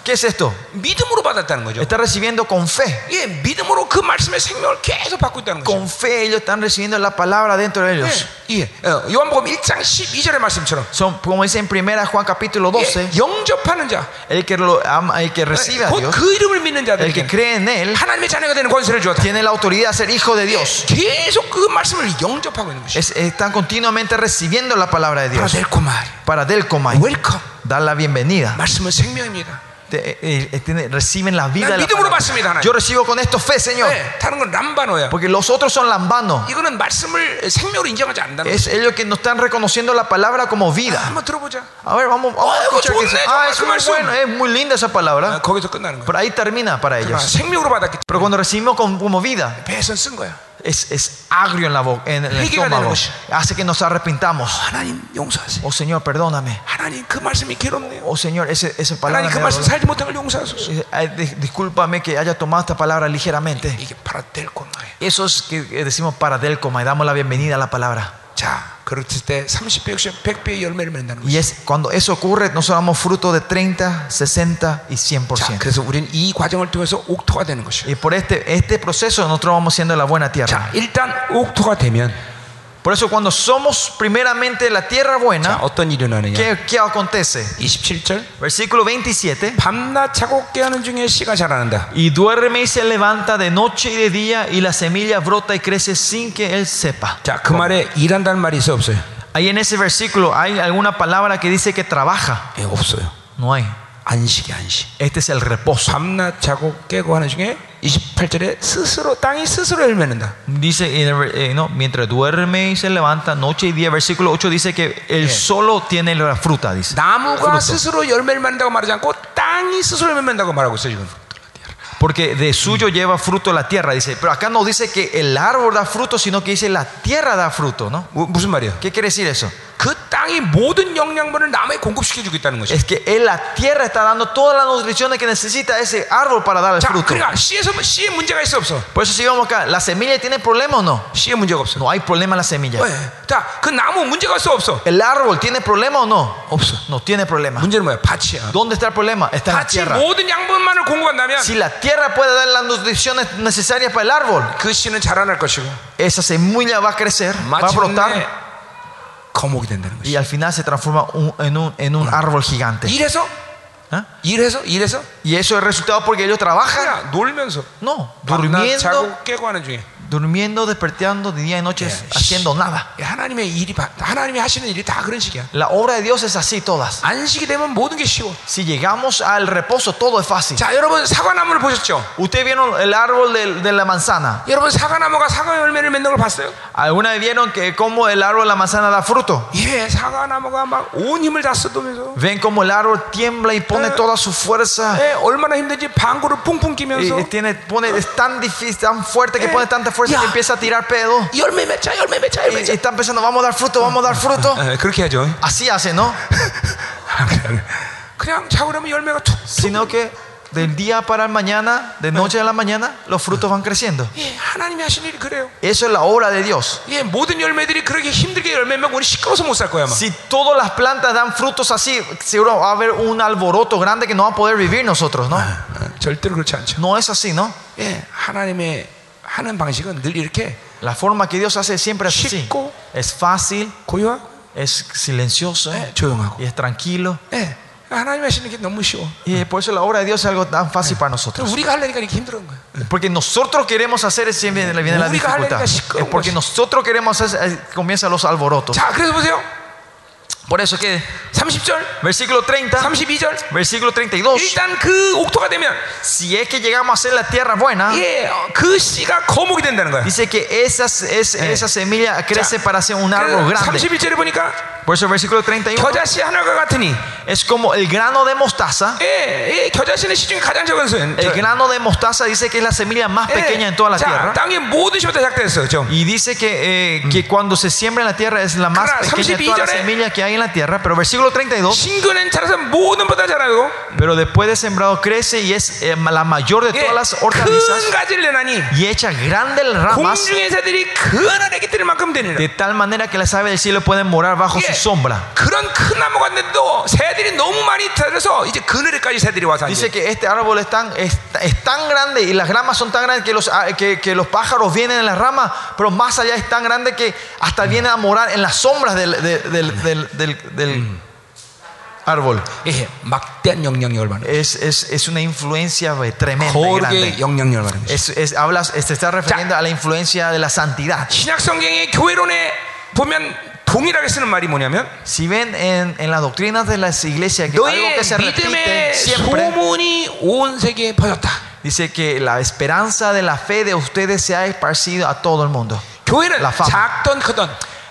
어, ¿Qué es esto? 믿음으로 받았다는 거죠. Está recibiendo con fe. 예, 믿음으로 그 말씀의 생명을 계속 받고 있다는 거죠. Con fe ellos están recibiendo la palabra dentro de ellos. 예, 예. 어, 요한복음 1장 12절의 말씀처럼 Son, como dice en 1 Juan capítulo 12, 예, 영접하는 자, el que, lo ama, el que recibe a 곧 Dios, 그 이름을 믿는 el que 자들에게 cree en Él, 하나님의 자녀가 되는 권세를 주었다. tiene la autoridad de ser hijo de Dios. 계속 그 말씀을 영접하고 있는 것이. Es- están continuamente recibiendo la palabra de Dios. 바라델코말, Para del coma, 웰컴. dar la bienvenida. 말씀은 생명입니다. Te- eh, eh, tiene- reciben la vida 난 de la 믿음으로 palabra. 받습니다, 하나님. Yo recibo con esto fe, Señor. 네, 다른 건 람바노야. Porque los otros son lambanos. 이거는 말씀을 생명으로 인정하지 않는다는 Es 거죠. ellos que no están reconociendo la palabra como vida. 한번 들어보자. A ver, vamos, vamos a 아, escuchar 이거 que dice, 좋네, ah, 정말 es 그 muy 말씀. bueno, es muy linda esa 아, palabra. 거기서 끝나는 거야. Pero ahí termina para 아, ellos. 생명으로 받았기 Pero 때문에 cuando recibimos como, como vida, 배에선 쓴 거야. es, es agrio en, la boca, en el estómago. Hace que nos arrepintamos. Oh Señor, perdóname. Oh Señor, esa palabra. Eh, eh, discúlpame que haya tomado esta palabra ligeramente. Eso es que decimos para Delcoma y damos la bienvenida a la palabra. 자, 그렇을 때 30배, 60배, 100배의 열매를 맺는다는 Y 거죠. es cuando eso ocurre, nosotros damos fruto de 30, 60 y 자, 100%. 그래서 우리는 이 과정을 통해서 옥토가 되는 것이에요. Y por este, este proceso nosotros vamos siendo la buena tierra. 자, 일단 옥토가 되면 Por eso cuando somos primeramente la tierra 자, buena, 어떤 일이 일어나느냐? ¿qué, qué acontece? 27절 Versículo 27. 밤낮 자고 깨하는 중에 씨가 자라난다. Y duerme y se levanta de noche y de día y la semilla brota y crece sin que él sepa. 자, 그 말에 일한다는 말이 있어 없어요? Ahí en ese versículo hay alguna palabra que dice que trabaja. 예, 없어요. No hay. 안식이 안식. Este es el reposo. 밤낮 자고 깨고 하는 중에 28절에 스스로 땅이 스스로 열 맺는다. Dice, en el ver- eh, no, mientras duerme y se levanta noche y día, versículo 8 dice que él solo tiene la fruta, dice. 나무가 스스로 열매를 맺는다고 말하지 않고 땅이 스스로 열매 맺는다고 말하고 있어요 지금. Porque de suyo lleva fruto la tierra, dice. Pero acá no dice que el árbol da fruto, sino que dice la tierra da fruto, ¿no? 무, 무슨 말이에요? ¿Qué quiere decir eso? 그 땅이 모든 영양분을 나무에 공급시켜주고 있다는 것이. Es que él, la tierra está dando todas las nutriciones que necesita ese árbol para dar el 자, fruto. 그러니까 씨에서 씨에 문제가 있어 없어? Por eso si vemos acá, ¿la semilla tiene problema o no? 씨에 문제가 없어. No hay problema en la semilla. 왜? 자, 그 나무 문제가 있어 없어? ¿El árbol tiene problema o no? 없어. No tiene problema. 문제는 뭐야? 밭이야. ¿Dónde está el problema? Está en la 밭이 tierra. 모든 양분만을 공급한다면 Si la tierra puede dar las nutriciones necesarias para el árbol, 그 씨는 자라날 것이고 esa semilla va a crecer, va a 마침내 brotar 거목이 된다는 y 것이. al final se transforma un- en, un, en un árbol gigante. 이래서 ¿Ah? 이래서 이래서 Y eso es resultado porque ellos trabajan, 그냥 놀면서 no, 밤낮 durmiendo, 자고 깨고 하는 중에 durmiendo, despertando de día y noche, Yeah. haciendo nada. 하나님의 일이 바- 하나님이 하시는 일이 다 그런 식이야. La obra de Dios es así todas. 안식이 되면 모든 게 쉬워. Si llegamos al reposo, todo es fácil. 자, 여러분 사과나무를 보셨죠? Ustedes vieron el árbol de, de la manzana. 여러분 사과나무가 사과 열매를 맺는 걸 봤어요? ¿Alguna vez vieron que cómo el árbol de la manzana da fruto? 예, 사과나무가 막 온 힘을 다 쏟으면서 Ven cómo el árbol tiembla y pone Eh. toda su fuerza. 예, 얼마나 힘든지 방구를 뿡뿡 Y, 끼면서 y tiene, pone, es tan difícil, tan fuerte que Eh. pone tanta fuerza Ya. que empieza a tirar pedo. 열매 맺자, 열매 맺자, Y, 열매 y 맺자. está pensando, vamos a dar fruto, vamos a dar fruto. 예, 그렇게 하죠. Así hace, ¿no? 그냥 자고 그러면 열매가 툭. Sino que del día para el mañana, de noche a la mañana, los frutos van creciendo. 예, 하나님이 하신 일이 그래요. Eso es la obra de Dios. 예, 모든 열매들이 그렇게 힘들게 열매 맺고 우리 시끄러워서 못 살 거야, 아마. Si todas las plantas dan frutos así, seguro va a haber un alboroto grande que no va a poder vivir nosotros, ¿no? 어, 절대로 그렇지 않죠. No es así, ¿no? 예, 하나님의 하는 방식은 늘 이렇게 La forma que Dios hace siempre es así. 쉽고 Es fácil, 고요하고 es silencioso 예, 조용하고. y es tranquilo. 예, 하나님 하시는 게 너무 쉬워. Y por eso la obra de Dios es algo tan fácil para nosotros. 그럼 우리가 하려니까 이렇게 힘든 거야. Porque nosotros queremos hacer es siempre viene viene la 우리가 dificultad. 하려니까 시끄러운 Es porque 것이. nosotros queremos hacer, eh, comienzan los alborotos. 자, 그래서 보세요. Por eso que 30절, versículo 30, 32절. versículo 32, 일단 그 옥토가 되면 si es que llegamos a ser la tierra buena, 예, 어, 그 씨가 거목이 된다는 거야. dice que esa, es, esa semilla crece 자, para ser un árbol 그래서 grande. 31절에 보니까 Por eso versículo 31 겨자씨 하나가 같으니 es como el grano de mostaza. 예, 예, 겨자씨는 씨 중에 가장 적은 선. El grano de mostaza dice que es la semilla más pequeña en toda la 자, tierra. 땅의 모든 씨보다 작다 했어. 죠 Y dice que, eh, que cuando se siembra en la tierra es la más Claro, pequeña de toda la 32 절에 semilla que hay en la tierra, pero versículo 32. Pero después de sembrado crece y es eh, la mayor de todas las hortalizas. Y echa grandes ramas. De tal manera que las aves del cielo pueden morar bajo su sombra. Dice que este árbol es tan, es, tan grande y las ramas son tan grandes que los, ah, que, los pájaros vienen en las ramas, pero más allá es tan grande que hasta vienen a morar en las sombras del, del, del, del del, del árbol. Es, es, es, una influencia eh, tremenda. Y. Es, es, hablas, te está refiriendo a la influencia de la santidad. si ven en, en las doctrinas de las iglesias que algo que se repite siempre, dice que la esperanza de la fe de ustedes se ha esparcido a todo el mundo. la fama.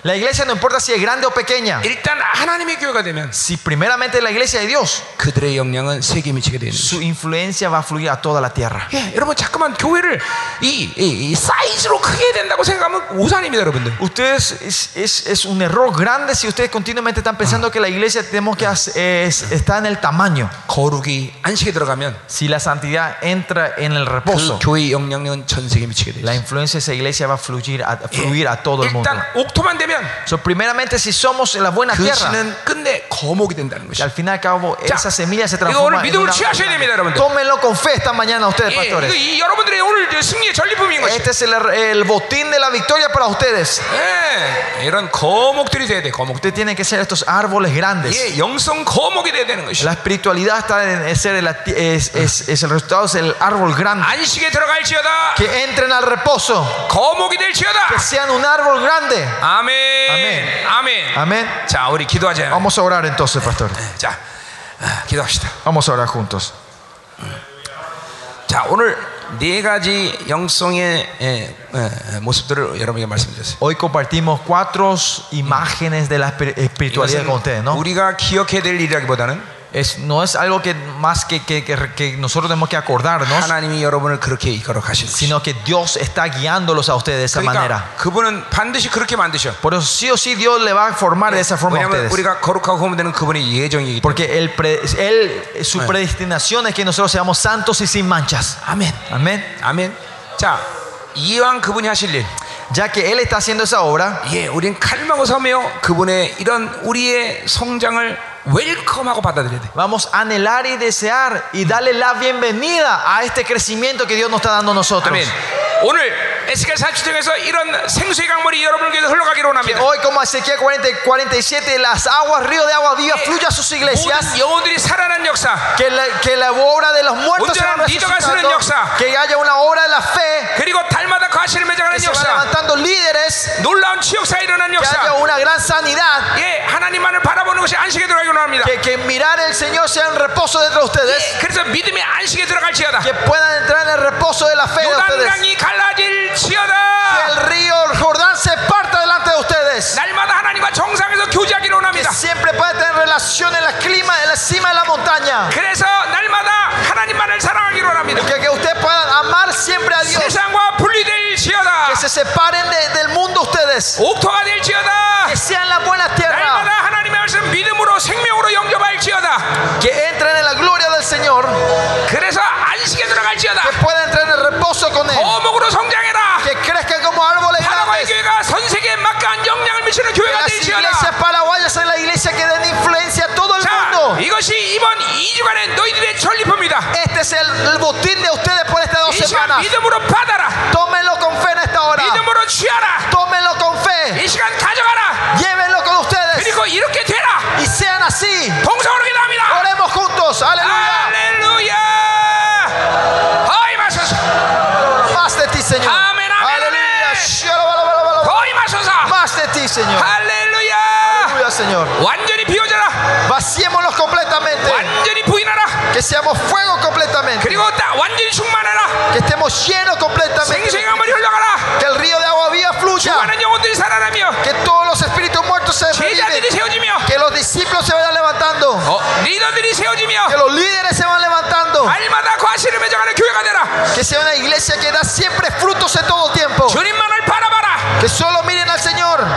작던 크던 La iglesia no importa si es grande o pequeña. 일단 하나님의 교회가 되면 Si primeramente es la iglesia de Dios, 그들의 영향은 세계에 미치게 되는 거죠. su influencia va a fluir a toda la tierra. 예, 여러분 잠깐만 교회를 이, 이- 이 사이즈로 크게 해야 된다고 생각하면 오산입니다, 여러분들. Ustedes es, es- es un error grande si ustedes continuamente están pensando que la iglesia tenemos que hacer- es- está en el tamaño. 거룩이 안식에 들어가면 Si la santidad entra en el 그 reposo, 교회의 영향력은 전 세계에 미치게 돼요. la influencia de esa iglesia va a fluir a, fluir a todo el mundo. 일단 옥토만 되면 So, primeramente, si somos en la buena 그 tierra, 씨는 끝내 거목이 된다는 que 것이. al fin y al cabo 자, esa semilla se 이거 transforma 오늘 en 믿음으로 una 취하셔야 됩니다, 여러분들. Tómenlo con fe esta mañana ustedes, 예, 이거 pastores. 이 여러분들의 오늘 저 승리의 전리품인 것이. Este es el, el botín de la victoria para ustedes. 예, 이런 거목들이 돼야 돼, 거목. Ustedes tienen que ser estos árboles grandes. 예, 영성 거목이 돼야 되는 것이. La espiritualidad está en en ser el, es, es- es el resultado, es el árbol grande. 안식에 들어갈지어다. Que entren al reposo, 거목이 될지어다. que sean un árbol grande. 아멘. 아멘. 아멘. Amén. 자, 우리 기도하자. Vamos a orar entonces, pastor. 자, 아, 기도합시다. Vamos a orar juntos. 자, 오늘 네 가지 영성의 예, 예, 모습들을 여러분에게 말씀드렸어요. Hoy compartimos cuatro imágenes de la espir- espiritualidad con ustedes, ¿no? 우리가 기억해야 될 일이라기보다는 Es, no es algo que más que, que, que- que nosotros tenemos que acordarnos, 하나님이 여러분을 그렇게 이끌어 가실 것이요 sino que Dios está guiándolos a ustedes de esa manera. 그러니까 그분은 반드시 그렇게 만드셔. Por eso sí o sí Dios le va a formar de esa forma a 왜냐하면 ustedes. 우리가 거룩하고 구원되는 그분의 예정이기 때문에. Porque él, pre- él- su predestinación es que nosotros seamos santos y sin manchas. 아멘. Amén. 아멘. 자, 이왕 그분이 하실 일. Ya que Él está haciendo esa obra, 예, 우린 칼망고 서며 그분의 이런 우리의 성장을 웰컴하고 받아들여야 돼. vamos a anhelar y desear y darle la bienvenida a este crecimiento que Dios nos está dando a nosotros. 아멘. 오늘 에스겔 40장에서 이런 생수의 강물이 여러분에게 흘러가기로 Que 원합니다. hoy, como Ezequiel 40, 47, las aguas, río de agua viva, fluya a sus iglesias. 모든 영혼들이 살아난 역사. Que la, que la obra de los muertos se va 온전한 리더가 쓰는 resucitando, 역사. que haya una obra de la fe, 그리고 달마다 과실을 맺어가는 que se van 역사. levantando líderes, 놀라운 치욕사에 일어난 que haya 역사. una gran sanidad, 예, 하나님만을 바라보는 것이 안식에 들어가기로 합니다. que, que mirar el Señor sea un reposo dentro de ustedes, 예, 그래서 믿음의 안식에 들어갈지어다. que puedan entrar en el reposo de la fe de ustedes. 요단강이 Que 갈라질지어다. el río Jordán se parta delante de ustedes. Que siempre puedan tener relación en la clima, en la cima de la montaña. Que, ustedes puedan amar siempre a Dios. Que se separen del mundo ustedes. Que sean la buena tierra. Que entren en la gloria del Señor. Que puedan entrar en reposo con Él. Que crezcan como árboles grandes. 교회가 전 세계에 막강한 영향을 미치는 Que 교회가 las iglesias 될지어다. paraguayas en la iglesia que den influencia a todo el 자, mundo. 이것이 이번 2주간의 너희들의 전리품이다. Este es el, el botín de ustedes por estas dos 이 시간 semanas. 믿음으로 받아라. Tómenlo con fe en esta hora. 믿음으로 취하라. Tómenlo con fe. 이 시간 가져가라. Llévenlo con ustedes. 그리고 이렇게 되라. Y sean así. 동성으로 기도합니다. Oremos juntos. Aleluya. Señor. 할렐루야. Aleluya, Señor. 완전히 비워져라. Vaciémonos completamente. 완전히 부인하라. Que seamos fuego completamente. 그리고 딱 완전히 충만하라. Que estemos llenos completamente. 생수의 강물이 흘러가라. Que el río de agua viva fluya. 많은 영혼들이 살아나며 Que todos los espíritus muertos se 제자들이 reviven. 세워지며 Que los discípulos se vayan levantando. 어, 리더들이 세워지며 Que los líderes se van levantando. 날마다 과실을 맺어가는 교회가 되라. Que sea una iglesia que da siempre frutos en todo tiempo. 주님만을 바라봐라. Que solo miren al Señor.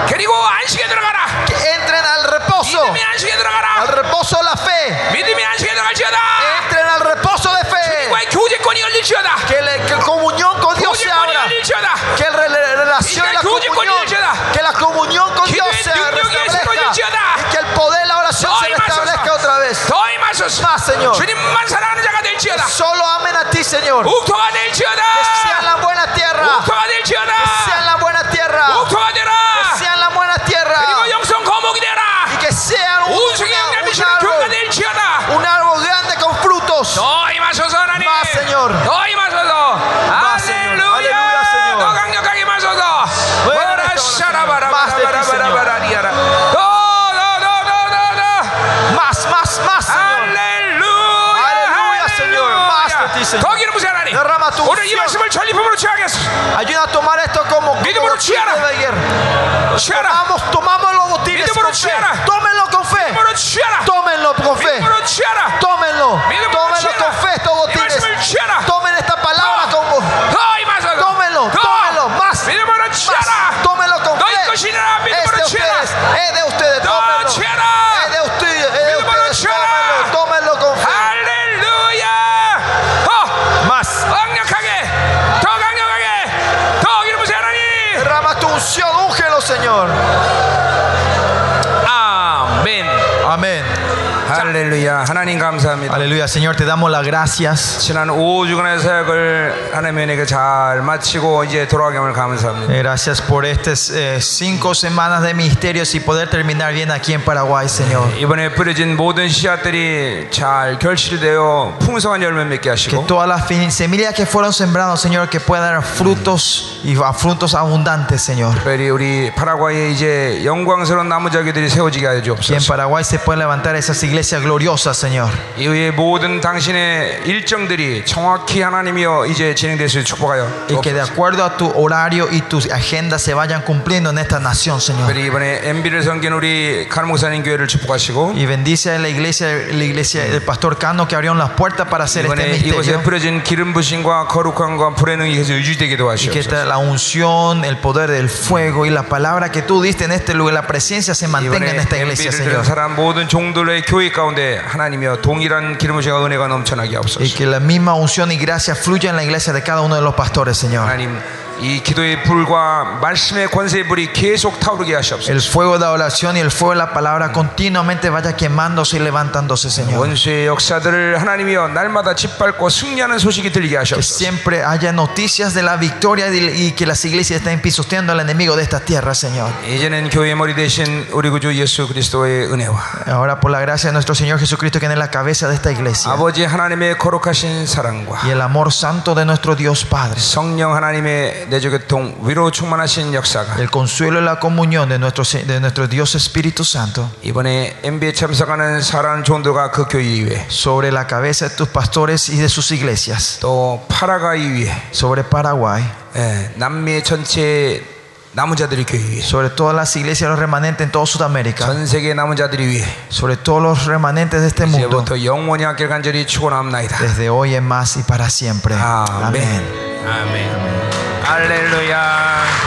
그리고 안식에 들어가라. Que entren al 이 reposo. 믿음의 안식에 al 들어가라. reposo de la fe. 믿음의 안식에 들어갈지어다. Entren al reposo de fe. 주님과의 교제권이 열릴지어다. Que la que comunión con Dios se 교제권이 abra. 열릴지어다. Que la re- relación y la comunión, que la comunión con Dios se restablezca. Y que el poder de la oración se restablezca otra vez. 더 임하소서. Más, Señor. 주님만 사랑하는 자가 될지어다. Solo amen a ti, Señor. 욱토가 Que 될지어다. sea en la buena tierra. 욱토가 Que 될지어다. sea en la buena tierra. 하나님. Derrama tu 오늘 이 unción. 말씀을 전리품으로 취하겠어. Ayuda a tomar esto como, como 믿음으로 botín 취하라. de guerra. 취하라. Vamos, tomamos los botines 믿음으로 con fe. 취하라. Tómenlo con fe. 믿음으로 취하라. Tómenlo con fe. 믿음으로 취하라. Tómenlo. 믿음으로 할렐루야. 하나님 감사합니다. Aleluya, Señor, te damos las gracias. 지난 5주간의 사역을 하나님의 은혜가 잘 마치고 이제 돌아가게 함을 감사합니다. Eh, Gracias por estas eh, cinco semanas de misterios y poder terminar bien aquí en Paraguay, Señor. 이번에 뿌려진 모든 씨앗들이 잘 결실되어 풍성한 열매 맺게 Que 하시고 todas las fi- semillas que fueron sembradas, Señor, que puedan dar frutos y a frutos abundantes, Señor. 특별히 우리 파라과이에 이제 영광스러운 나무자기들이 세워지게 하여 Que en 주옵소서. Paraguay se puedan levantar esas iglesias gloriosas, Señor. 이후에 모든 당신의 일정들이 정확히 하나님이여 이제 진행될 수 있도록 축복하여 Y que de 주옵소서. acuerdo a tu horario y tus agendas se vayan cumpliendo en esta nación, Señor. 특별히 이번에 MB를 섬긴 우리 카르 목사님 교회를 축복하시고 Y bendice a la iglesia, la iglesia del pastor Cano que abrieron las puertas para hacer este 이번에 이곳에 misterio. 뿌려진 기름 부심과 거룩함과 불의 능이 계속 유지되기도 Y que 하시옵소서. esta- la unción, el poder del fuego y la palabra que tú diste en este lugar, la presencia se mantenga en 이번에 esta iglesia, MB를 Señor. 들은 사람 모든 종들의 교회 가운데 하나님이여 동일한 기름 부심과 은혜가 넘쳐나게 Y 하옵소서. que la misma unción y gracia fluya en la iglesia de cada uno de los pastores, Señor. 하나님 이 기도의 불과 말씀의 권세의 불이 계속 타오르게 하시옵소서. El fuego de la oración y el fuego de la palabra continuamente vaya quemándose y levantándose, Señor. 원수의 역사들을 하나님이여 날마다 짓밟고 승리하는 소식이 들리게 Que 하시옵소서. siempre haya noticias de la victoria y y que las iglesias estén pisoteando al enemigo de esta tierra, Señor. 이제는 교회의 머리 대신 우리 구주 예수 그리스도의 은혜와 Ahora, por la gracia de nuestro Señor Jesucristo, que es la cabeza de esta iglesia, 아버지 하나님의 거룩하신 사랑과 y el amor santo de nuestro Dios Padre, 성령 하나님의 내조교통 위로 충만하신 역사가 el consuelo y la comunión de nuestro, Se- de nuestro Dios Espíritu Santo, 이번에 MB에 참석하는 사랑하는 종들과 그 교회 위에 sobre la cabeza de tus pastores y de sus iglesias, 또 파라과이 위에 sobre Paraguay, 예, 남미 전체 남은 자들의 교회 위에 sobre todas las iglesias, los remanentes en toda Sudamérica, 전 세계 남은 자들이 위해 sobre todos los remanentes de este mundo, 이제부터 영원히 함께 간절히 축원합니다. desde hoy en más y para siempre. 아멘. Amén. 아멘. 할렐루야.